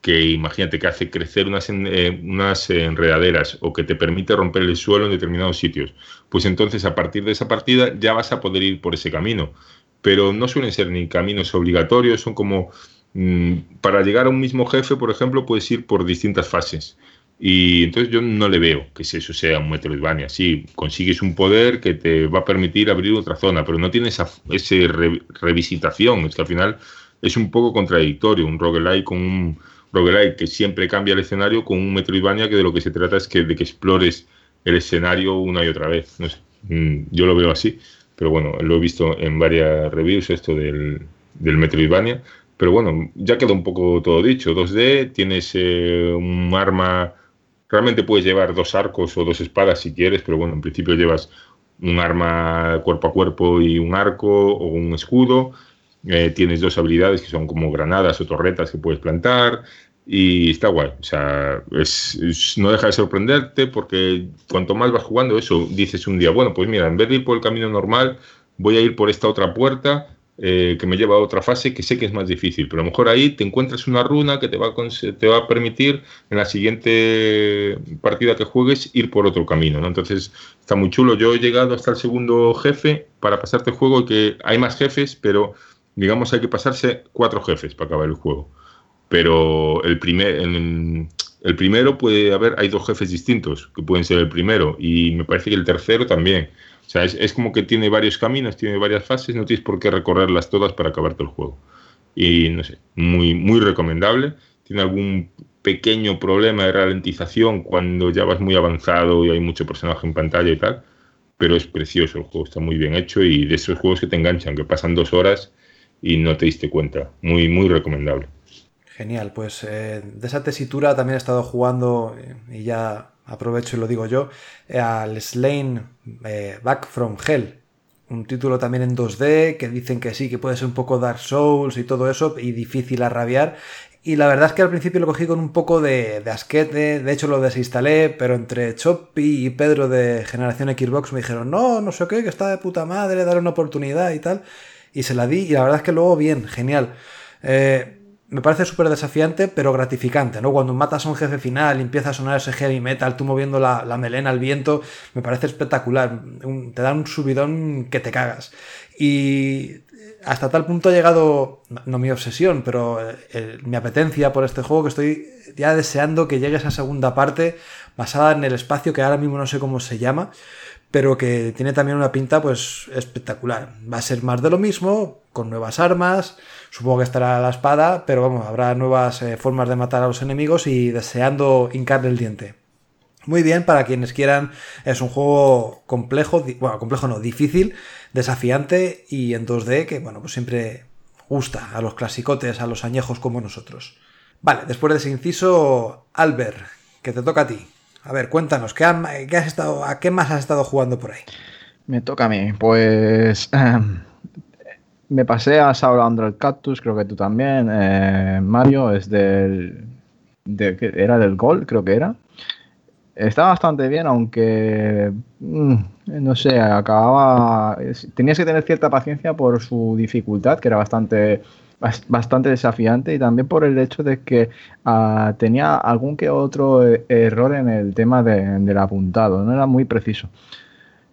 que imagínate que hace crecer unas, en- eh, unas enredaderas o que te permite romper el suelo en determinados sitios, pues entonces a partir de esa partida ya vas a poder ir por ese camino. Pero no suelen ser ni caminos obligatorios, son como mm, para llegar a un mismo jefe, por ejemplo, puedes ir por distintas fases. Y entonces yo no le veo que eso sea un Metroidvania. Sí, consigues un poder que te va a permitir abrir otra zona, pero no tiene esa ese re- revisitación. Es que al final es un poco contradictorio. Un roguelike con un roguelike que siempre cambia el escenario con un Metroidvania que de lo que se trata es que, de que explores el escenario una y otra vez. No sé, mm, yo lo veo así, pero bueno, lo he visto en varias reviews esto del, del Metroidvania. Pero bueno, ya queda un poco todo dicho. 2D, tienes eh, un arma, realmente puedes llevar dos arcos o dos espadas si quieres, pero bueno, en principio llevas un arma cuerpo a cuerpo y un arco o un escudo. Eh, tienes dos habilidades que son como granadas o torretas que puedes plantar y está guay. O sea, es, no deja de sorprenderte porque cuanto más vas jugando eso, dices un día, bueno, pues mira, en vez de ir por el camino normal, voy a ir por esta otra puerta eh, que me lleva a otra fase que sé que es más difícil, pero a lo mejor ahí te encuentras una runa que te va a, te va a permitir en la siguiente partida que juegues ir por otro camino, ¿no? Entonces está muy chulo. Yo he llegado hasta el segundo jefe para pasarte el juego, que hay más jefes, pero digamos hay que pasarse cuatro jefes para acabar el juego. Pero el, primer, el, primero puede haber, hay dos jefes distintos, que pueden ser el primero, y me parece que el tercero también. O sea, es, es como que tiene varios caminos, tiene varias fases, no tienes por qué recorrerlas todas para acabarte el juego. Y no sé, muy, muy recomendable. Tiene algún pequeño problema de ralentización cuando ya vas muy avanzado y hay mucho personaje en pantalla y tal, pero es precioso, el juego está muy bien hecho y de esos juegos que te enganchan, que pasan dos horas y no te diste cuenta. Muy, muy recomendable. Genial, pues eh, de esa tesitura también he estado jugando, y ya aprovecho y lo digo yo, eh, al Slain eh, Back from Hell. Un título también en 2D que dicen que sí, que puede ser un poco Dark Souls y todo eso, y difícil a rabiar. Y la verdad es que al principio lo cogí con un poco de, asquete, de hecho lo desinstalé, pero entre Choppy y Pedro de Generación Xbox me dijeron, no, no sé qué, que está de puta madre, darle una oportunidad y tal. Y se la di, y la verdad es que luego bien, genial. Me parece súper desafiante, pero gratificante, ¿no? Cuando matas a un jefe final empieza a sonar ese heavy metal, tú moviendo la, la melena al viento, me parece espectacular. Te da un subidón que te cagas. Y hasta tal punto ha llegado, no- no mi obsesión, pero eh, eh, mi apetencia por este juego que estoy ya deseando que llegue esa segunda parte basada en el espacio que ahora mismo no sé cómo se llama, pero que tiene también una pinta pues espectacular. Va a ser más de lo mismo, con nuevas armas, supongo que estará la espada, pero vamos, habrá nuevas eh, formas de matar a los enemigos y deseando hincarle el diente. Muy bien, para quienes quieran, es un juego complejo, bueno, complejo no, difícil, desafiante y en 2D que, bueno, pues siempre gusta a los clasicotes, a los añejos como nosotros. Vale, después de ese inciso, Albert, que te toca a ti. A ver, cuéntanos, ¿qué, has estado, ¿a qué más has estado jugando por ahí? Me toca a mí. Pues me pasé a Saul Under el Cactus, creo que tú también. eh, Mario es del. de- era del Gol, creo que era. Está bastante bien, aunque. mm, no sé, acababa. Tenías que tener cierta paciencia por su dificultad, que era bastante. bas- Bastante desafiante y también por el hecho de que ah, tenía algún que otro eh, error en el tema de- del apuntado, no era muy preciso.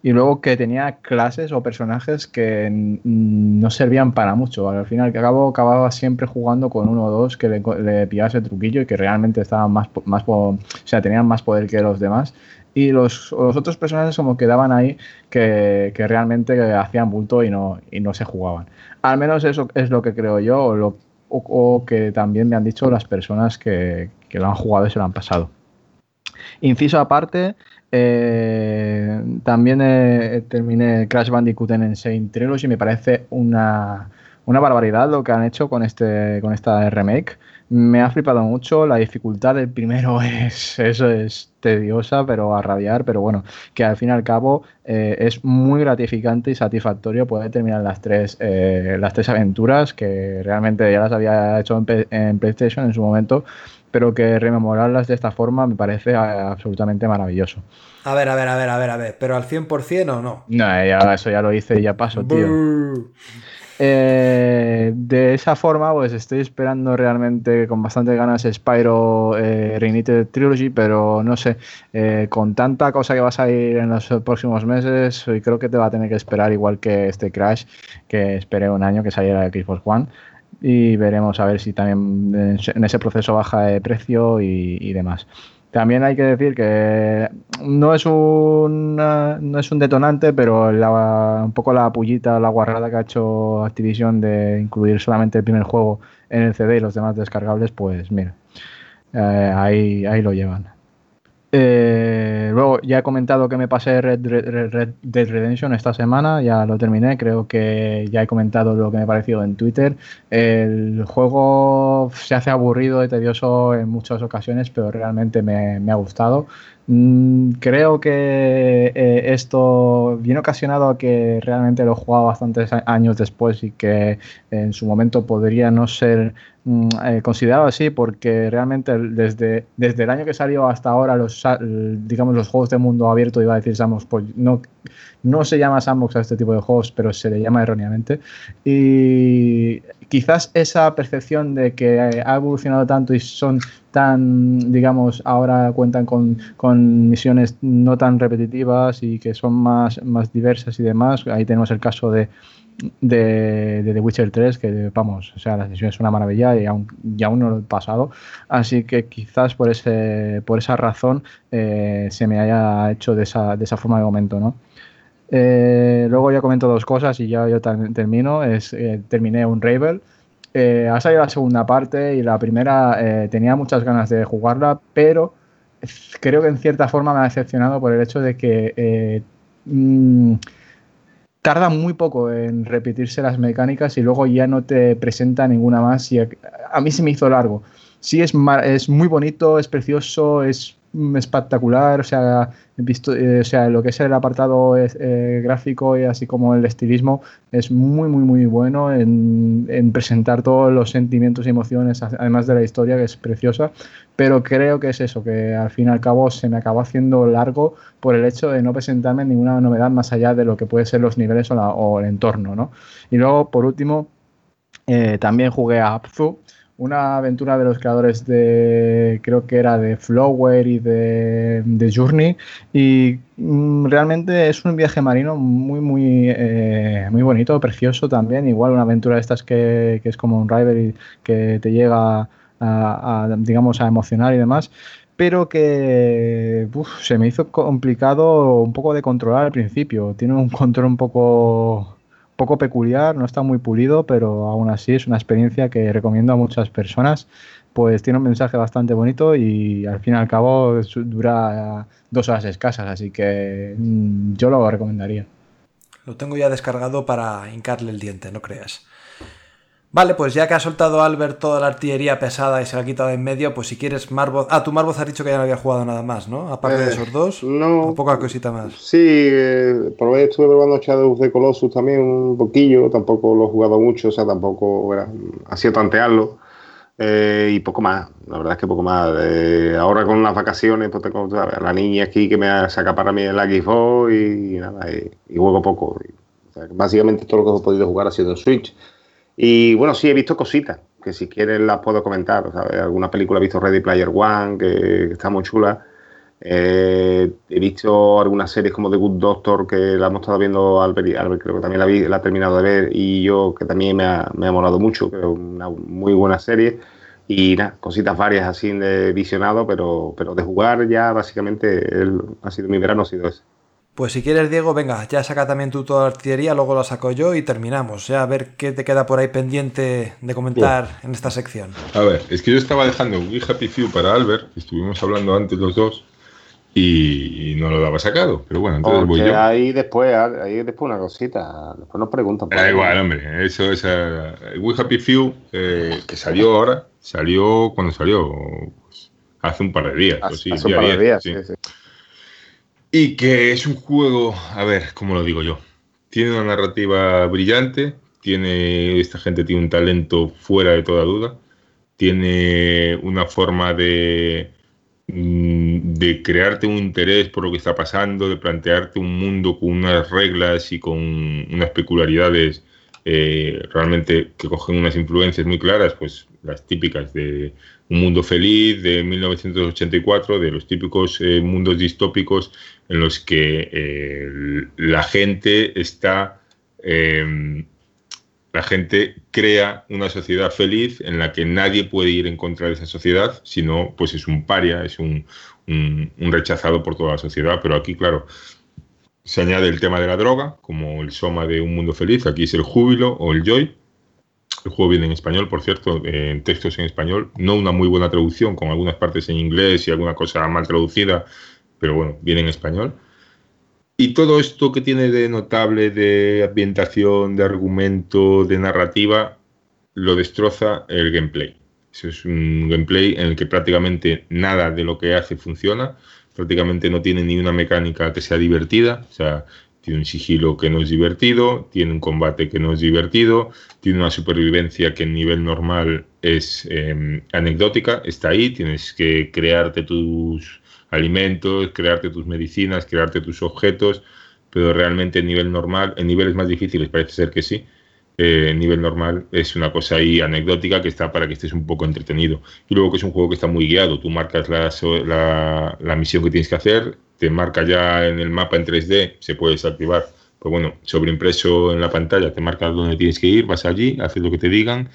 Y luego que tenía clases o personajes que no servían para mucho. Al final y al cabo acababa siempre jugando con uno o dos que le, le pillaba ese truquillo y que realmente estaban más, más o sea, tenían más poder que los demás. Y los, los otros personajes como quedaban ahí que, que realmente hacían bulto y no, y no se jugaban. Al menos eso es lo que creo yo o, lo- o- o que también me han dicho las personas que, que lo han jugado y se lo han pasado. Inciso aparte, eh, también eh, terminé Crash Bandicoot en Insane Trilogy. Me parece una, una barbaridad lo que han hecho con, este, con esta remake. Me ha flipado mucho. La dificultad del primero es, eso es tediosa, pero a rabiar. Pero bueno, que al fin y al cabo eh, es muy gratificante y satisfactorio poder terminar las tres, eh, las tres aventuras que realmente ya las había hecho en PlayStation en su momento pero que rememorarlas de esta forma me parece a- absolutamente maravilloso. A ver, a ver, a ver, a ver, a ver, pero al 100% o no. No, ya, eso ya lo hice y ya paso, tío. Eh, de esa forma, pues estoy esperando realmente con bastante ganas Spyro eh, Reignited Trilogy, pero no sé, eh, con tanta cosa que va a salir en los próximos meses, creo que te va a tener que esperar igual que este Crash, que esperé un año que saliera de Xbox One. Y veremos a ver si también en ese- proceso baja de precio y, y demás. También hay que decir que no es un, no es un detonante, pero la- un poco la pullita, la guarrada que ha hecho Activision de incluir solamente el primer juego en el CD y los demás descargables, pues mira, eh, ahí, ahí lo llevan. Eh, luego ya he comentado que me pasé Red, Red- Red Dead Redemption esta semana, ya lo terminé, creo que ya he comentado lo que me ha parecido en Twitter. El juego se hace aburrido y tedioso en muchas ocasiones, pero realmente me, me ha gustado. Mm, creo que eh, esto viene ocasionado a que realmente lo he jugado bastantes años después y que en su momento podría no ser mm, eh, considerado así porque realmente desde, desde el año que salió hasta ahora los digamos los juegos de mundo abierto iba a decir Sandbox pues no no se llama sandbox a este tipo de juegos pero se le llama erróneamente y quizás esa percepción de que ha evolucionado tanto y son tan digamos ahora cuentan con, con misiones no tan repetitivas y que son más más diversas y demás ahí tenemos el caso de de, The Witcher 3, que vamos, o sea, la sesión es una maravilla y aún, y aún no lo he pasado. Así que quizás por, ese, por esa razón eh, se me haya hecho de esa, de esa forma de momento, ¿no? Eh, luego ya comento dos cosas y ya yo termino. Eh, terminé un Ravel. Eh, ha salido la segunda parte y la primera eh, tenía muchas ganas de jugarla, pero creo que en cierta forma me ha decepcionado por el hecho de que eh, mm, tarda muy poco en repetirse las mecánicas y luego ya no te presenta ninguna más y a, mí se me hizo largo. Sí, es, es muy bonito, es precioso, es espectacular, o sea, visto, eh, o sea, lo que es el apartado eh, gráfico y así como el estilismo es muy, muy, muy bueno en, en presentar todos los sentimientos y emociones, además de la historia que es preciosa, pero creo que es eso, que al fin y al cabo se me acabó haciendo largo por el hecho de no presentarme ninguna novedad más allá de lo que puede ser los niveles o, el entorno, ¿no? Y luego, por último, eh, también jugué a Abzu, una aventura de los creadores de, creo que era de Flower y de, de Journey, y mm, realmente es un viaje marino muy, muy, eh, muy bonito, precioso también, igual una aventura de estas que, que es como un rival y que te llega a, a, digamos, a emocionar y demás pero que se me hizo complicado un poco de controlar al principio. Tiene un control un poco, poco peculiar, no está muy pulido, pero aún así es una experiencia que recomiendo a muchas personas. Pues tiene un mensaje bastante bonito y al fin y al cabo dura dos horas escasas, así que mm, yo lo recomendaría. Lo tengo ya descargado para hincarle el diente, no creas. Vale, pues ya que ha soltado Albert toda la artillería pesada y se la ha quitado en medio, pues si quieres Marvoth... Ah, tú Marvoth has dicho que ya no había jugado nada más, ¿no? Aparte de Eh, esos dos. no. poca cosita más. Sí, eh, por ahí estuve probando Shadow of the Colossus también un poquillo, tampoco lo he jugado mucho, o sea, tampoco bueno, ha sido tantearlo. eh, y poco más, la verdad es que poco más. Eh, ahora con las vacaciones, pues tengo ¿sabes? la niña aquí que me saca para mí el Xbox y, nada, y, y juego poco. Y, o sea, básicamente todo lo que he podido jugar ha sido en Switch. Y bueno, sí, he visto cositas, que si quieren las puedo comentar. ¿sabes? Alguna película he visto Ready Player One, que, está muy chula. Eh, he visto algunas series como The Good Doctor, que la hemos estado viendo, Albert, Albert creo que también la, vi- la ha terminado de ver, y yo, que también me ha, me ha molado mucho, creo una muy buena serie. Y nada, cositas varias así de visionado, pero, pero de jugar ya básicamente el- ha sido mi verano, ha sido ese. Pues si quieres, Diego, venga, ya saca también tú toda la artillería, luego la saco yo y terminamos. Ya a ver qué te queda por ahí pendiente de comentar en esta sección. A ver, es que yo estaba dejando We Happy Few para Albert, que estuvimos hablando antes los dos, y, y no lo daba sacado. Pero bueno, entonces voy yo. ahí después, ahí después una cosita, después nos preguntan. Da ahí. igual, hombre. Eso es. We Happy Few, eh, que salió ahora, salió cuando salió, pues, hace un par de días. o Hace, sí, hace un par de 10, días, sí. sí, sí. Y que es un juego, a ver, ¿cómo lo digo yo? Tiene una narrativa brillante, tiene esta gente tiene un talento fuera de toda duda, tiene una forma de, mm, de crearte un interés por lo que está pasando, de plantearte un mundo con unas reglas y con unas peculiaridades eh, realmente que cogen unas influencias muy claras, pues las típicas de Un Mundo Feliz de 1984, de los típicos eh, mundos distópicos en los que eh, la gente está, eh, la gente crea una sociedad feliz en la que nadie puede ir en contra de esa sociedad, sino pues es un paria, es un- un rechazado por toda la sociedad. Pero aquí, claro, se añade el tema de la droga, como el soma de Un Mundo Feliz, aquí es el júbilo o el joy. El juego viene en español, por cierto, en textos en español, no una muy buena traducción, con algunas partes en inglés y alguna cosa mal traducida, pero bueno, viene en español. Y todo esto que tiene de notable de ambientación, de argumento, de narrativa, lo destroza el gameplay. Es un gameplay en el que prácticamente nada de lo que hace funciona, prácticamente no tiene ni una mecánica que sea divertida, o sea, tiene un sigilo que no es divertido, tiene un combate que no es divertido, tiene una supervivencia que en nivel normal es eh, anecdótica, está ahí, tienes que crearte tus alimentos, crearte tus medicinas, crearte tus objetos, pero realmente en nivel normal, en niveles más difíciles parece ser que sí, eh, nivel normal es una cosa ahí anecdótica que está para que estés un poco entretenido. Y luego que es un juego que está muy guiado, tú marcas la, la, la misión que tienes que hacer, te marca ya en el mapa en 3D, se puede desactivar. Pues bueno, sobreimpreso en la pantalla, te marca dónde tienes que ir, vas allí, haces lo que te digan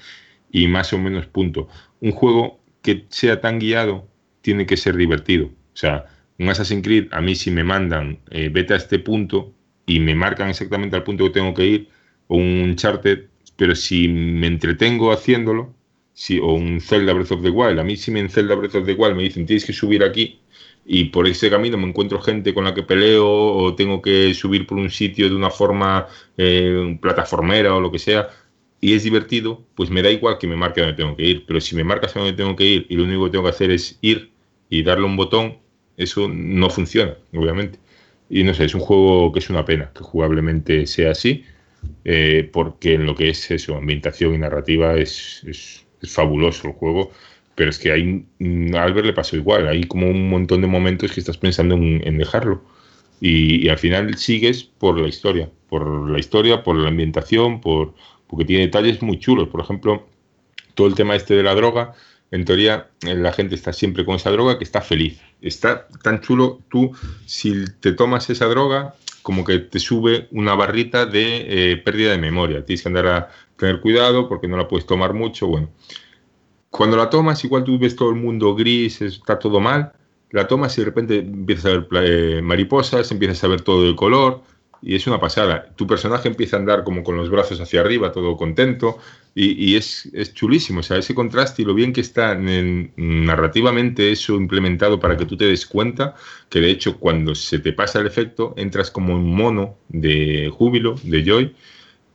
y más o menos punto. Un juego que sea tan guiado tiene que ser divertido. O sea, un Assassin's Creed, a mí si me mandan, eh, vete a este punto y me marcan exactamente al punto que tengo que ir, o un Uncharted, pero si me entretengo haciéndolo, si, o un Zelda Breath of the Wild, a mí si me en Zelda Breath of the Wild me dicen tienes que subir aquí y por ese camino me encuentro gente con la que peleo o tengo que subir por un sitio de una forma eh, plataformera o lo que sea, y es divertido, pues me da igual que me marque donde tengo que ir. Pero si me marcas a donde tengo que ir y lo único que tengo que hacer es ir y darle un botón, eso no funciona, obviamente. Y no sé, es un juego que es una pena que jugablemente sea así, eh, porque en lo que es eso, ambientación y narrativa, es, fabuloso el juego. Pero es que hay, mm, a Albert le pasó igual, hay como un montón de momentos que estás pensando en, en dejarlo. Y, y al final sigues por la historia, por la historia, por la ambientación, por, porque tiene detalles muy chulos. Por ejemplo, todo el tema este de la droga, en teoría eh, la gente está siempre con esa droga que está feliz. Está tan chulo, tú si te tomas esa droga, como que te sube una barrita de eh, pérdida de memoria. Tienes que andar a tener cuidado porque no la puedes tomar mucho. Bueno, cuando la tomas, igual tú ves todo el mundo gris, está todo mal, la tomas y de repente empiezas a ver eh, mariposas, empiezas a ver todo el color y es una pasada. Tu personaje empieza a andar como con los brazos hacia arriba, todo contento y, es, es, chulísimo. O sea, ese contraste y lo bien que está en, narrativamente eso implementado para que tú te des cuenta que de hecho cuando se te pasa el efecto entras como un mono de júbilo, de joy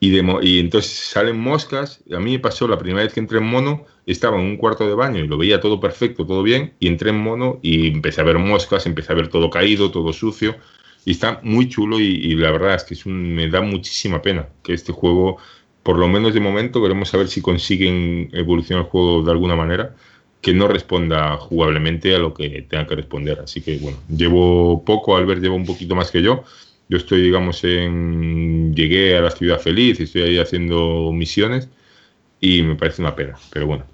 y, de, y entonces salen moscas. A mí me pasó la primera vez que entré en mono, estaba en un cuarto de baño y lo veía todo perfecto, todo bien, y entré en mono y empecé a ver moscas, empecé a ver todo caído, todo sucio, y está muy chulo y, la verdad es que es me da muchísima pena que este juego, por lo menos de momento, veremos a ver si consiguen evolucionar el juego de alguna manera, que no responda jugablemente a lo que tenga que responder. Así que bueno, llevo poco, Albert lleva un poquito más que yo, yo estoy, digamos, en. Llegué a la ciudad feliz, estoy ahí haciendo misiones y me parece una pena. Pero bueno,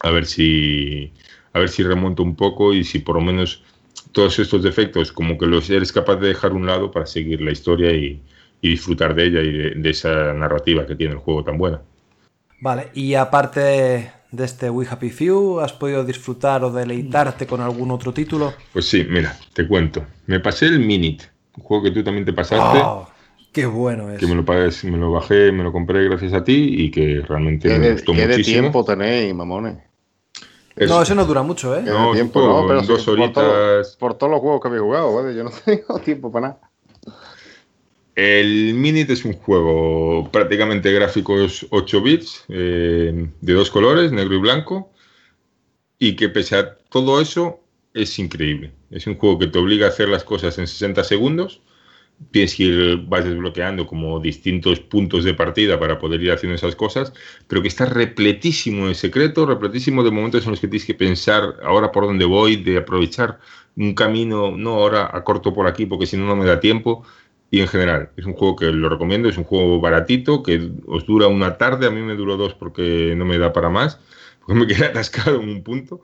a ver si. A ver si remonto un poco y si por lo menos todos estos defectos, como que los eres capaz de dejar a un lado para seguir la historia y, y disfrutar de ella y de, de, esa narrativa que tiene el juego tan buena. Vale, y aparte de este We Happy Few, ¿has podido disfrutar o deleitarte con algún otro título? Pues sí, mira, te cuento. Me pasé el Minute un juego que tú también te pasaste. Oh, ¡Qué bueno es! Que me lo, pagues, me lo bajé, me lo compré gracias a ti y que realmente ¿Qué me de, gustó qué de muchísimo. tiempo tenéis, mamones? Es- No, ese no dura mucho, ¿eh? ¿Qué No, tiempo? por No, pero dos sí, por, todo- horitas. por todos los juegos que habéis jugado, ¿vale? Yo no tengo tiempo para nada. El Minute es un juego prácticamente gráficos 8 bits, eh, de dos colores, negro y blanco, y que pese a todo eso es increíble. Es un juego que te obliga a hacer las cosas en 60 segundos. Tienes que ir, vas desbloqueando como distintos puntos de partida para poder ir haciendo esas cosas, pero que está repletísimo de secretos, repletísimo de momentos en los que tienes que pensar ahora por dónde voy, de aprovechar un camino, no ahora a corto por aquí, porque si no, no me da tiempo. Y en general, es un juego que lo recomiendo, es un juego baratito, que os dura una tarde, a mí me duró dos porque no me da para más, porque me quedé atascado en un punto.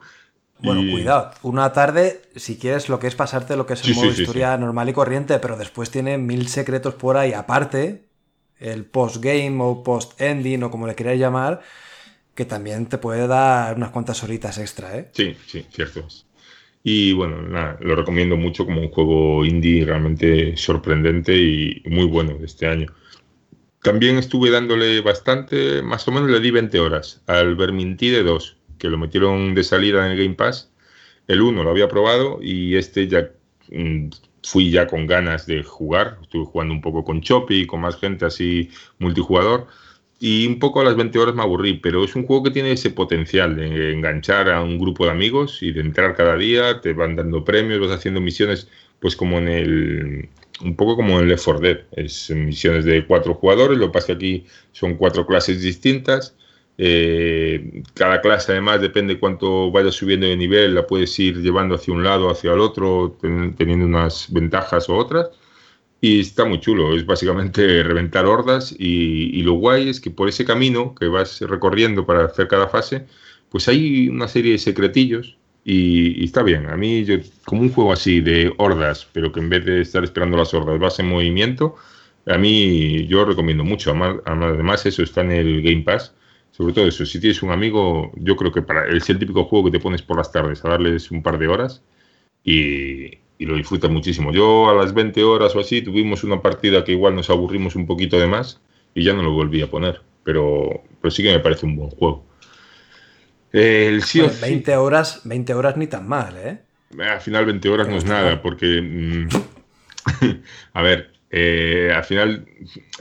Bueno, Y- cuidado. Una tarde, si quieres lo que es pasarte lo que es el Sí, modo sí, sí, historia normal y corriente, pero después tiene mil secretos por ahí aparte, el post-game o post-ending o como le queráis llamar, que también te puede dar unas cuantas horitas extra, ¿eh? Sí, sí, cierto. Y bueno, nada, lo recomiendo mucho como un juego indie realmente sorprendente y muy bueno de este año. También estuve dándole bastante, más o menos le di 20 horas al Vermintide 2, que lo metieron de salida en el Game Pass. El 1 lo había probado y este ya mm, fui ya con ganas de jugar. Estuve jugando un poco con Choppy, con más gente así multijugador. Y un poco a las 20 horas me aburrí, pero es un juego que tiene ese potencial de enganchar a un grupo de amigos y de entrar cada día, te van dando premios, vas haciendo misiones, pues como en el. Un poco como en el Left 4 Dead. Es misiones de cuatro jugadores, lo que pasa que aquí son cuatro clases distintas. Eh, cada clase además depende cuánto vayas subiendo de nivel, la puedes ir llevando hacia un lado, hacia el otro, ten- teniendo unas ventajas o otras. Y está muy chulo, es básicamente reventar hordas y, y lo guay es que por ese camino que vas recorriendo para hacer cada fase, pues hay una serie de secretillos y, y está bien. A mí, yo, como un juego así de hordas, pero que en vez de estar esperando las hordas vas en movimiento, a mí yo recomiendo mucho. Además, además eso está en el Game Pass. Sobre todo eso, si tienes un amigo, yo creo que para, es el típico juego que te pones por las tardes a darles un par de horas y, y lo disfrutas muchísimo. Yo a las 20 horas o así tuvimos una partida que igual nos aburrimos un poquito de más y ya no lo volví a poner, pero, pero sí que me parece un buen juego. El Bueno, of 20 horas, 20 horas ni tan mal, ¿eh? al final 20 horas no es nada, porque, mm, a ver, eh, al final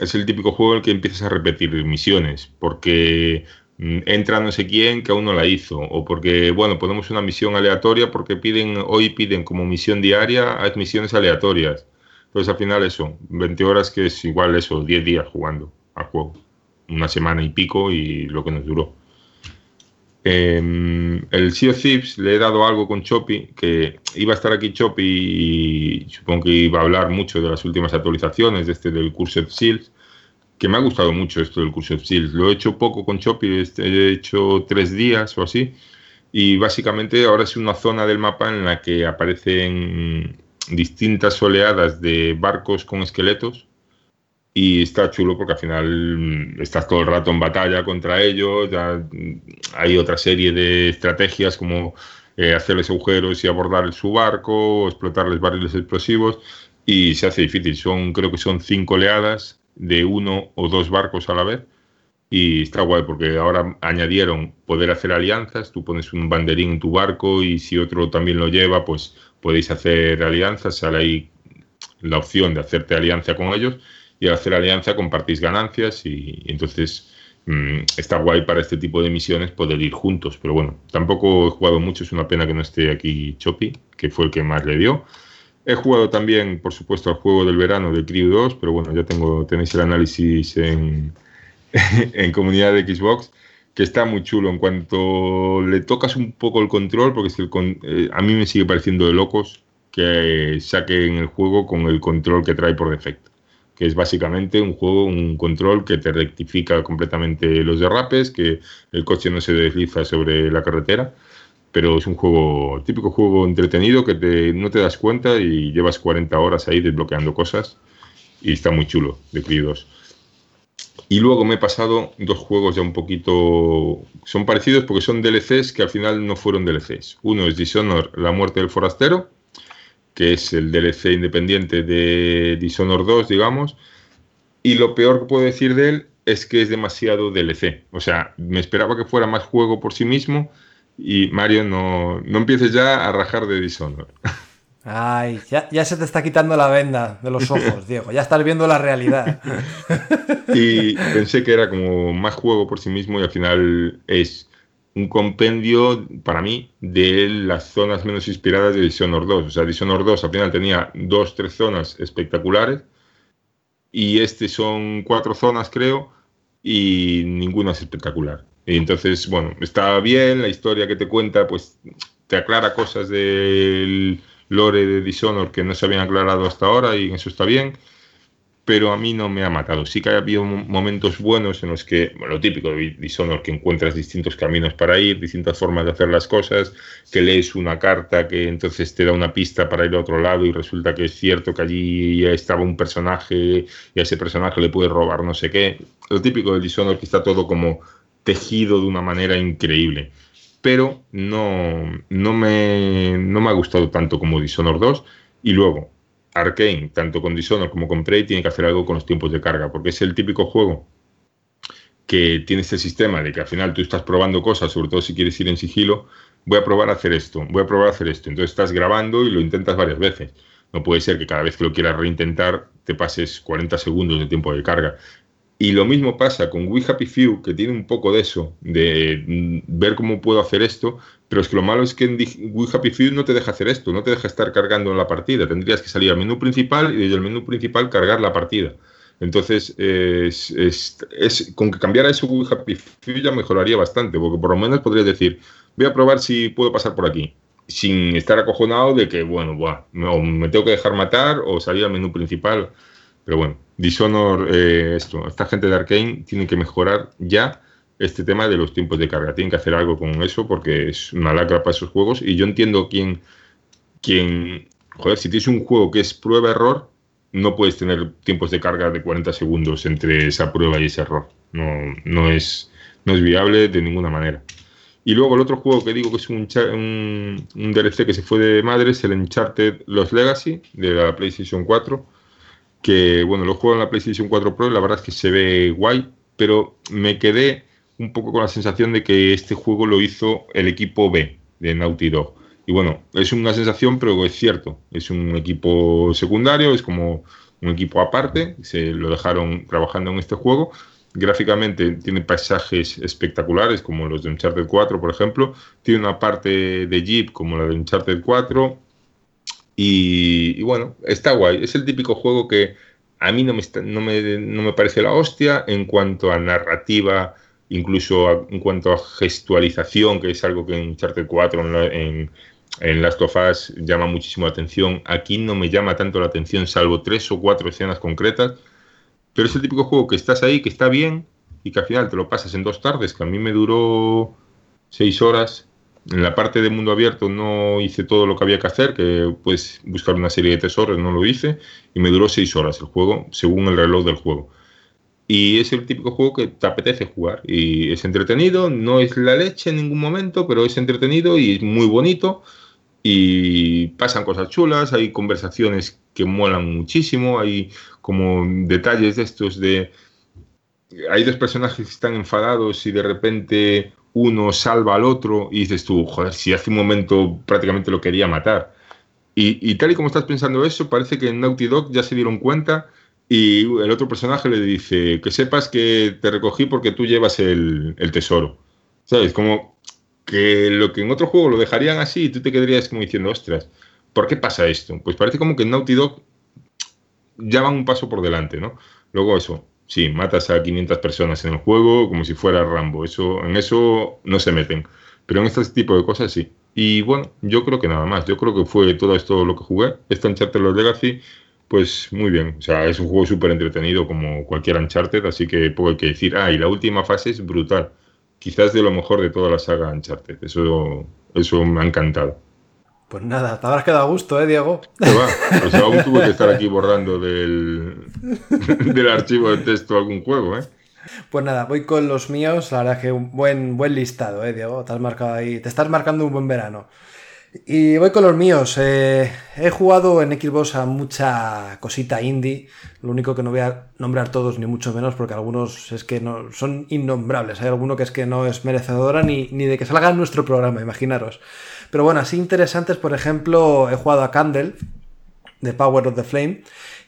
es el típico juego en el que empiezas a repetir misiones, porque mm, entra no sé quién que aún no la hizo, o porque, bueno, ponemos una misión aleatoria porque piden, hoy piden como misión diaria, haz misiones aleatorias. Entonces al final eso, 20 horas que es igual eso, 10 días jugando al juego, una semana y pico y lo que nos duró. Eh, el Sea of le he dado algo con Choppy, que iba a estar aquí Choppy y supongo que iba a hablar mucho de las últimas actualizaciones este del Cursed Seals, que me ha gustado mucho esto del Cursed Seals. Lo he hecho poco con Choppy, este, he hecho tres días o así, y básicamente ahora es una zona del mapa en la que aparecen distintas oleadas de barcos con esqueletos y está chulo porque al final mm, estás todo el rato en batalla contra ellos. Ya, mm, hay otra serie de estrategias como eh, hacerles agujeros y abordar su barco, o explotarles barriles explosivos, y se hace difícil. Son, creo que son cinco oleadas de uno o dos barcos a la vez. Y está guay porque ahora añadieron poder hacer alianzas. Tú pones un banderín en tu barco y si otro también lo lleva, pues podéis hacer alianzas. Sale ahí la opción de hacerte alianza con ellos y al hacer alianza compartís ganancias y, entonces mm, está guay para este tipo de misiones poder ir juntos. Pero bueno, tampoco he jugado mucho. Es una pena que no esté aquí Chopi, que fue el que más le dio. He jugado también, por supuesto, al juego del verano de Crew 2, pero bueno, ya tengo, tenéis el análisis en, en comunidad de Xbox, que está muy chulo. En cuanto le tocas un poco el control, porque es el con- eh, a mí me sigue pareciendo de locos que saquen el juego con el control que trae por defecto. Que es básicamente un juego, un control que te rectifica completamente los derrapes, que el coche no se desliza sobre la carretera pero es un juego, típico juego entretenido que te, no te das cuenta y llevas 40 horas ahí desbloqueando cosas y está muy chulo de 2. Y luego me he pasado dos juegos ya un poquito, son parecidos porque son DLCs que al final no fueron DLCs. Uno es Dishonor, La muerte del forastero, que es el DLC independiente de Dishonor 2, digamos. Y lo peor que puedo decir de él es que es demasiado DLC. O sea, me esperaba que fuera más juego por sí mismo y Mario, no, no empieces ya a rajar de Dishonor. Ay, ya, ya se te está quitando la venda de los ojos, Diego. Ya estás viendo la realidad. Y pensé que era como más juego por sí mismo y al final es un compendio para mí de las zonas menos inspiradas de Dishonored 2. O sea, Dishonored 2 al final tenía dos, tres zonas espectaculares y este son cuatro zonas creo y ninguna es espectacular. Y entonces, bueno, está bien, la historia que te cuenta pues te aclara cosas del lore de Dishonored que no se habían aclarado hasta ahora y eso está bien pero a mí no me ha matado. Sí que ha habido mo- momentos buenos en los que, bueno, lo típico de Dishonored, que encuentras distintos caminos para ir, distintas formas de hacer las cosas, que lees una carta que entonces te da una pista para ir a otro lado y resulta que es cierto que allí ya estaba un personaje y a ese personaje le puedes robar no sé qué. Lo típico de Dishonored que está todo como tejido de una manera increíble. Pero no, no, me, no me ha gustado tanto como Dishonored 2. Y luego, Arkane, tanto con Dishonored como con Prey, tiene que hacer algo con los tiempos de carga, porque es el típico juego que tiene este sistema de que al final tú estás probando cosas, sobre todo si quieres ir en sigilo, voy a probar a hacer esto, voy a probar a hacer esto. Entonces estás grabando y lo intentas varias veces. No puede ser que cada vez que lo quieras reintentar te pases 40 segundos de tiempo de carga. Y lo mismo pasa con We Happy Few, que tiene un poco de eso, de mm, ver cómo puedo hacer esto, pero es que lo malo es que en We Happy Few no te deja hacer esto, no te deja estar cargando en la partida. Tendrías que salir al menú principal y desde el menú principal cargar la partida. Entonces, es, es- con que cambiara eso We Happy Few ya mejoraría bastante, porque por lo menos podrías decir, voy a probar si puedo pasar por aquí, sin estar acojonado de que, bueno, buah, me, me tengo que dejar matar o salir al menú principal. Pero bueno, Dishonor, eh, esto, esta gente de Arkane tiene que mejorar ya este tema de los tiempos de carga. Tienen que hacer algo con eso porque es una lacra para esos juegos. Y yo entiendo quién, quién, joder, si tienes un juego que es prueba-error, no puedes tener tiempos de carga de 40 segundos entre esa prueba y ese error. No, no, es, no es viable de ninguna manera. Y luego el otro juego que digo que es un, un, un DLC que se fue de madre es el Uncharted Los Legacy de la PlayStation 4 que bueno, lo juego en la PlayStation 4 Pro la verdad es que se ve guay, pero me quedé un poco con la sensación de que este juego lo hizo el equipo B de Naughty Dog. Y bueno, es una sensación, pero es cierto, es un equipo secundario, es como un equipo aparte, se lo dejaron trabajando en este juego. Gráficamente tiene paisajes espectaculares, como los de Uncharted 4, por ejemplo. Tiene una parte de Jeep, como la de Uncharted 4. Y, y bueno, está guay. Es el típico juego que a mí no me, está- no me, no me parece la hostia en cuanto a narrativa, incluso en cuanto a gestualización, que es algo que en Uncharted 4, en, la- en Last of Us, llama muchísimo la atención. Aquí no me llama tanto la atención, salvo tres o cuatro escenas concretas. Pero es el típico juego que estás ahí, que está bien, y que al final te lo pasas en dos tardes, que a mí me duró seis horas. En la parte de mundo abierto no hice todo lo que había que hacer, que pues buscar una serie de tesoros, no lo hice, y me duró seis horas el juego, según el reloj del juego. Y es el típico juego que te apetece jugar. Y es entretenido, no es la leche en ningún momento, pero es entretenido y es muy bonito. Y pasan cosas chulas, hay conversaciones que molan muchísimo, hay como detalles de estos de... Hay dos personajes que están enfadados y de repente uno salva al otro y dices tú, joder, si hace un momento prácticamente lo quería matar. Y, y tal y como estás pensando eso, parece que en Naughty Dog ya se dieron cuenta y el otro personaje le dice que sepas que te recogí porque tú llevas el, tesoro. ¿Sabes? Como que lo que en otro juego lo dejarían así y tú te quedarías como diciendo, ostras, ¿por qué pasa esto? Pues parece como que Naughty Dog ya van un paso por delante, ¿no? Luego eso, sí, matas a 500 personas en el juego como si fuera Rambo, eso, en eso no se meten, pero en este tipo de cosas sí. Y bueno, yo creo que nada más, yo creo que fue todo esto lo que jugué, este Uncharted Los Legacy, pues muy bien, o sea, es un juego súper entretenido como cualquier Uncharted, así que poco hay que decir. Ah, y la última fase es brutal, quizás de lo mejor de toda la saga Uncharted, eso, eso me ha encantado. Pues nada, te habrás quedado a gusto, ¿eh, Diego? ¿Qué va? O sea, aún tuve que estar aquí borrando del, del archivo de texto algún juego, ¿eh? Pues nada, voy con los míos. La verdad que un buen, buen listado, ¿eh, Diego? Te has marcado ahí. Te estás marcando un buen verano. Y voy con los míos. Eh, he jugado en Xbox a mucha cosita indie. Lo único que no voy a nombrar todos, ni mucho menos, porque algunos es que no son innombrables. Hay alguno que es que no es merecedora ni, ni de que salga en nuestro programa, imaginaros. Pero bueno, así interesantes, por ejemplo, he jugado a Candle, de Power of the Flame,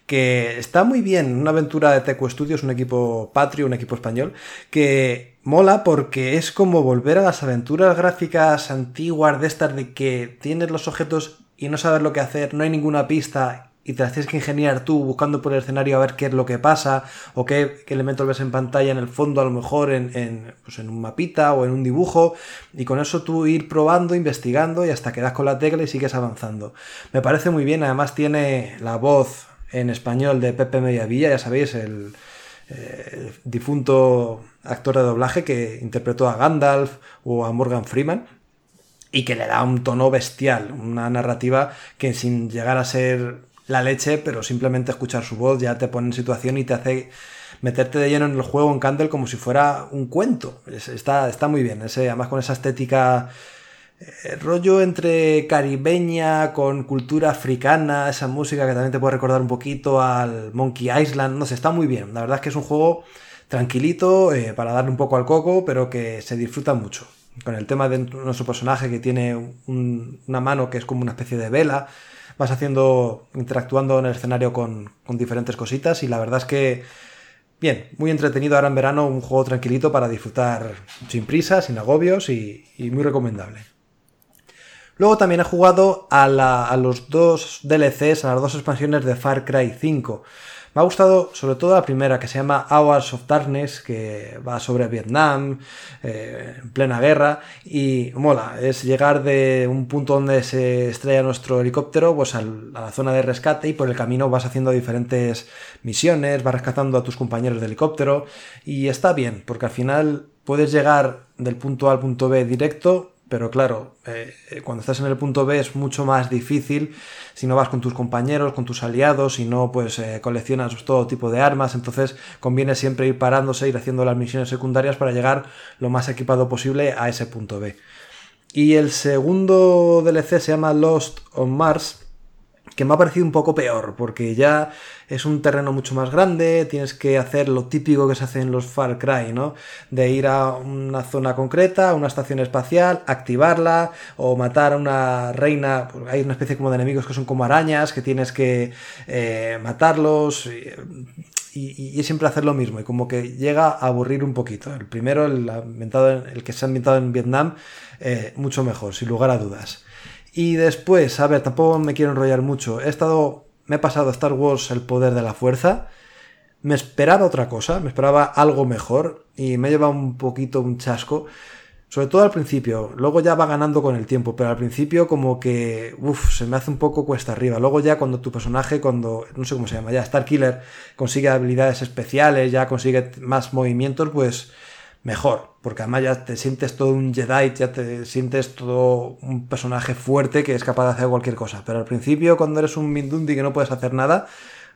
que está muy bien, una aventura de Teco Studios, un equipo patrio, un equipo español, que mola porque es como volver a las aventuras gráficas antiguas de estas de que tienes los objetos y no sabes lo que hacer, no hay ninguna pista y te las tienes que ingeniar tú buscando por el escenario a ver qué es lo que pasa o qué, qué elementos ves en pantalla en el fondo a lo mejor en, en, pues en un mapita o en un dibujo y con eso tú ir probando, investigando y hasta que das con la tecla y sigues avanzando. Me parece muy bien, además tiene la voz en español de Pepe Mediavilla, ya sabéis, el, eh, difunto actor de doblaje que interpretó a Gandalf o a Morgan Freeman y que le da un tono bestial, una narrativa que sin llegar a ser la leche, pero simplemente escuchar su voz ya te pone en situación y te hace meterte de lleno en el juego en Candle como si fuera un cuento. Es- está, está muy bien, además con esa estética eh, rollo entre caribeña con cultura africana, esa música que también te puede recordar un poquito al Monkey Island, no sé, está muy bien. La verdad es que es un juego tranquilito eh, para darle un poco al coco, pero que se disfruta mucho. Con el tema de nuestro personaje que tiene un- una mano que es como una especie de vela, vas haciendo, interactuando en el escenario con, diferentes cositas y la verdad es que Bien, muy entretenido ahora en verano, un juego tranquilito para disfrutar sin prisa, sin agobios y muy recomendable. Luego también he jugado a, la- a los dos DLCs, a las dos expansiones de Far Cry 5. Me ha gustado sobre todo la primera, que se llama Hours of Darkness, que va sobre Vietnam, eh, en plena guerra, y mola, es llegar de un punto donde se estrella nuestro helicóptero, pues a la zona de rescate y por el camino vas haciendo diferentes misiones, vas rescatando a tus compañeros de helicóptero, y está bien, porque al final puedes llegar del punto A al punto B directo, pero claro, eh, eh, cuando estás en el punto B es mucho más difícil si no vas con tus compañeros, con tus aliados, si no pues eh, coleccionas todo tipo de armas, entonces conviene siempre ir parándose, ir haciendo las misiones secundarias para llegar lo más equipado posible a ese punto B. Y el segundo DLC se llama Lost on Mars, que me ha parecido un poco peor, porque ya es un terreno mucho más grande, tienes que hacer lo típico que se hace en los Far Cry, ¿no? De ir a una zona concreta, a una estación espacial, activarla, o matar a una reina, pues hay una especie como de enemigos que son como arañas, que tienes que eh, matarlos, y, y, siempre hacer lo mismo, y como que llega a aburrir un poquito. El primero, el, el que se ha ambientado en Vietnam, eh, mucho mejor, sin lugar a dudas. Y después, a ver, tampoco me quiero enrollar mucho. He estado, me he pasado Star Wars El Poder de la Fuerza. Me esperaba otra cosa, me esperaba algo mejor y me he llevado un poquito un chasco. Sobre todo al principio, luego ya va ganando con el tiempo, pero al principio como que, uff, se me hace un poco cuesta arriba. Luego ya cuando tu personaje, cuando, no sé cómo se llama, ya Starkiller consigue habilidades especiales, ya consigue más movimientos, pues mejor, porque además ya te sientes todo un Jedi, ya te sientes todo un personaje fuerte que es capaz de hacer cualquier cosa. Pero al principio, cuando eres un Mindundi que no puedes hacer nada,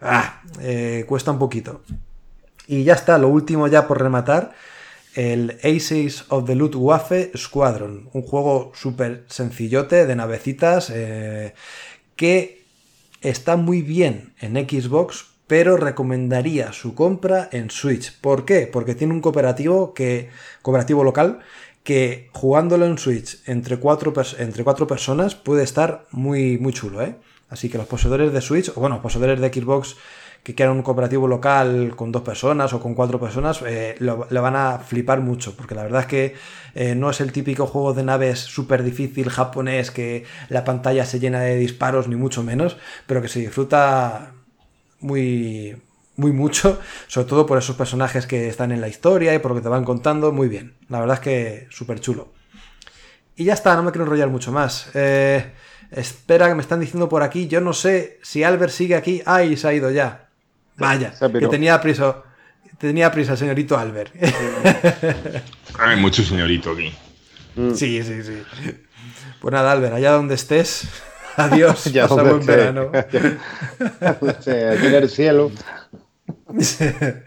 ah, eh, cuesta un poquito. Y ya está, lo último ya por rematar, el Aces of the Luftwaffe Squadron, un juego súper sencillote de navecitas eh, que está muy bien en Xbox, pero recomendaría su compra en Switch. ¿Por qué? Porque tiene un cooperativo que cooperativo local que jugándolo en Switch entre cuatro, entre cuatro personas puede estar muy, muy chulo, ¿eh? Así que los poseedores de Switch, o bueno, poseedores de Xbox que quieran un cooperativo local con dos personas o con cuatro personas, eh, lo, van a flipar mucho, porque la verdad es que eh, no es el típico juego de naves súper difícil japonés que la pantalla se llena de disparos, ni mucho menos, pero que se disfruta muy, muy mucho, sobre todo por esos personajes que están en la historia y por lo que te van contando, muy bien. La verdad es que súper chulo. Y ya está, no me quiero enrollar mucho más. Eh, espera, que me están diciendo por aquí, yo no sé si Albert sigue aquí. ¡Ay, se ha ido ya! Vaya, que tenía prisa, tenía prisa el señorito Albert. Hay mucho señorito aquí. sí, sí, sí. Pues nada, Albert, allá donde estés, adiós, Ya pasa donde buen esté. verano. Aquí en el cielo.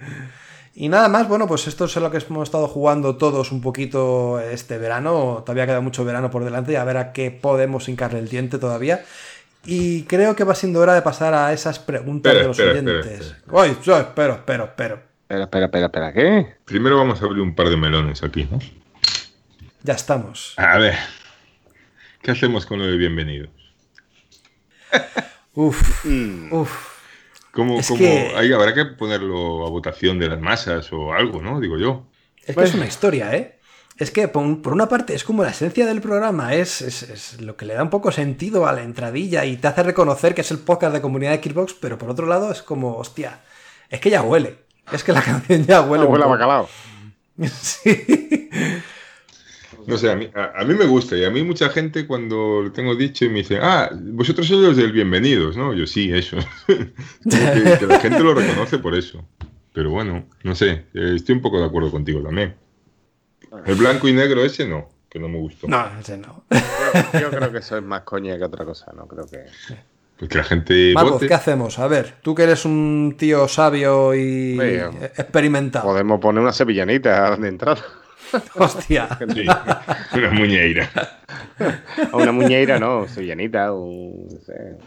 Y nada más, bueno, pues esto es lo que hemos estado jugando todos un poquito este verano. Todavía queda mucho verano por delante y a ver a qué podemos hincarle el diente todavía. Y creo que va siendo hora de pasar a esas preguntas Espera, de los espera, espera, oyentes. Uy, yo espero, espero, espero. Espera, espera, espera, espera, ¿qué? Primero vamos a abrir un par de melones aquí, ¿no? Ya estamos. A ver. ¿Qué hacemos con lo de bienvenidos? Uf, Mm. uf. ¿Cómo, Es cómo- que- ahí habrá que ponerlo a votación de las masas o algo, ¿no? Digo yo. Es que es una historia, ¿eh? Es que por, un- por una parte es como la esencia del programa, es, es- es lo que le da un poco sentido a la entradilla y te hace reconocer que es el podcast de comunidad de Xbox, pero por otro lado es como, hostia, es que ya huele. Es que la canción ya huele. Huele a bacalao. Sí. No sé, a mí, a, a mí me gusta y a mí mucha gente cuando lo tengo dicho y me dice, ah, vosotros sois los del bienvenidos, ¿no? Yo sí, eso. Que, que la gente lo reconoce por eso. Pero bueno, no sé, eh, estoy un poco de acuerdo contigo también. El blanco y negro ese no, que no me gustó. No, ese no. Yo, yo creo que eso es más coña que otra cosa, ¿no? Creo que. Pues que la gente Marcos, vote. ¿qué hacemos? A ver, tú que eres un tío sabio y experimentado. Podemos poner una sevillanita de entrada. Hostia. Sí, una muñeira. O una muñeira, no, sevillanita, un, no sé,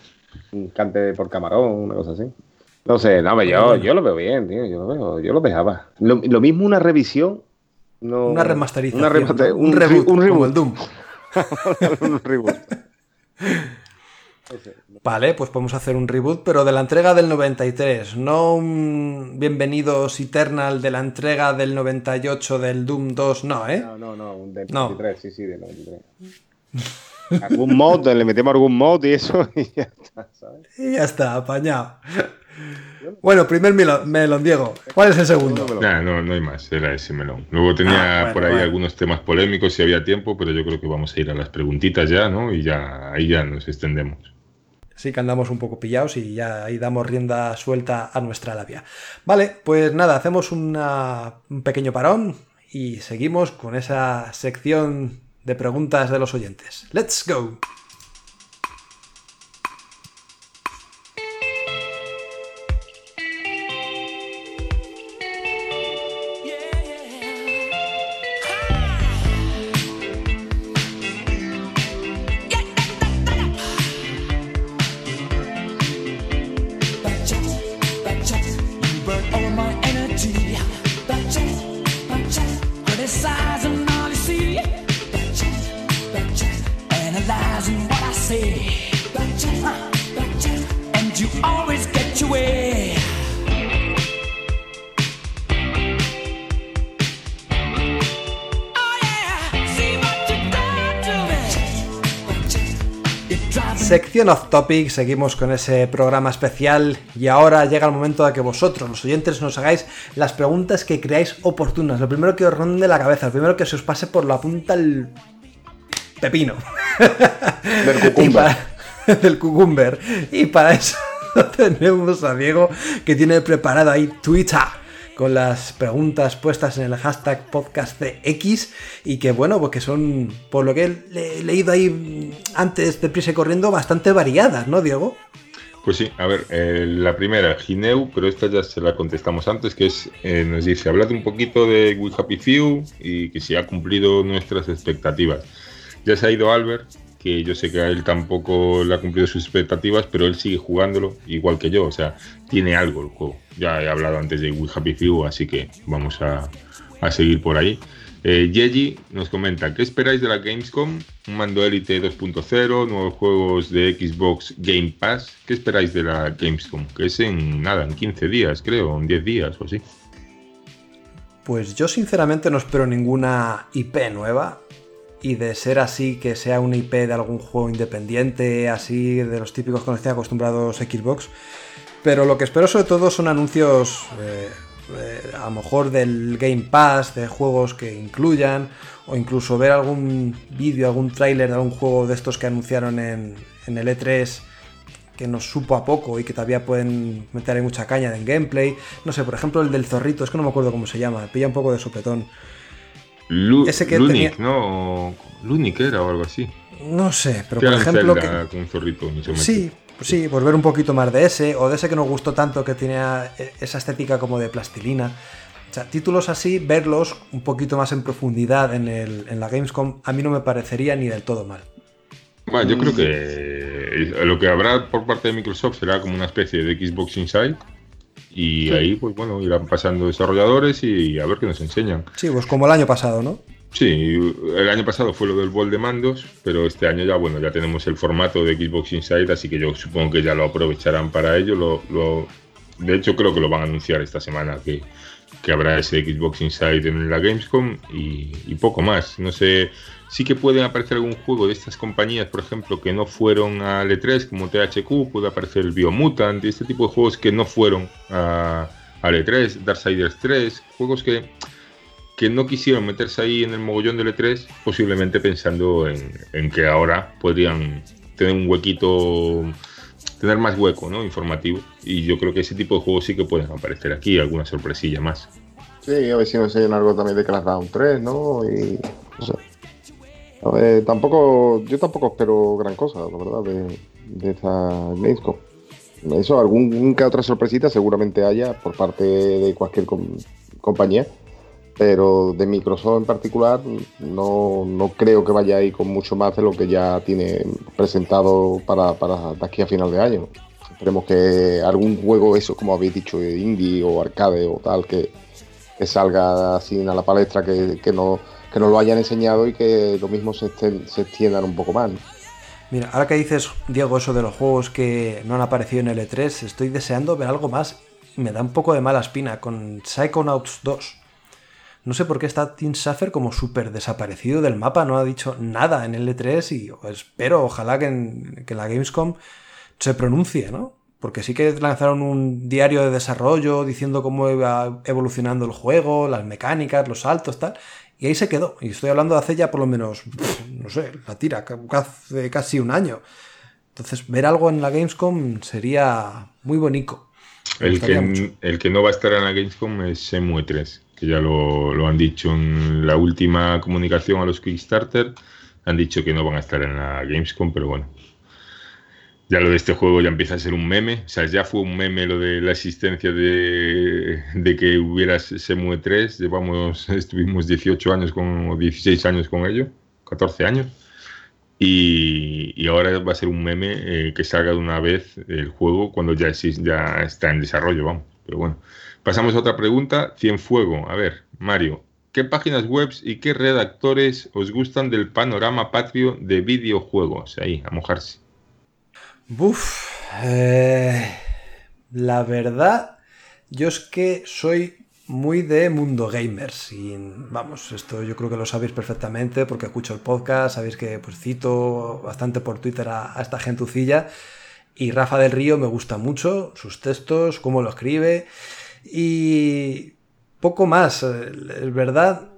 un cante por camarón, una cosa así. No sé, no, pero yo, yo lo veo bien, tío, yo lo veo, yo lo dejaba. Lo, lo mismo una revisión. No, Una remasterización. Una remate- ¿no? un, reboot, un como reboot. el Doom. un reboot. Vale, pues podemos hacer un reboot, pero de la entrega del 93, no un Bienvenidos Eternal de la entrega del 98 del Doom 2, no, ¿eh? No, no, no, un de No. 93, sí, sí, de 93. algún mod, le metemos algún mod y eso y ya está, ¿sabes? Y ya está, apañado. Bueno, primer melón, melón, Diego. ¿Cuál es el segundo? Nah, no, no hay más, era ese melón. Luego tenía Ah, bueno, por ahí bueno. algunos temas polémicos si había tiempo, pero yo creo que vamos a ir a las preguntitas ya, ¿no? Y ya ahí ya nos extendemos. Sí que andamos un poco pillados y ya ahí damos rienda suelta a nuestra labia. Vale, pues nada, hacemos un pequeño parón y seguimos con esa sección de preguntas de los oyentes. ¡Let's go! Off topic, seguimos con ese programa especial y ahora llega el momento de que vosotros, los oyentes, nos hagáis las preguntas que creáis oportunas. Lo primero que os ronde la cabeza, lo primero que se os pase por la punta el pepino. Del cucumber. para- del cucumber. Y para eso tenemos a Diego que tiene preparado ahí Twitter con las preguntas puestas en el hashtag podcast de X y que bueno, pues que son, por lo que he le- leído ahí mm, antes de prisa y corriendo, bastante variadas, ¿no, Diego? Pues sí, a ver, eh, la primera, Gineu, pero esta ya se la contestamos antes, que es, eh, nos dice, hablad un poquito de We Happy Few y que si ha cumplido nuestras expectativas. Ya se ha ido Albert, que yo sé que a él tampoco le ha cumplido sus expectativas, pero él sigue jugándolo igual que yo, o sea, tiene algo el juego. Ya he hablado antes de We Happy Few, así que vamos a, a seguir por ahí. Eh, Yeji nos comenta, ¿qué esperáis de la Gamescom? Un mando Elite 2.0, nuevos juegos de Xbox Game Pass. ¿Qué esperáis de la Gamescom? Que es en nada, en 15 días, creo, en 10 días o así. Pues yo sinceramente no espero ninguna IP nueva. Y de ser así, que sea una IP de algún juego independiente, así de los típicos con los que acostumbrados Xbox. Pero lo que espero sobre todo son anuncios eh, eh, a lo mejor del Game Pass, de juegos que incluyan, o incluso ver algún vídeo, algún tráiler de algún juego de estos que anunciaron en, el E3 que nos supo a poco y que todavía pueden meter ahí mucha caña en gameplay. No sé, por ejemplo, el del zorrito, es que no me acuerdo cómo se llama, pilla un poco de sopetón. Lu Ese que Lunic, tenía- ¿no? Lunic era o algo así. No sé, pero por ejemplo... Zelda que- con un zorrito en isométrico. Sí, pues sí, pues ver un poquito más de ese, o de ese que nos gustó tanto que tenía eh, esa estética como de plastilina. O sea, títulos así, verlos un poquito más en profundidad en, el, en la Gamescom, a mí no me parecería ni del todo mal. Bueno, yo creo que lo que habrá por parte de Microsoft será como una especie de Xbox Inside. Y ahí, pues bueno, irán pasando desarrolladores y a ver qué nos enseñan. Sí, pues como el año pasado, ¿no? Sí, el año pasado fue lo del bol de mandos, pero este año ya, bueno, ya tenemos el formato de Xbox Inside, así que yo supongo que ya lo aprovecharán para ello. Lo, lo- de hecho, creo que lo van a anunciar esta semana, que, que habrá ese Xbox Inside en la Gamescom y, y poco más. No sé, sí que pueden aparecer algún juego de estas compañías, por ejemplo, que no fueron al E3, como THQ, puede aparecer el Biomutant y este tipo de juegos que no fueron a, al E3, Darksiders 3, juegos que que no quisieron meterse ahí en el mogollón del E3, posiblemente pensando en, en que ahora podrían tener un huequito, tener más hueco, ¿no? Informativo. Y yo creo que ese tipo de juegos sí que pueden aparecer aquí, alguna sorpresilla más. Sí, a ver si nos enseñan algo también de Round 3, ¿no? Y. Tampoco. Yo tampoco espero gran cosa, la verdad, de, de esta Gamescom. Eso, algún que otra sorpresita seguramente haya por parte de cualquier com- compañía. Pero de Microsoft en particular, no, no creo que vaya ahí con mucho más de lo que ya tiene presentado para, para de aquí a final de año. Esperemos que algún juego, eso como habéis dicho, indie o arcade o tal, que, que salga así a la palestra, que, que, no, que nos lo hayan enseñado y que lo mismo se, extiendan un poco más. Mira, ahora que dices, Diego, eso de los juegos que no han aparecido en el E3, estoy deseando ver algo más. Me da un poco de mala espina con Psychonauts 2. No sé por qué está Tim Schafer como súper desaparecido del mapa, no ha dicho nada en el E3 y espero, ojalá que en la Gamescom se pronuncie, ¿no? Porque sí que lanzaron un diario de desarrollo diciendo cómo iba evolucionando el juego, las mecánicas, los saltos, tal. Y ahí se quedó. Y estoy hablando de hace ya por lo menos, no sé, la tira, hace casi un año. Entonces, ver algo en la Gamescom sería muy bonito. El que, el que no va a estar en la Gamescom es Shenmue 3, que ya lo, lo han dicho en la última comunicación a los Kickstarter. Han dicho que no van a estar en la Gamescom, pero bueno. Ya lo de este juego ya empieza a ser un meme. O sea, ya fue un meme lo de la existencia de, de que hubiera Shenmue 3. Llevamos, estuvimos 18 años con, o 16 años con ello, 14 años. Y, y ahora va a ser un meme eh, que salga de una vez el juego cuando ya, ya está en desarrollo, vamos. Pero bueno, pasamos a otra pregunta. Cienfuego, a ver, Mario, ¿qué páginas web y qué redactores os gustan del panorama patrio de videojuegos? Ahí, a mojarse. Buf. eh, la verdad, yo es que soy muy de mundo gamers. Y vamos, esto yo creo que lo sabéis perfectamente porque escucho el podcast. Sabéis que pues cito bastante por Twitter a, a esta gentucilla. Y Rafa del Río me gusta mucho, sus textos, cómo lo escribe. Y poco más. eh, Es verdad,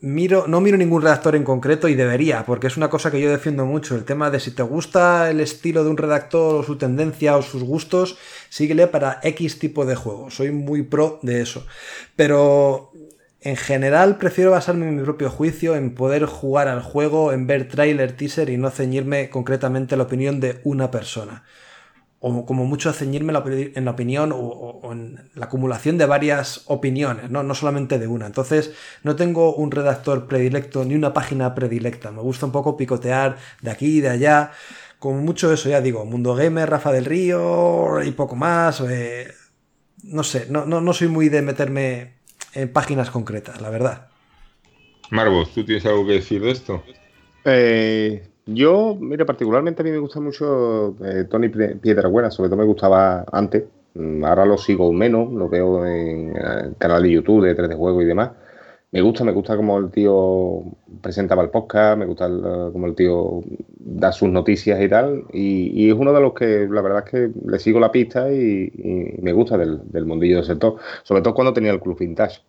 miro, no miro ningún redactor en concreto y debería, porque es una cosa que yo defiendo mucho, el tema de si te gusta el estilo de un redactor o su tendencia o sus gustos, síguele para X tipo de juego. Soy muy pro de eso. Pero en general prefiero basarme en mi propio juicio, en poder jugar al juego, en ver trailer, teaser y no ceñirme concretamente a la opinión de una persona. O como mucho ceñirme en la, opinión o, o- o en la acumulación de varias opiniones, ¿no? no solamente de una. Entonces, no tengo un redactor predilecto ni una página predilecta. Me gusta un poco picotear de aquí y de allá. Como mucho eso, ya digo, Mundo Gamer, Rafa del Río y poco más. eh, no sé, no, no, no soy muy de meterme en páginas concretas, la verdad. Marvos, ¿tú tienes algo que decir de esto? Eh, yo, mira, particularmente a mí me gusta mucho eh, Tony Pie- Piedrabuena, sobre todo me gustaba antes. Mm, Ahora lo sigo menos, lo veo en el canal de YouTube de 3D Juego y demás. Me gusta, me gusta como el tío presentaba el podcast, me gusta el- como el tío da sus noticias y tal. Y, y es uno de los que la verdad es que le sigo la pista y, y me gusta del, del mundillo del sector, sobre todo cuando tenía el Club Vintage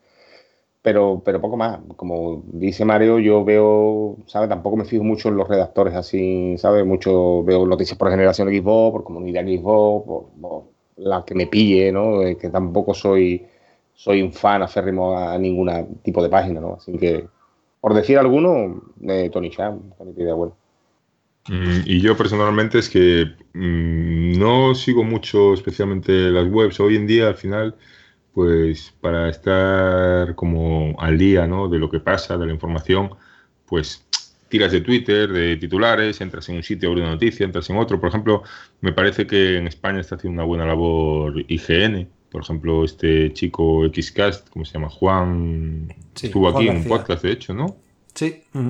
pero, pero poco más. Como dice Mario, yo veo, ¿sabes? Tampoco me fijo mucho en los redactores así, ¿sabes? Mucho veo noticias por generación Xbox, por comunidad Xbox, por, la que me pille, ¿no? Eh, que tampoco soy, soy un fan aférrimo a ningún tipo de página, ¿no? Así que, por decir alguno, eh, Tony Chan, Tony Piedrabuena. Mm, Y yo personalmente es que mm, no sigo mucho especialmente las webs. Hoy en día, al final, pues para estar como al día, ¿no? De lo que pasa, de la información, pues tiras de Twitter, de titulares, entras en un sitio, abres una noticia, entras en otro. Por ejemplo, me parece que en España está haciendo una buena labor IGN. Por ejemplo, este chico Xcast, ¿cómo se llama? Juan, Sí, estuvo Juan aquí en un podcast, de hecho, ¿no? Sí. Mm,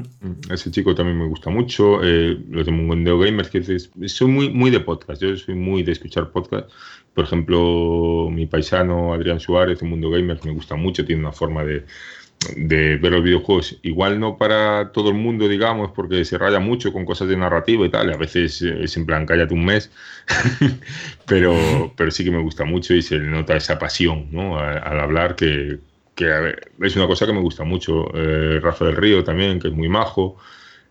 Ese chico también me gusta mucho. eh, los de Gamers, que es- soy muy, muy de podcast. Yo soy muy de escuchar podcast. Por ejemplo, mi paisano Adrián Suárez de Mundo Gamers me gusta mucho. Tiene una forma de, de ver los videojuegos. Igual no para todo el mundo, digamos, porque se raya mucho con cosas de narrativa y tal. A veces es en plan, cállate un mes. pero, pero sí que me gusta mucho y se nota esa pasión ¿no? Al hablar que, que es una cosa que me gusta mucho. Eh, Rafa del Río también, que es muy majo.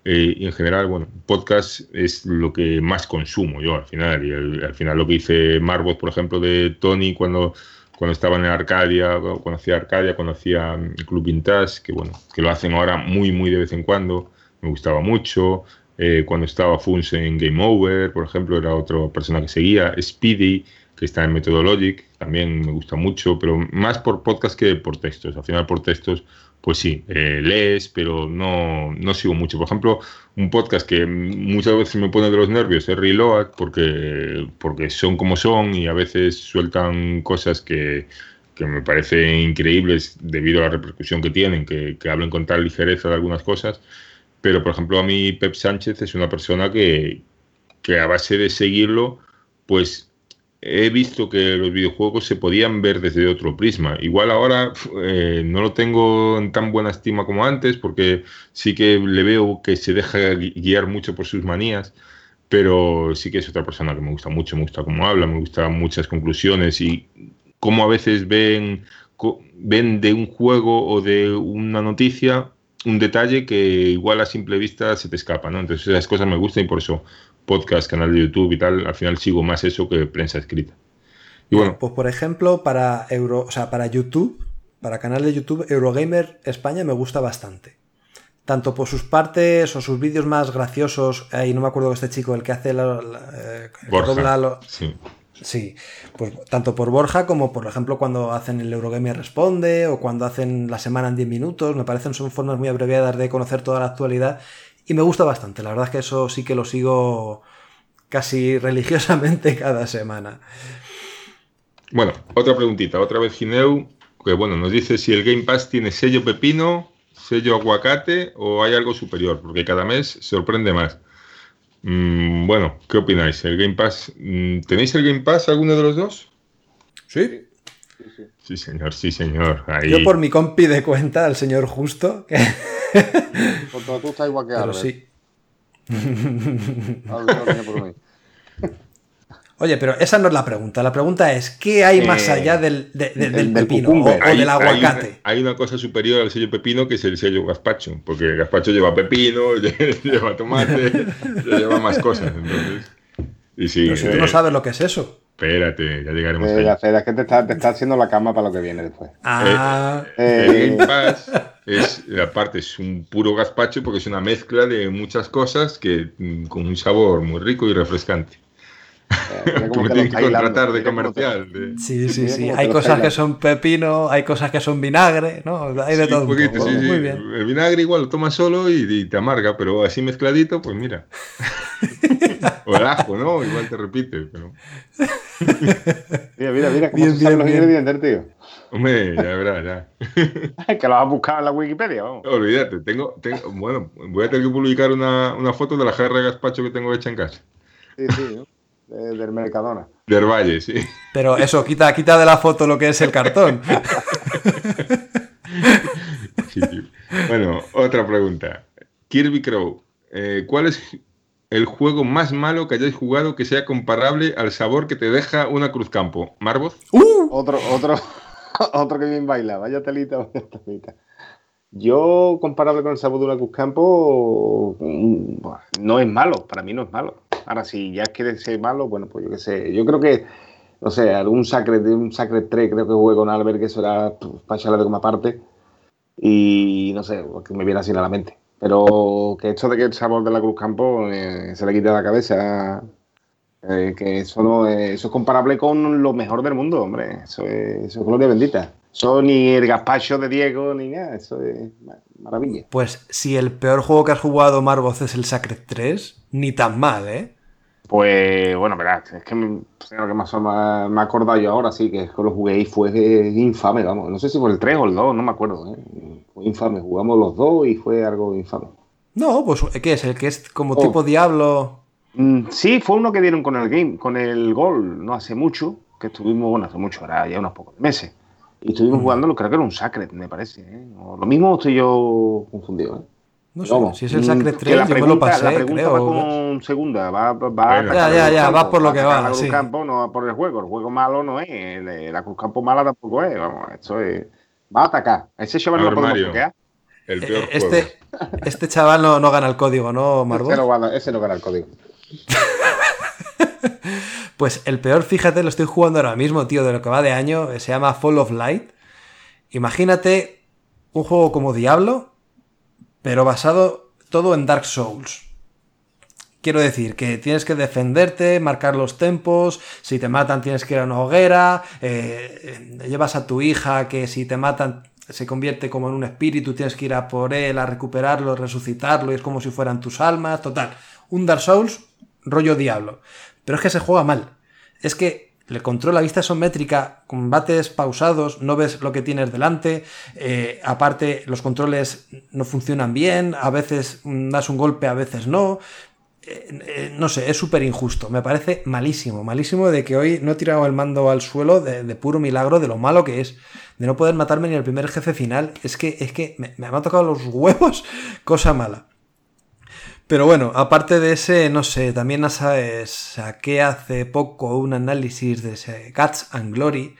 Eh, y en general, bueno, podcast es lo que más consumo yo al final. Y el- al final lo que dice Marbot, por ejemplo, de Tony cuando, cuando estaba en Arcadia, cuando hacía Arcadia, cuando hacía mm, Club Vintage, que bueno, que lo hacen ahora muy, muy de vez en cuando, me gustaba mucho. Eh, cuando estaba Funs en Game Over, por ejemplo, era otra persona que seguía. Speedy, que está en Methodologic, también me gusta mucho, pero más por podcast que por textos. Al final, por textos, pues sí, eh, lees, pero no, no sigo mucho. Por ejemplo, un podcast que muchas veces me pone de los nervios es Reload, porque, porque son como son y a veces sueltan cosas que, que me parecen increíbles debido a la repercusión que tienen, que, que hablen con tal ligereza de algunas cosas. Pero, por ejemplo, a mí Pep Sánchez es una persona que, que a base de seguirlo, pues he visto que los videojuegos se podían ver desde otro prisma. Igual ahora eh, no lo tengo en tan buena estima como antes, porque sí que le veo que se deja gui- guiar mucho por sus manías, pero sí que es otra persona que me gusta mucho, me gusta cómo habla, me gustan muchas conclusiones y cómo a veces ven, ven de un juego o de una noticia un detalle que igual a simple vista se te escapa, ¿no? Entonces esas cosas me gustan y por eso podcast, canal de YouTube y tal, al final sigo más eso que prensa escrita. Y bueno, Pues por ejemplo, para Euro, o sea, para YouTube, para canal de YouTube, Eurogamer España me gusta bastante. Tanto por sus partes o sus vídeos más graciosos, ahí no me acuerdo de este chico, el que hace la, la- eh, que Borja, dobla lo- sí. Sí, pues tanto por Borja como por ejemplo cuando hacen el Eurogamer Responde o cuando hacen la semana en 10 minutos, me parecen son formas muy abreviadas de conocer toda la actualidad y me gusta bastante, la verdad es que eso sí que lo sigo casi religiosamente cada semana. Bueno, otra preguntita, otra vez Gineu, que bueno, nos dice si el Game Pass tiene sello pepino, sello aguacate o hay algo superior, porque cada mes sorprende más. Mm, bueno, ¿qué opináis? ¿El Game Pass? mm, ¿Tenéis el Game Pass alguno de los dos? Sí, Sí, señor, sí, señor. Ahí. yo por mi compi de cuenta, el señor Justo, que- Porque tú estás igual que pero Albert. sí. Oye, pero esa no es la pregunta. La pregunta es, ¿qué hay más Eh, allá del, de- de- del- pepino o, cucumber. o Hay- del hay aguacate? una- Hay una, cosa superior al sello pepino que es el sello gazpacho, porque el gazpacho lleva pepino, lleva tomate, lleva más cosas. Entonces, y sí, Pero si tú eh, no sabes lo que es eso. Espérate, ya llegaremos Eh, ahí. la es que te está, te está haciendo la cama para lo que viene después. Ah, Eh, El Game Pass es, aparte, es un puro gazpacho porque es una mezcla de muchas cosas que mm, con un sabor muy rico y refrescante. Eh, Tú me tienes que contratar de comercial. de- Sí, sí, sí. Hay cosas que son pepino, hay cosas que son vinagre, ¿no? Hay de Sí, todo. un un poquito, poco. sí, sí. Muy bien. El vinagre igual lo tomas solo y, y te amarga, pero así mezcladito, pues mira. o el ajo, ¿no? Igual te repite, pero. Mira, mira, mira cómo Bien, se bien, los bien. ingredientes, tío. Hombre, ya verás, ya. que lo has buscado en la Wikipedia, vamos. Olvídate, tengo, tengo, bueno, voy a tener que publicar una, una foto de la jarra de gazpacho que tengo hecha en casa. Sí, sí, ¿no? De- del Mercadona. Del Valle, sí. Pero eso, quita, quita de la foto lo que es el cartón. Sí, tío. Bueno, otra pregunta. Kirby Crow, eh, ¿cuál es el juego más malo que hayáis jugado que sea comparable al sabor que te deja una Cruz Campo? ¿Marvoz? Otro, otro, otro que bien baila. Vaya telita, vaya telita. Yo, comparable con el sabor de una Cuscampo, mm, no es malo. Para mí no es malo. Ahora, si ya quiere ser malo, bueno, pues yo qué sé. Yo creo que, no sé, algún Sacred, de un Sacred 3, creo que jugué con Albert, que eso era para echarle de como aparte. Y no sé, que me viene así a la mente. Pero que esto de que el sabor de la Cruz Campo eh, se le quita de la cabeza, eh, que eso, no es, eso es comparable con lo mejor del mundo, hombre. Eso es, gloria bendita. Eso ni el gazpacho de Diego ni nada. Eso es ma- maravilla. Pues si el peor juego que has jugado, Marvoz, es el Sacred 3, ni tan mal, ¿eh? Pues bueno, verás, es que me, lo que más me, he acordado yo ahora, sí, que es que lo jugué y fue eh, infame, vamos. No sé si fue el 3 o el 2, no me acuerdo. ¿eh? Fue infame. Jugamos los dos y fue algo infame. No, pues ¿qué es? ¿El que es como Oh. tipo Diablo? Mm, sí, fue uno que dieron con el game, con el gol, no hace mucho, que estuvimos, bueno, hace mucho, ahora ya unos pocos meses. Y estuvimos jugándolo, creo que era un Sacred, me parece. ¿eh? O lo mismo estoy yo confundido. ¿eh? No sé, Vamos, si es el Sacred que 3, la yo me pregunta, lo pasé, La pregunta creo. va con segunda, va, va Bueno. Ya, ya, ya, Campo, va por lo que va, a Cruz sí. Campo, no va por el juego. El juego malo no es, el- la Cruz Campo mala tampoco es. Vamos, esto es. Va a atacar. Ese chaval no lo podemos Mario. bloquear. El Eh, juego. Este, este chaval no, no gana el código, ¿no, Marvoz? Ese no, gana, ese no gana el código. Pues el peor, fíjate, lo estoy jugando ahora mismo, tío, de lo que va de año. eh, Se llama Fall of Light. Imagínate un juego como Diablo, pero basado todo en Dark Souls. Quiero decir que tienes que defenderte, marcar los tempos, si te matan tienes que ir a una hoguera, eh, eh, llevas a tu hija que si te matan se convierte como en un espíritu, tienes que ir a por él, a recuperarlo, resucitarlo, y es como si fueran tus almas, total. Un Dark Souls, rollo Diablo. Pero es que se juega mal. Es que el control, la vista isométrica, combates pausados, no ves lo que tienes delante. eh, aparte, los controles no funcionan bien. A veces das un golpe, a veces no. Eh, eh, no sé, es súper injusto. Me parece malísimo, malísimo de que hoy no he tirado el mando al suelo de, de puro milagro de lo malo que es. De no poder matarme ni el primer jefe final. Es que, es que me, me han tocado los huevos, cosa mala. Pero bueno, aparte de ese, no sé, también saqué hace poco un análisis de ese Guts and Glory,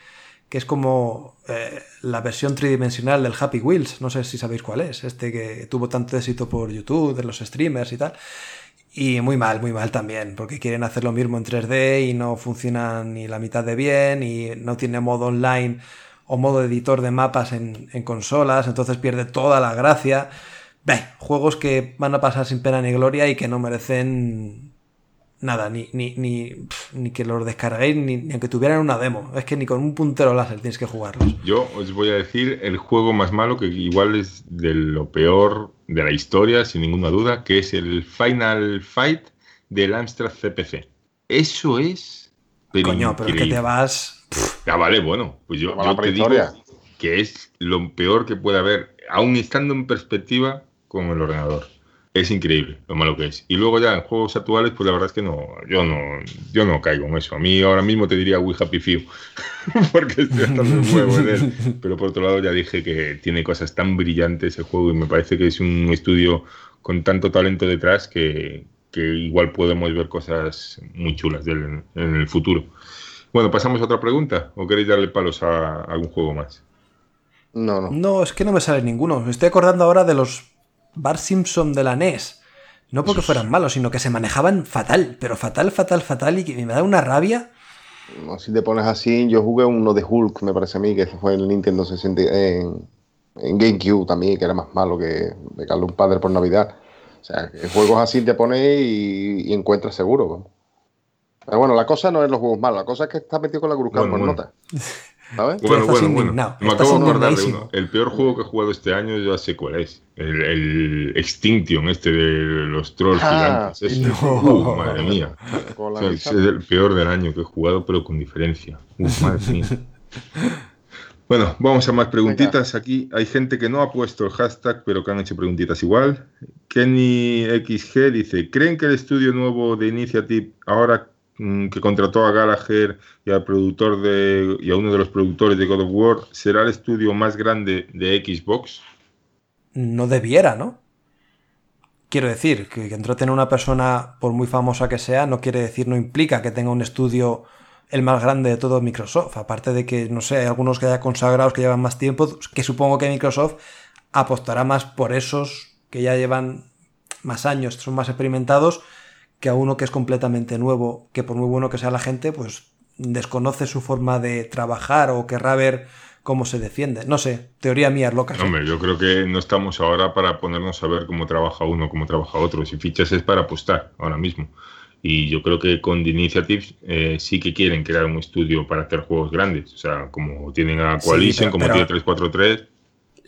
que es como eh, la versión tridimensional del Happy Wheels, no sé si sabéis cuál es, este que tuvo tanto éxito por YouTube, de los streamers y tal. Y muy mal, muy mal también, porque quieren hacer lo mismo en 3D y no funciona ni la mitad de bien y no tiene modo online o modo editor de mapas en consolas, entonces pierde toda la gracia. Ve, juegos que van a pasar sin pena ni gloria y que no merecen nada, ni, ni, ni, que los descarguéis, ni, ni aunque tuvieran una demo. Es que ni con un puntero láser tienes que jugarlos. Yo os voy a decir el juego más malo, que igual es de lo peor de la historia, sin ninguna duda, que es el Final Fight del Amstrad CPC. Eso es. pero Coño, pero es que te vas. Ah, vale, bueno, pues yo, yo te digo que es lo peor que puede haber, aún estando en perspectiva con el ordenador. Es increíble lo malo que es. Y luego ya en juegos actuales, pues la verdad es que no, yo no, yo no caigo en eso. A mí ahora mismo te diría We Happy Few, porque estoy gastando un huevo en él. Pero por otro lado ya dije que tiene cosas tan brillantes el juego y me parece que es un estudio con tanto talento detrás que, que igual podemos ver cosas muy chulas de él en, en el futuro. Bueno, pasamos a otra pregunta. ¿O queréis darle palos a algún juego más? No, no. No, es que no me sale ninguno. Me estoy acordando ahora de los Bar Simpson de la NES. No porque fueran malos, sino que se manejaban fatal, pero fatal, fatal, fatal y que me da una rabia. No, Si te pones así, yo jugué uno de Hulk, me parece a mí, que fue el Nintendo 60 en, en GameCube también, que era más malo que pegarle un padre por Navidad. O sea, que juegos así te pones y, y encuentras seguro. Pero bueno, la cosa no es los juegos malos, la cosa es que está metido con la Cruz Bueno, por bueno. nota. ¿Sabes? Bueno, bueno, bueno. Me acabo de acordar de uno. El peor juego que he jugado este año, ya sé cuál es. El, el Extinction, este de los trolls Ah, gigantes. ese. no. Uh, madre mía. O sea, es el peor del año que he jugado, pero con diferencia. Uh, madre mía. Bueno, vamos a más preguntitas. Aquí hay gente que no ha puesto el hashtag, pero que han hecho preguntitas igual. Kenny XG dice: ¿Creen que el estudio nuevo de Initiative, ahora que contrató a Gallagher y al productor de y a uno de los productores de God of War, será el estudio más grande de Xbox? No debiera, ¿no? Quiero decir, que contraten a una persona, por muy famosa que sea, no quiere decir, no implica que tenga un estudio el más grande de todo Microsoft. Aparte de que, no sé, hay algunos que ya consagrados que llevan más tiempo, que supongo que Microsoft apostará más por esos que ya llevan más años, son más experimentados, que a uno que es completamente nuevo, que por muy bueno que sea la gente, pues desconoce su forma de trabajar o querrá ver cómo se defiende. No sé, teoría mía loca. ¿sí? Hombre, yo creo que no estamos ahora para ponernos a ver cómo trabaja uno, cómo trabaja otro. Si fichas es para apostar ahora mismo. Y yo creo que con The Initiative eh, sí que quieren crear un estudio para hacer juegos grandes. O sea, como tienen a Sí, Coalition, pero- como pero- tiene 343.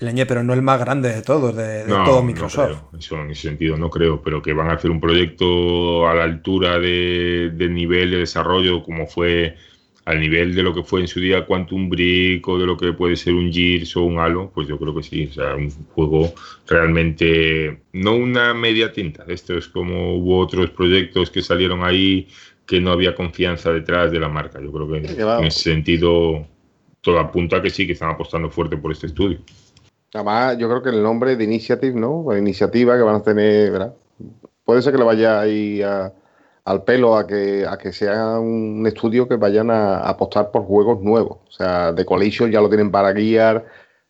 Leñe, pero no el más grande de todos, de, de No, todo no Microsoft. creo. Eso en ese sentido no creo, pero que van a hacer un proyecto a la altura de, de nivel de desarrollo como fue al nivel de lo que fue en su día Quantum Break o de lo que puede ser un Gears o un Halo, pues yo creo que sí. O sea, un juego realmente, no una media tinta. Esto es como hubo otros proyectos que salieron ahí que no había confianza detrás de la marca. Yo creo que va. en ese sentido todo apunta a que sí, que están apostando fuerte por este estudio. Además, yo creo que el nombre de Initiative, ¿no? La iniciativa que van a tener, ¿verdad? Puede ser que le vaya ahí a- al pelo a que, a que sea un estudio que vayan a, apostar por juegos nuevos. O sea, The Coalition ya lo tienen para Gear,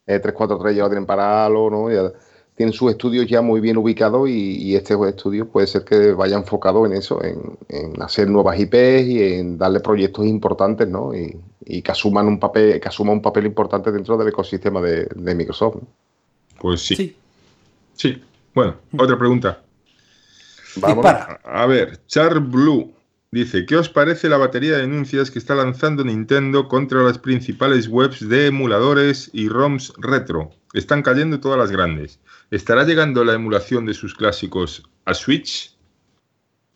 eh, 343 ya lo tienen para Halo, ¿no? Ya tienen sus estudios ya muy bien ubicados y, y este estudio puede ser que vaya enfocado en eso, en, en hacer nuevas IPs y en darle proyectos importantes, ¿no? Y, y que asuman un papel, que asuma un papel importante dentro del ecosistema de, de Microsoft. ¿no? Pues sí. Sí. Sí. Bueno, otra pregunta. Dispara. A ver, Char Blue dice: ¿Qué os parece la batería de denuncias que está lanzando Nintendo contra las principales webs de emuladores y ROMs retro? Están cayendo todas las grandes. ¿Estará llegando la emulación de sus clásicos a Switch?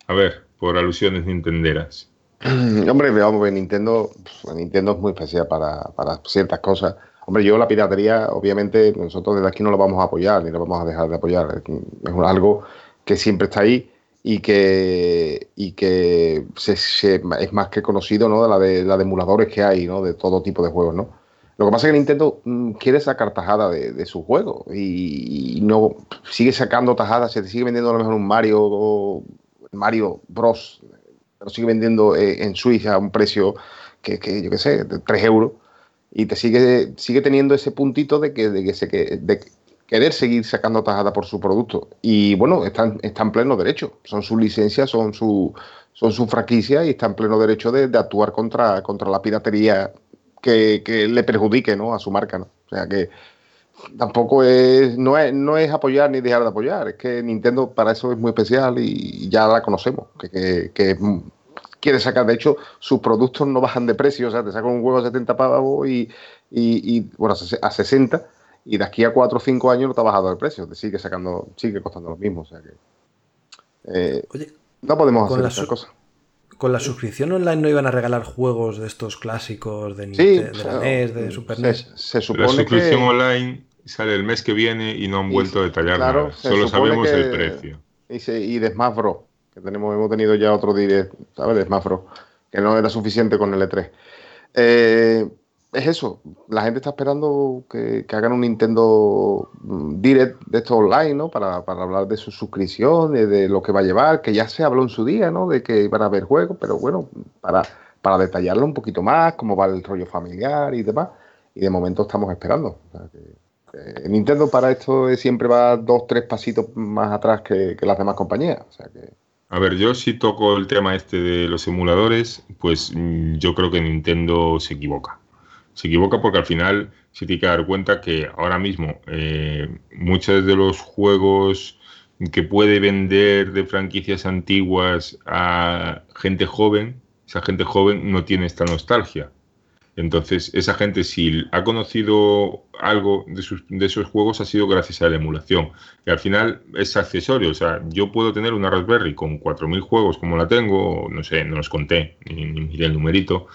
A ver, por alusiones nintenderas. Hombre, vamos ver, Nintendo, pf, Nintendo es muy especial para, para ciertas cosas. Hombre, yo la piratería, obviamente, nosotros desde aquí no lo vamos a apoyar, ni lo vamos a dejar de apoyar. Es algo que siempre está ahí y que, y que se- es más que conocido, ¿no? De la de, la de emuladores que hay, ¿no? De todo tipo de juegos, ¿no? Lo que pasa es que Nintendo mm, quiere sacar tajada de, de su juego y, no sigue sacando tajadas, se te sigue vendiendo a lo mejor un Mario Mario Bros lo sigue vendiendo eh, en Switch a un precio que, que, yo qué sé, de 3 euros, y te sigue, sigue teniendo ese puntito de que, de que de querer seguir sacando tajada por su producto. Y bueno, están, están en pleno derecho, son sus licencias, son su, son sus franquicias y está en pleno derecho de, de actuar contra, contra la piratería que, que le perjudique ¿no? a su marca. ¿no? O sea que tampoco es no, es no es apoyar ni dejar de apoyar, es que Nintendo para eso es muy especial y ya la conocemos, que, que- que, quiere sacar, de hecho, sus productos no bajan de precio, o sea, te sacan un juego a 70 pavos y, y, y, bueno, a ses- a 60 y de aquí a 4 o 5 años no te ha bajado el precio, te sigue sacando, sigue costando lo mismo, o sea que eh, Oye, no podemos hacer esas cosas. Con la suscripción online no iban a regalar juegos de estos clásicos de, Sí, de la NES, de Super se, NES. se La supone suscripción que... online sale el mes que viene y no han Y- vuelto a detallar claro, nada. Solo supone sabemos que- el precio. Y, se- y de Smash Bros. Que tenemos, hemos tenido ya otro direct, ¿sabes? De Smash Bros. Que no era suficiente con el E3. Eh, es eso. La gente está esperando que, que hagan un Nintendo mm, Direct de esto online, ¿no? Para, para hablar de su suscripción, de, lo que va a llevar, que ya se habló en su día, ¿no? De que iban a haber juegos, pero bueno, para, para detallarlo un poquito más, cómo va el rollo familiar y demás. Y de momento estamos esperando. O sea, que, eh, Nintendo para esto siempre va dos, tres pasitos más atrás que, que las demás compañías. O sea que A ver, yo si toco el tema este de los emuladores, pues mm, yo creo que Nintendo se equivoca. Se equivoca porque al final se tiene que dar cuenta que ahora mismo eh, muchos de los juegos que puede vender de franquicias antiguas a gente joven esa gente joven no tiene esta nostalgia. Entonces, esa gente, si ha conocido algo de, sus- de esos juegos, ha sido gracias a la emulación. Y al final es accesorio. O sea, yo puedo tener una Raspberry con 4.000 juegos como la tengo, no sé, no los conté, ni, ni miré el numerito,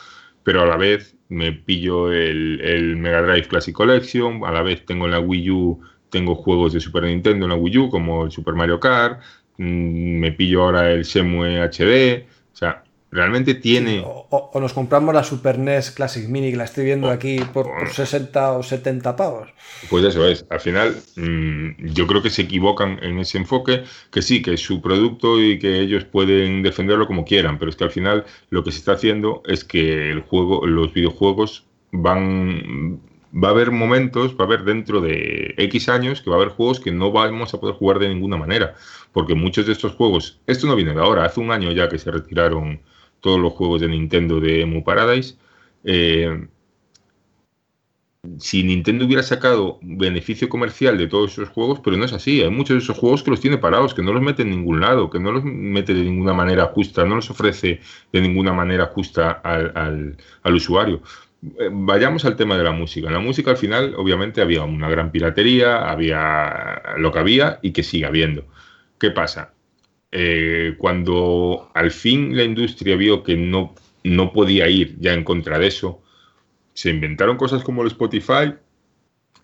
pero a la vez me pillo el, el Mega Drive Classic Collection, a la vez tengo en la Wii U, tengo juegos de Super Nintendo en la Wii U, como el Super Mario Kart, mm, me pillo ahora el Shenmue HD. O sea, realmente tiene... O, o- o nos compramos la Super NES Classic Mini, que la estoy viendo aquí por, por 60 o 70 pavos. Pues eso es, al final mm, yo creo que se equivocan en ese enfoque, que sí, que es su producto y que ellos pueden defenderlo como quieran, pero es que al final lo que se está haciendo es que el juego, los videojuegos van, va a haber momentos, va a haber dentro de X años que va a haber juegos que no vamos a poder jugar de ninguna manera, porque muchos de estos juegos, esto no viene de ahora, hace un año ya que se retiraron todos los juegos de Nintendo de Emu Paradise. eh, si Nintendo hubiera sacado beneficio comercial de todos esos juegos, pero no es así. Hay muchos de esos juegos que los tiene parados, que no los mete en ningún lado, que no los mete de ninguna manera justa, no los ofrece de ninguna manera justa al, al- al usuario. Eh, Vayamos al tema de la música. En la música al final, obviamente, había una gran piratería, había lo que había y que sigue habiendo. ¿Qué pasa? Eh, cuando al fin la industria vio que no, no podía ir ya en contra de eso, se inventaron cosas como el Spotify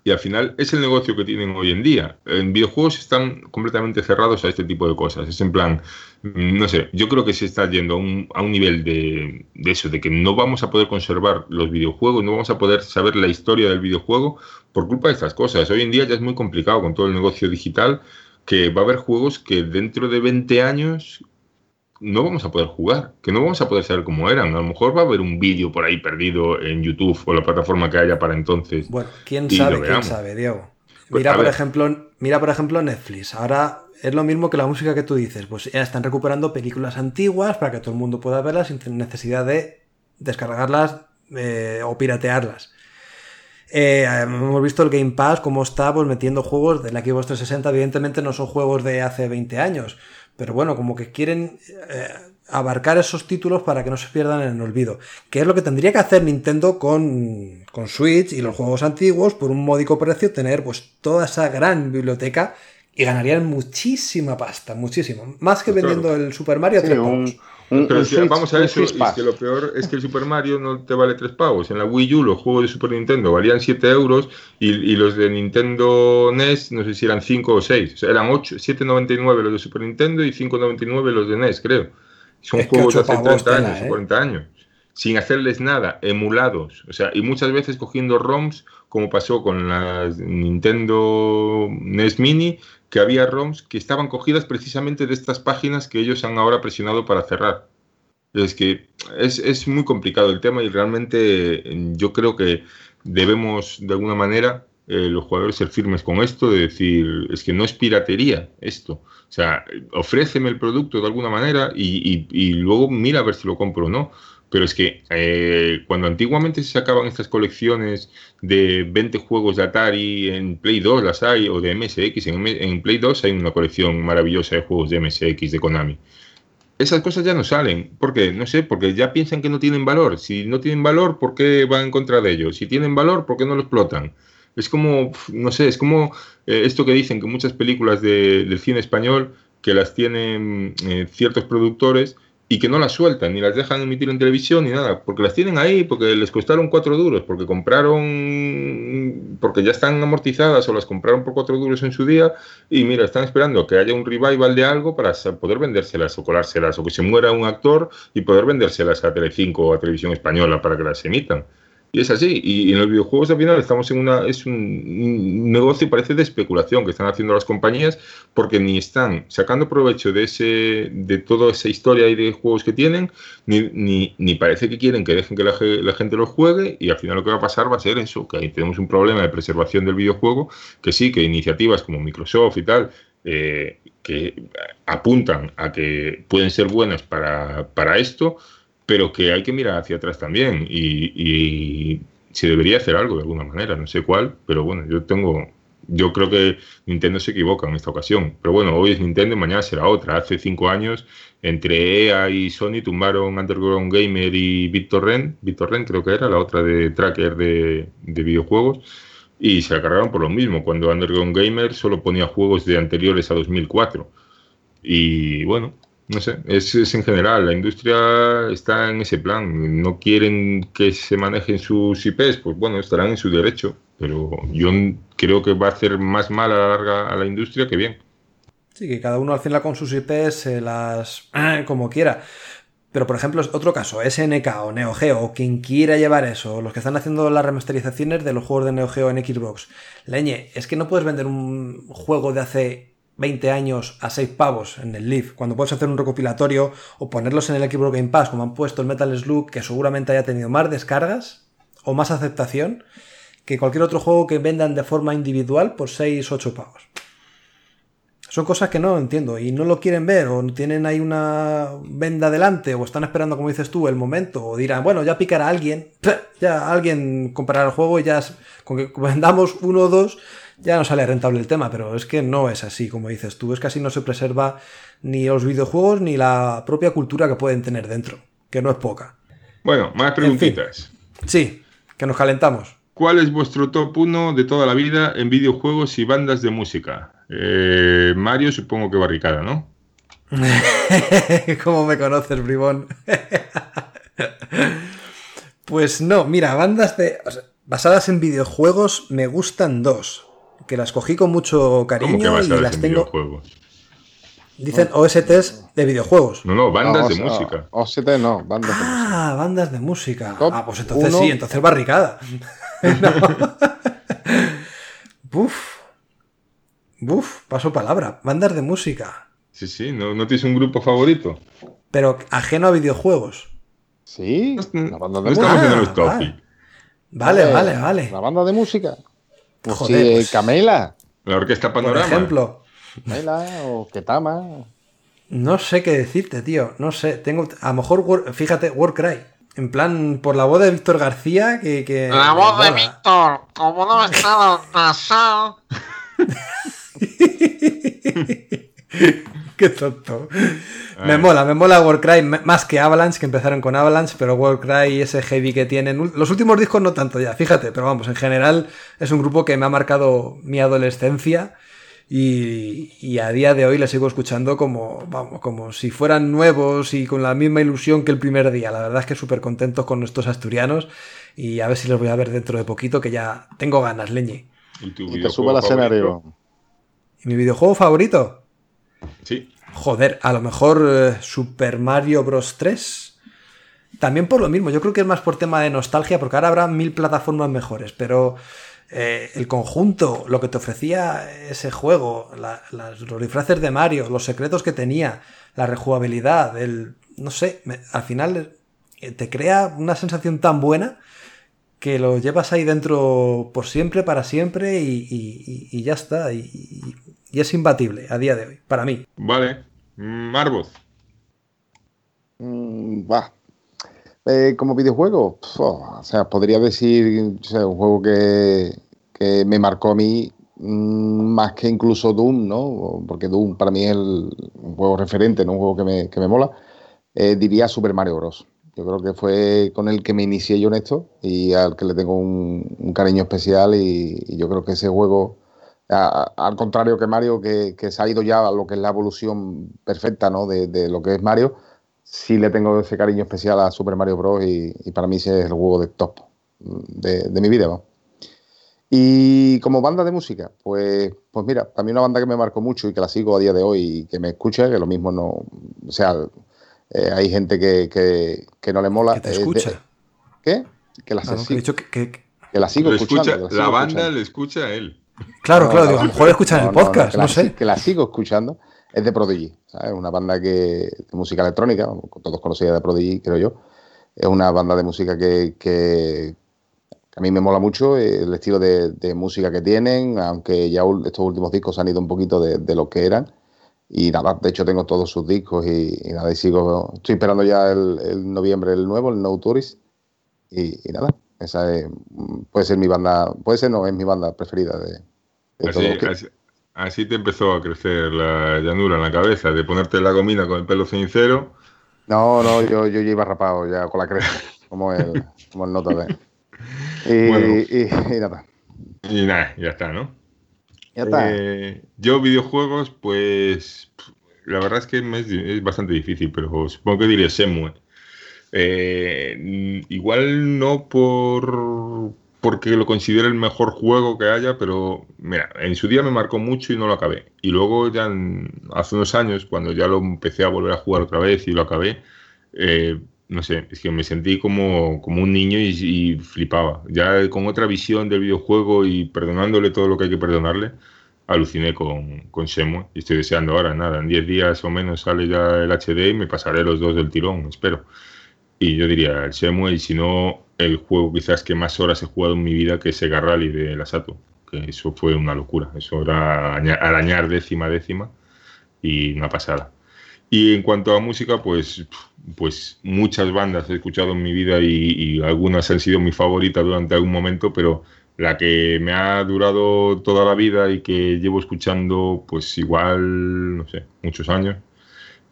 y al final es el negocio que tienen hoy en día. En videojuegos están completamente cerrados a este tipo de cosas. Es en plan, no sé, yo creo que se está yendo a un, a un nivel de, de eso, de que no vamos a poder conservar los videojuegos, no vamos a poder saber la historia del videojuego por culpa de estas cosas. Hoy en día ya es muy complicado con todo el negocio digital que va a haber juegos que dentro de 20 años no vamos a poder jugar, que no vamos a poder saber cómo eran. A lo mejor va a haber un vídeo por ahí perdido en YouTube o la plataforma que haya para entonces. Bueno, quién sabe, quién sabe, Diego. Pues, Mira, por ver. ejemplo, mira, por ejemplo, Netflix. Ahora es lo mismo que la música que tú dices. Pues ya están recuperando películas antiguas para que todo el mundo pueda verlas sin necesidad de descargarlas eh, o piratearlas. Eh, hemos visto el Game Pass, cómo está pues, metiendo juegos de la Xbox 360. Evidentemente no son juegos de hace 20 años, pero bueno, como que quieren eh, abarcar esos títulos para que no se pierdan en el olvido. Que es lo que tendría que hacer Nintendo con, con Switch y los juegos antiguos, por un módico precio, tener pues toda esa gran biblioteca y ganarían muchísima pasta, muchísimo. Más que claro. vendiendo el Super Mario a Sí, tres un, pavos. Un- Pero un si vamos a eso, y es que lo peor es que el Super Mario no te vale 3 pavos. En la Wii U los juegos de Super Nintendo valían 7 euros y, y los de Nintendo NES no sé si eran 5 o 6. O sea, eran 8, 7,99 los de Super Nintendo y 5,99 los de NES, creo. Son Es juegos de hace pavos 30 tela, años ¿eh? o 40 años. Sin hacerles nada, emulados. O sea, y muchas veces cogiendo ROMs, como pasó con las Nintendo NES Mini, que había ROMs que estaban cogidas precisamente de estas páginas que ellos han ahora presionado para cerrar. Es que es, es muy complicado el tema y realmente eh, yo creo que debemos de alguna manera eh, los jugadores ser firmes con esto, de decir, es que no es piratería esto. O sea, ofréceme el producto de alguna manera y, y- y luego mira a ver si lo compro o no. Pero es que eh, cuando antiguamente se sacaban estas colecciones de 20 juegos de Atari en Play 2, las hay, o de MSX, en, en Play 2 hay una colección maravillosa de juegos de MSX de Konami esas cosas ya no salen. ¿Por qué? No sé, porque ya piensan que no tienen valor. Si no tienen valor, ¿por qué van en contra de ellos? Si tienen valor, ¿por qué no lo explotan? Es como, no sé, es como eh, esto que dicen que muchas películas de- del cine español que las tienen eh, ciertos productores y que no las sueltan, ni las dejan emitir en televisión, ni nada, porque las tienen ahí, porque les costaron cuatro duros, porque compraron, porque ya están amortizadas o las compraron por cuatro duros en su día, y mira, están esperando que haya un revival de algo para poder vendérselas o colárselas, o que se muera un actor y poder vendérselas a Telecinco o a Televisión Española para que las emitan. Y es así. Y, en los videojuegos al final estamos en una. Es un, negocio, parece, de especulación que están haciendo las compañías porque ni están sacando provecho de ese de toda esa historia y de juegos que tienen, ni, ni, ni parece que quieren que dejen que la gente los juegue. Y al final lo que va a pasar va a ser eso: que ahí tenemos un problema de preservación del videojuego. Que sí, que iniciativas como Microsoft y tal. eh, que apuntan a que pueden ser buenas para, para esto, pero que hay que mirar hacia atrás también y, y se debería hacer algo de alguna manera, no sé cuál, pero bueno, yo tengo yo creo que Nintendo se equivoca en esta ocasión. Pero bueno, hoy es Nintendo mañana será otra. Hace cinco años, entre EA y Sony tumbaron Underground Gamer y BitTorrent, BitTorrent creo que era la otra de tracker de, de videojuegos, y se la cargaron por lo mismo, cuando Underground Gamer solo ponía juegos de anteriores a 2004. Y bueno, no sé, es, es en general, la industria está en ese plan. No quieren que se manejen sus IPs, pues bueno, estarán en su derecho. Pero yo creo que va a hacer más mal a la larga a la industria que bien. Sí, que cada uno al final con sus IPs se las... como quiera. Pero, por ejemplo, otro caso, SNK o Neo Geo, o quien quiera llevar eso, los que están haciendo las remasterizaciones de los juegos de Neo Geo en Xbox. Leñe, es que no puedes vender un juego de hace 20 años a 6 pavos en el Leaf, cuando puedes hacer un recopilatorio o ponerlos en el Xbox Game Pass, como han puesto el Metal Slug, que seguramente haya tenido más descargas o más aceptación que cualquier otro juego que vendan de forma individual por 6 8 pavos. Son cosas que no entiendo y no lo quieren ver o tienen ahí una venda delante o están esperando, como dices tú, el momento o dirán, bueno, ya picará alguien, ya alguien comprará el juego y ya con que vendamos uno o dos ya no sale rentable el tema, pero es que no es así, como dices tú, es que así no se preserva ni los videojuegos ni la propia cultura que pueden tener dentro, que no es poca. Bueno, más preguntitas. Sí, que nos calentamos. ¿Cuál es vuestro top 1 de toda la vida en videojuegos y bandas de música? Eh, Mario, supongo que Barricada, ¿no? ¿Cómo me conoces, bribón? pues no, mira, bandas de. o sea, basadas en videojuegos me gustan dos. Que las cogí con mucho ¿Cómo que cariño y las en tengo. Dicen OSTs de videojuegos. No, no, bandas de No, o- música. OST no, bandas de música. Ah, bandas de música. Top ah, pues entonces uno. sí, entonces barricada. No. Buf. Buf, paso palabra. Bandas de música. Sí, sí, ¿no, no tienes un grupo favorito? Pero ajeno a videojuegos. Sí, No, la banda no de estamos música. en los Ah, topic. vale. Vale, Eh, vale, vale. La banda de música. Pues Joder, sí, pues- Camela. La orquesta Por Panorama. ejemplo, Camela o Ketama. no sé qué decirte, tío. No sé. Tengo. A lo mejor, War- fíjate, Warcry. En plan, por la voz de Víctor García, que. que La voz de. Víctor, como no estaba casado. Qué tonto. Me mola, me mola Warcry más que Avalanche, que empezaron con Avalanche, pero Warcry, ese heavy que tienen. Los últimos discos no tanto ya, fíjate, pero vamos, en general es un grupo que me ha marcado mi adolescencia y, y a día de hoy les sigo escuchando como, vamos, como si fueran nuevos y con la misma ilusión que el primer día. La verdad es que súper contentos con nuestros asturianos y a ver si los voy a ver dentro de poquito, que ya tengo ganas, leñe. ¿Y tu Y te sube al escenario. ¿Y mi videojuego favorito? Sí. Joder, a lo mejor eh, Super Mario Bros. 3. También por lo mismo, yo creo que es más por tema de nostalgia, porque ahora habrá mil plataformas mejores, pero eh, el conjunto, lo que te ofrecía ese juego, los disfraces de Mario, los secretos que tenía, la rejugabilidad, el, no sé, al final eh, te crea una sensación tan buena que lo llevas ahí dentro por siempre, para siempre y, ya está. Y- es imbatible a día de hoy, para mí. Vale. Marvoz. Mm, va. Eh, como videojuego, oh, o sea, podría decir, o sea, un juego que, que me marcó a mí mm, más que incluso Doom, ¿no? Porque Doom para mí es el, un juego referente, no un juego que me, que me mola. Eh, diría Super Mario Bros. Yo creo que fue con el que me inicié yo en esto y al que le tengo un, un cariño especial y, y yo creo que ese juego, a- al contrario que Mario, que, que se ha ido ya a lo que es la evolución perfecta ¿no? de, de lo que es Mario, sí le tengo ese cariño especial a Super Mario Bros. y, y para mí ese es el juego de top de, de mi vida. ¿no? Y como banda de música, pues, pues mira, también una banda que me marcó mucho y que la sigo a día de hoy y que me escucha, que lo mismo no, o sea, eh, hay gente que, que, que no le mola. Que te eh, de- escucha. ¿Qué? Que la, Claro, sí- que que- la sigo Lo escuchando. escucha, la sigo banda escuchando. le escucha a él. Claro, claro, digo, a lo mejor escuchan el podcast, no, sé. Que la sigo escuchando. Es de Prodigy, ¿sabes? Una banda que, de música electrónica, todos conocían de Prodigy, creo yo. Es una banda de música que, a mí me mola mucho eh, el estilo de, de música que tienen, aunque ya estos últimos discos han ido un poquito de, de lo que eran. Y nada, de hecho tengo todos sus discos y, y nada, y sigo, estoy esperando ya el, el noviembre el nuevo, el No Tourist. Y, y nada, esa es, mm, puede ser mi banda, puede ser no, es mi banda preferida de, de Así, todo. ¿Qué- así- así te empezó a crecer la llanura en la cabeza, de ponerte la gomina con el pelo cenicero. No, no, yo, yo ya iba rapado ya con la cresta, como el, como el nota de. Y, Bueno. y- y nada. Y nada, ya está, ¿no? Ya está. Eh, yo videojuegos, pues la verdad es que es, bastante difícil, pero supongo que diré Semue. Eh, igual no por porque lo considero el mejor juego que haya, pero mira, en su día me marcó mucho y no lo acabé. Y luego ya en- hace unos años, cuando ya lo empecé a volver a jugar otra vez y lo acabé, eh, no sé, es que me sentí como, como un niño y, y flipaba. Ya con otra visión del videojuego y perdonándole todo lo que hay que perdonarle, aluciné con, con Shenmue y estoy deseando ahora, nada, en 10 días o menos sale ya el HD y me pasaré los dos del tirón, espero. Y yo diría el Shenmue y si no, el juego quizás que más horas he jugado en mi vida que es Sega Rally de la Sato, que eso fue una locura, eso era aña- arañar décima décima y una pasada. Y en cuanto a música, pues, pues muchas bandas he escuchado en mi vida y, y algunas han sido mi favorita durante algún momento, pero la que me ha durado toda la vida y que llevo escuchando, pues igual, no sé, muchos años,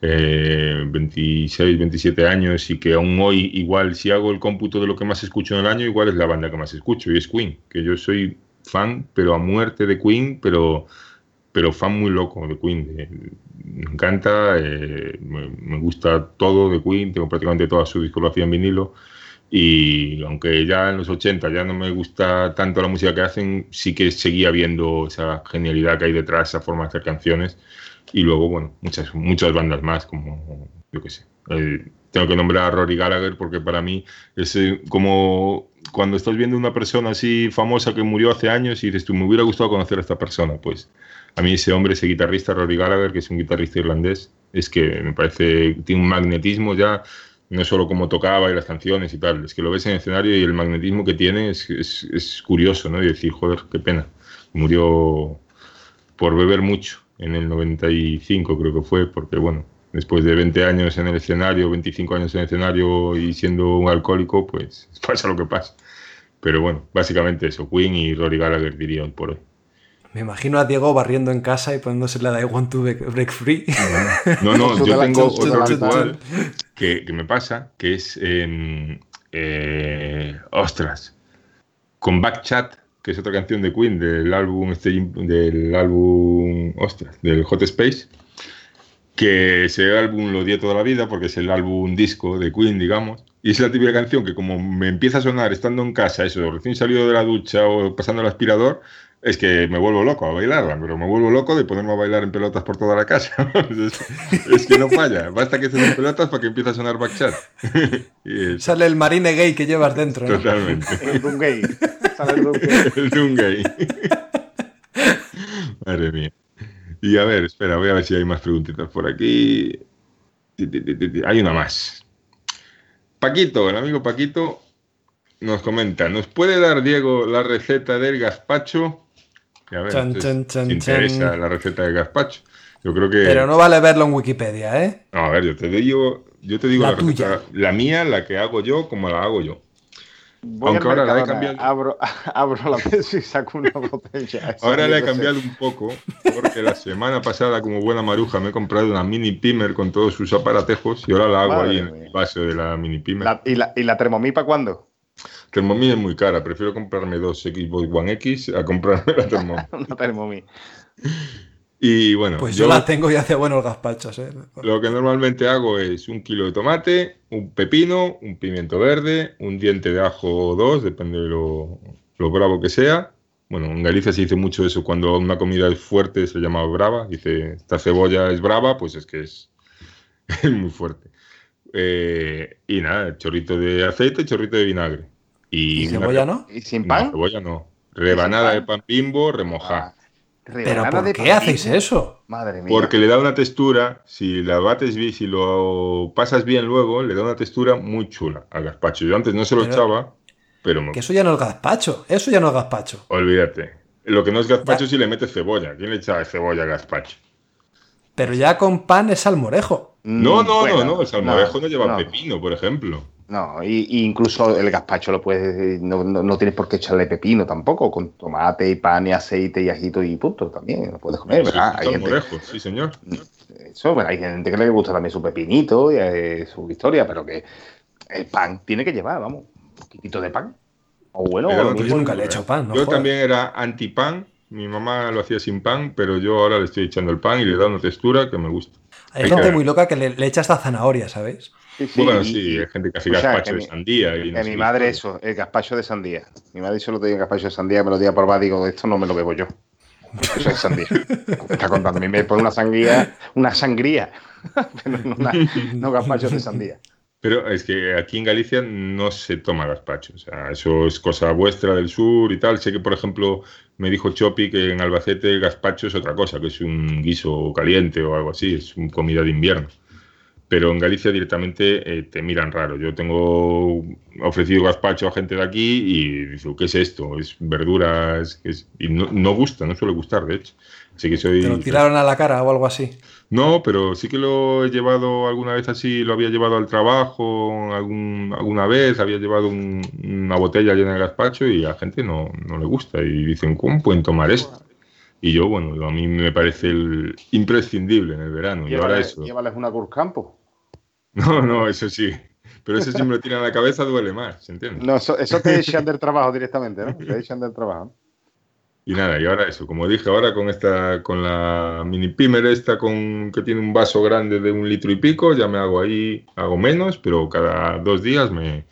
eh, 26, 27 años y que aún hoy igual si hago el cómputo de lo que más escucho en el año, igual es la banda que más escucho y es Queen, que yo soy fan, pero a muerte de Queen, pero pero fan muy loco de Queen. de- me encanta, eh, me, me gusta todo de Queen, tengo prácticamente toda su discografía en vinilo. Y aunque ya en los 80 ya no me gusta tanto la música que hacen, sí que seguía viendo esa genialidad que hay detrás, esa forma de hacer canciones. Y luego, bueno, muchas, muchas bandas más, como yo qué sé. Eh, tengo que nombrar a Rory Gallagher porque para mí es eh, como cuando estás viendo una persona así famosa que murió hace años y dices, tú me hubiera gustado conocer a esta persona. Pues a mí ese hombre, ese guitarrista, Rory Gallagher, que es un guitarrista irlandés, es que me parece, tiene un magnetismo ya, no solo como tocaba y las canciones y tal, es que lo ves en el escenario y el magnetismo que tiene es, es, es curioso, ¿no? Y decir, joder, qué pena. Murió por beber mucho en el 95 creo que fue, porque bueno, después de 20 años en el escenario, 25 años en el escenario y siendo un alcohólico, pues pasa lo que pasa. Pero bueno, básicamente eso, Queen y Rory Gallagher diría hoy por hoy. Me imagino a Diego barriendo en casa y poniéndose la de I Want to Break Free. No, no, Su yo tengo otro ritual que, que me pasa, que es, eh, eh, ostras, con Backchat, que es otra canción de Queen del álbum, este, del álbum, ostras, del Hot Space, que ese álbum lo odié toda la vida porque es el álbum disco de Queen, digamos, y es la típica canción que como me empieza a sonar estando en casa, eso, recién salido de la ducha o pasando el aspirador, es que me vuelvo loco a bailarla, pero me vuelvo loco de ponerme a bailar en pelotas por toda la casa. es, es que no falla, basta que estés en pelotas para que empiece a sonar backchat. y es, Sale el marine gay que llevas dentro. ¿no? totalmente. El Dungay. Sale el Dungay. el Dungay. Madre mía. Y a ver, espera, voy a ver si hay más preguntitas por aquí. Hay una más. Paquito, el amigo Paquito, nos comenta, ¿nos puede dar Diego la receta del gazpacho? Y a ver, Chan, entonces, chan, chan, si interesa la receta del gazpacho. Yo creo que... Pero no vale verlo en Wikipedia, ¿eh? No, a ver, yo te digo, yo te digo La la, receta, tuya. la mía, la que hago yo, como la hago yo. Voy Aunque ahora la he cambiado. Abro, abro la mesa y saco una botella. Esa Ahora la he cambiado un poco, porque la semana pasada, como buena maruja, me he comprado una mini pimer con todos sus aparatejos y ahora la hago Madre ahí en el vaso de la mini pimer. La- ¿y, la, ¿Y la para cuándo? Thermomix es muy cara, prefiero comprarme dos Xbox One X a comprarme la Thermomix. Una Thermomix. Y bueno, Pues yo, yo la tengo y hace buenos gazpachos, ¿eh? lo que normalmente hago es un kilo de tomate, un pepino, un pimiento verde, un diente de ajo o dos, depende de lo, lo bravo que sea. Bueno, en Galicia se dice mucho eso cuando una comida es fuerte, se llama brava. Dice, esta cebolla es brava, pues es que es, es muy fuerte. Eh, y nada, chorrito de aceite, chorrito de vinagre. Y, ¿Y una cebolla no? ¿Y sin No, pan? cebolla no. Rebanada pan? de pan bimbo, remojada. Ah, ¿Pero por de qué pan hacéis eso? Madre mía. Porque le da una textura, si la bates bien, si lo pasas bien luego, le da una textura muy chula al gazpacho. Yo antes no se lo Pero- echaba, pero me... Que eso ya no es gazpacho. Eso ya no es gazpacho. olvídate. Lo que no es gazpacho Ya. si le metes cebolla. ¿Quién le echa cebolla al gazpacho? Pero ya con pan es salmorejo. No, Mm, no, bueno, no, no. El salmorejo no, lleva pepino, por ejemplo. No, y, y incluso el gazpacho lo puedes, no, no- no tienes por qué echarle pepino tampoco, con tomate y pan y aceite y ajito y punto, también lo puedes comer, Sí, ¿verdad? Hay gente, salmorejo, sí, señor. eso, bueno, hay gente que le gusta también su pepinito y eh, su historia, pero que el pan tiene que llevar, vamos, un poquitito de pan. O bueno, Pero yo nunca le he hecho pan, no Yo también era anti-pan. Mi mamá lo hacía sin pan, pero yo ahora le estoy echando el pan y le da una textura que me gusta. Hay Hay gente que- muy loca que le, le echa hasta zanahoria, ¿sabéis? Sí, sí, bueno, y- sí, hay gente que hace gazpacho de mi- sandía. Y no Que sé mi madre eso, el gazpacho de sandía. Mi madre solo tenía gazpacho de sandía, me lo di a probar, digo, esto no me lo bebo yo. Eso es sandía. Te está contando, a mí me pone una sangría, una sangría, pero no, una- no gazpacho de sandía. Pero es que aquí en Galicia no se toma gazpacho. O sea, eso es cosa vuestra del sur y tal. Sé que, por ejemplo, me dijo Chopi que en Albacete el gazpacho es otra cosa, que es un guiso caliente o algo así, es una comida de invierno. Pero en Galicia directamente eh, te miran raro. Yo tengo ofrecido gazpacho a gente de aquí y dice, ¿qué es esto? Es verduras es- y no, no gusta, no suele gustar, de hecho. Así que soy... Te lo tiraron a la cara o algo así. No, pero sí que lo he llevado alguna vez así, lo había llevado al trabajo algún- alguna vez, había llevado un- una botella llena de gazpacho y a la gente no, no le gusta y dicen, ¿cómo pueden tomar esto? Y yo, bueno, a mí me parece el imprescindible en el verano. Y ahora Llévales, eso. llévales una Curcampo. No, no, eso sí. Pero eso si me lo tiran a la cabeza duele más, ¿se entiende? No, eso, eso te echan del trabajo directamente, ¿no? Te echan del trabajo. Y nada, y ahora eso, como dije, ahora con esta, con la mini pimer esta con que tiene un vaso grande de un litro y pico, ya me hago ahí, hago menos, pero cada dos días me,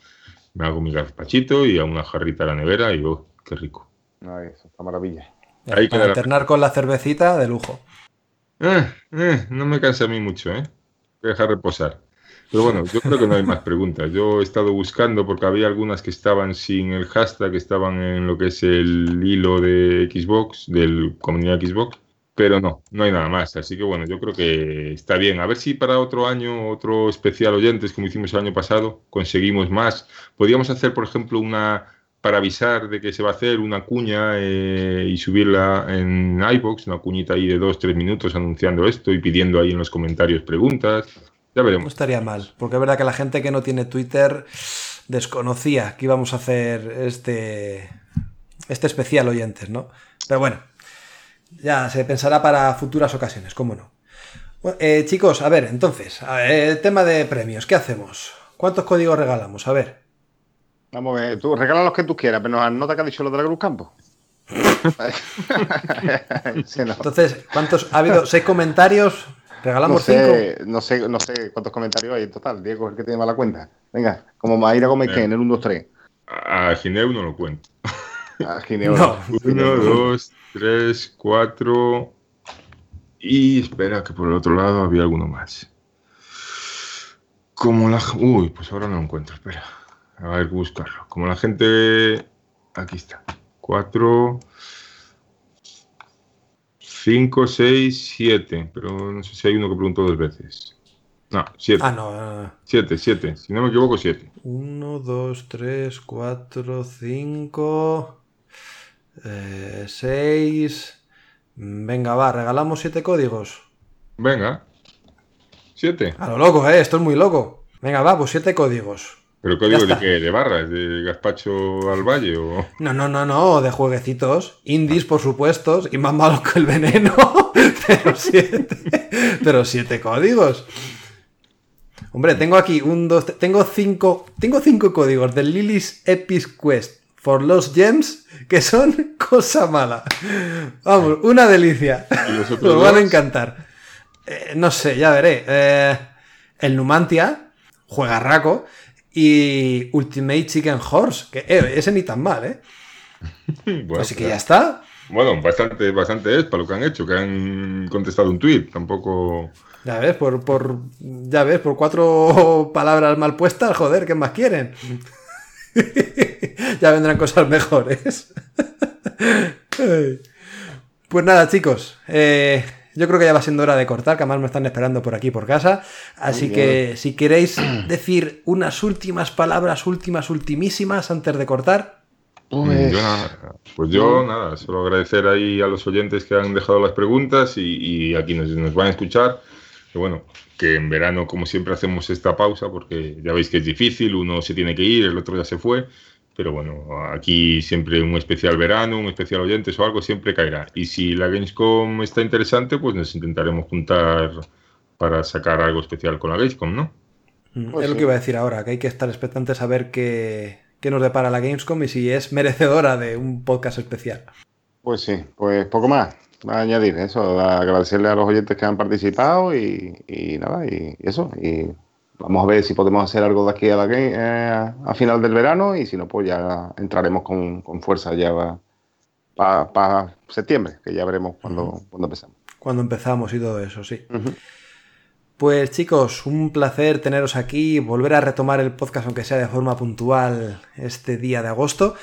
me hago mi gazpachito y a una jarrita a la nevera y oh, qué rico. Ay, eso está maravilla. Ya, Ahí para la- alternar con la cervecita, de lujo. Eh, eh, no me cansa a mí mucho, ¿eh? Voy a dejar reposar. Pero bueno, yo creo que no hay más preguntas. Yo he estado buscando porque había algunas que estaban sin el hashtag, que estaban en lo que es el hilo de Xbox, del comunidad Xbox, pero no, no hay nada más. Así que bueno, yo creo que está bien. A ver si para otro año, otro especial oyentes, como hicimos el año pasado, conseguimos más. Podríamos hacer, por ejemplo, una para avisar de que se va a hacer una cuña eh, y subirla en iBox, una cuñita ahí de dos, tres minutos anunciando esto y pidiendo ahí en los comentarios preguntas. Ya No veremos. estaría mal, porque es verdad que la gente que no tiene Twitter desconocía que íbamos a hacer este, este especial oyentes, ¿no? Pero bueno, ya se pensará para futuras ocasiones, cómo no. Bueno, eh, chicos, a ver, entonces, a ver, tema de premios, ¿qué hacemos? ¿Cuántos códigos regalamos? A ver. Vamos a ver, tú regala los que tú quieras, pero nos nota que ha dicho lo de la Cruz Campo. Sí, no. Entonces, ¿cuántos? ¿Ha habido seis comentarios? No ¿Regalamos cinco? sé, no, sé, no sé cuántos comentarios hay en total. Diego es el que tiene mala cuenta. Venga, como Mayra Gómez que en el 1, 2, 3. A Gineu no lo cuento. A Gineo. No. Uno, dos, tres, cuatro. Y espera, que por el otro lado había alguno más. Como la. Uy, pues ahora no lo encuentro, espera. A ver, buscarlo. Como la gente. Aquí está. Cuatro. Cinco, seis, siete. Pero no sé si hay uno que preguntó dos veces. No, siete. Ah, no. no, no. Siete, siete. Si no me equivoco, siete. 1, 2, 3, 4, 5, 6. Venga, va, regalamos 7 códigos. Venga. Siete. A lo loco, ¿eh? Esto es muy loco. Venga, va, pues 7 códigos. ¿Pero código de qué? ¿De barras? ¿De gazpacho al valle? O... No, no, no, no, de jueguecitos. Indies, por supuesto, y más malos que el veneno. Pero 7. Pero 7 códigos. Hombre, tengo aquí un, dos, tengo cinco, tengo cinco códigos del Lily's Epic Quest for Lost Gems que son cosa mala. Vamos, una delicia. ¿Y los van a encantar. Eh, no sé, ya veré. Eh, el Numantia, juega raco. Y Ultimate Chicken Horse, que eh, ese ni tan mal, ¿eh? Bueno, Así que ya está. Bueno, bastante, bastante es para lo que han hecho, que han contestado un tuit. Tampoco. Ya ves, por, por, ya ves, por cuatro palabras mal puestas, joder, ¿qué más quieren? ya vendrán cosas mejores. Pues nada, chicos. eh, yo creo que ya va siendo hora de cortar, que además me están esperando por aquí por casa. Así Muy que si queréis decir unas últimas palabras, últimas, ultimísimas, antes de cortar. Pues, Yo nada, pues yo nada, solo agradecer ahí a los oyentes que han dejado las preguntas y, y a quienes nos van a escuchar. Que bueno, que en verano, como siempre, hacemos esta pausa porque ya veis que es difícil, uno se tiene que ir, el otro ya se fue. Pero bueno, aquí siempre un especial verano, un especial oyentes o algo siempre caerá. Y si la Gamescom está interesante, pues nos intentaremos juntar para sacar algo especial con la Gamescom, ¿no? Mm, Pues es lo que iba a decir ahora, que hay que estar expectantes a ver qué, qué nos depara la Gamescom y si es merecedora de un podcast especial. Pues sí, pues poco más. Va a añadir eso, a agradecerle a los oyentes que han participado y, y nada, y, y eso. Y vamos a ver si podemos hacer algo de aquí a la game, eh, a final del verano y si no, pues ya entraremos con, con fuerza ya para septiembre, que ya veremos cuando, cuando empezamos. Cuando empezamos y todo eso, sí. Pues chicos, un placer teneros aquí, volver a retomar el podcast aunque sea de forma puntual este día de agosto.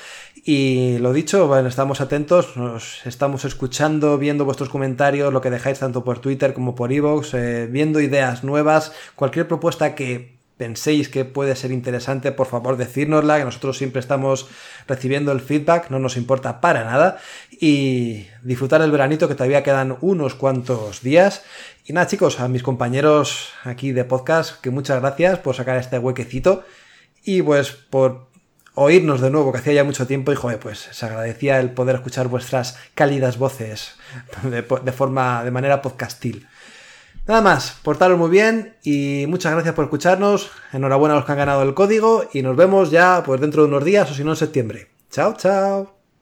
Y lo dicho, bueno, estamos atentos, nos estamos escuchando, viendo vuestros comentarios, lo que dejáis tanto por Twitter como por Evox, viendo ideas nuevas, cualquier propuesta que penséis que puede ser interesante, por favor decírnosla, que nosotros siempre estamos recibiendo el feedback, no nos importa para nada. Y disfrutar del veranito, que todavía quedan unos cuantos días. Y nada, chicos, a mis compañeros aquí de podcast, que muchas gracias por sacar este huequecito y pues por oírnos de nuevo, que hacía ya mucho tiempo y joder, pues se agradecía el poder escuchar vuestras cálidas voces de, forma, de manera podcastil. Nada más, portaros muy bien y muchas gracias por escucharnos. Enhorabuena a los que han ganado el código y nos vemos ya pues dentro de unos días o si no en septiembre. Chao, chao.